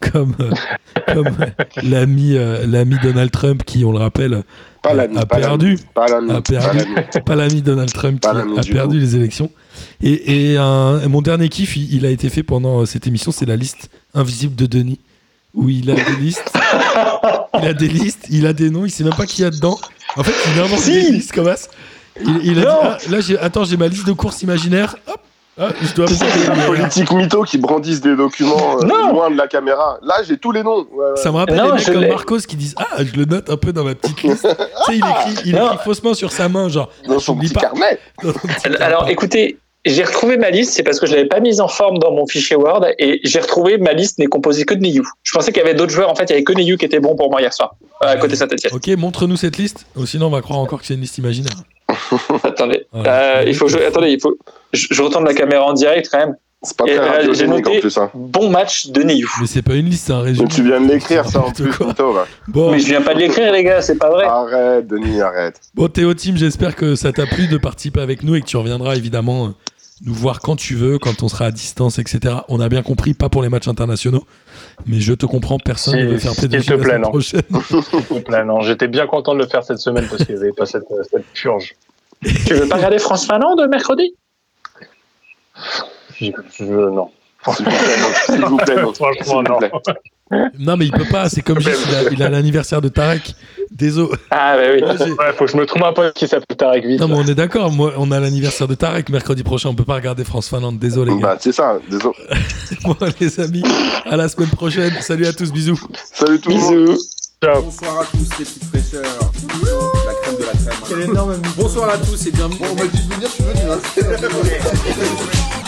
comme, comme l'ami l'ami Donald Trump qui, on le rappelle, Pas a, perdu. Pas l'ami. A pas perdu. l'ami. Pas l'ami Donald Trump qui a du perdu coup. les élections. Et, et un- mon dernier kiff, il, il a été fait pendant cette émission, c'est la liste invisible de Denis, où il a des listes. il a des listes, il a des noms, il sait même pas qui y a dedans. En fait, il invente Si. des listes comme ça. Il, il a dit, Non. ah, là, j'ai, attends, j'ai ma liste de courses imaginaires. Hop, ah, je dois les une- politiques mythos qui brandissent des documents euh, loin de la caméra. Là, j'ai tous les noms. Ouais, ouais. Ça me rappelle Non, les mecs comme l'ai. Marcos qui disent Ah, je le note un peu dans ma petite liste. tu sais, il écrit, il Non. écrit faussement sur sa main, genre. Dans son j'oublie petit pas. carnet. Dans ton petit Alors carnet. écoutez, j'ai retrouvé ma liste, c'est parce que je l'avais pas mise en forme dans mon fichier Word et j'ai retrouvé ma liste n'est composée que de Neyou. Je pensais qu'il y avait d'autres joueurs, en fait, il y avait que Neyou qui était bon pour moi hier soir, euh, à côté Saint-Etienne. Ok, montre-nous cette liste. Ou sinon, on va croire encore que c'est une liste imaginaire. Attendez, Voilà. Euh, il faut, que je, attendez, il faut, je, je retourne la caméra en direct quand même. C'est pas très euh, j'ai radiogénique noté- en plus. Hein. Bon match de Neyou. Mais c'est pas une liste, c'est un résumé. Donc, tu viens de l'écrire ça en plus, là. Bon, Mais je viens pas de l'écrire les gars, c'est pas vrai. Arrête, Denis, arrête. bon, Théo Team, j'espère que ça t'a plu de participer avec nous et que tu reviendras évidemment euh, nous voir quand tu veux, quand on sera à distance, etc. On a bien compris, pas pour les matchs internationaux, mais je te comprends, personne Si, ne veut faire pédagogie te la plaît, semaine non. prochaine. Là, non, j'étais bien content de le faire cette semaine parce qu'il n'y avait pas cette, cette purge. Tu veux pas regarder France-Finlande mercredi? Je, je- non. S'il vous plaît, non. Franchement, S'il vous non. plaît. Non, mais il peut pas. C'est comme Gilles, il a, l'anniversaire de Tarek. Désolé. Ah, bah oui. Ouais, faut que je me trouve un pote qui s'appelle Tarek vite. Non, mais on est d'accord. Moi, on a l'anniversaire de Tarek mercredi prochain. On peut pas regarder France-Finlande. Désolé. Bah, c'est ça, désolé. Bon, les amis, à la semaine prochaine. Salut à tous. Bisous. Salut tout le monde. Bisous. Ciao. Bonsoir à tous les petites fraîcheurs. La crème de la crème. Quel énorme Bonsoir à tous et bienvenue. On m'a dit de venir, je suis venu. Hein.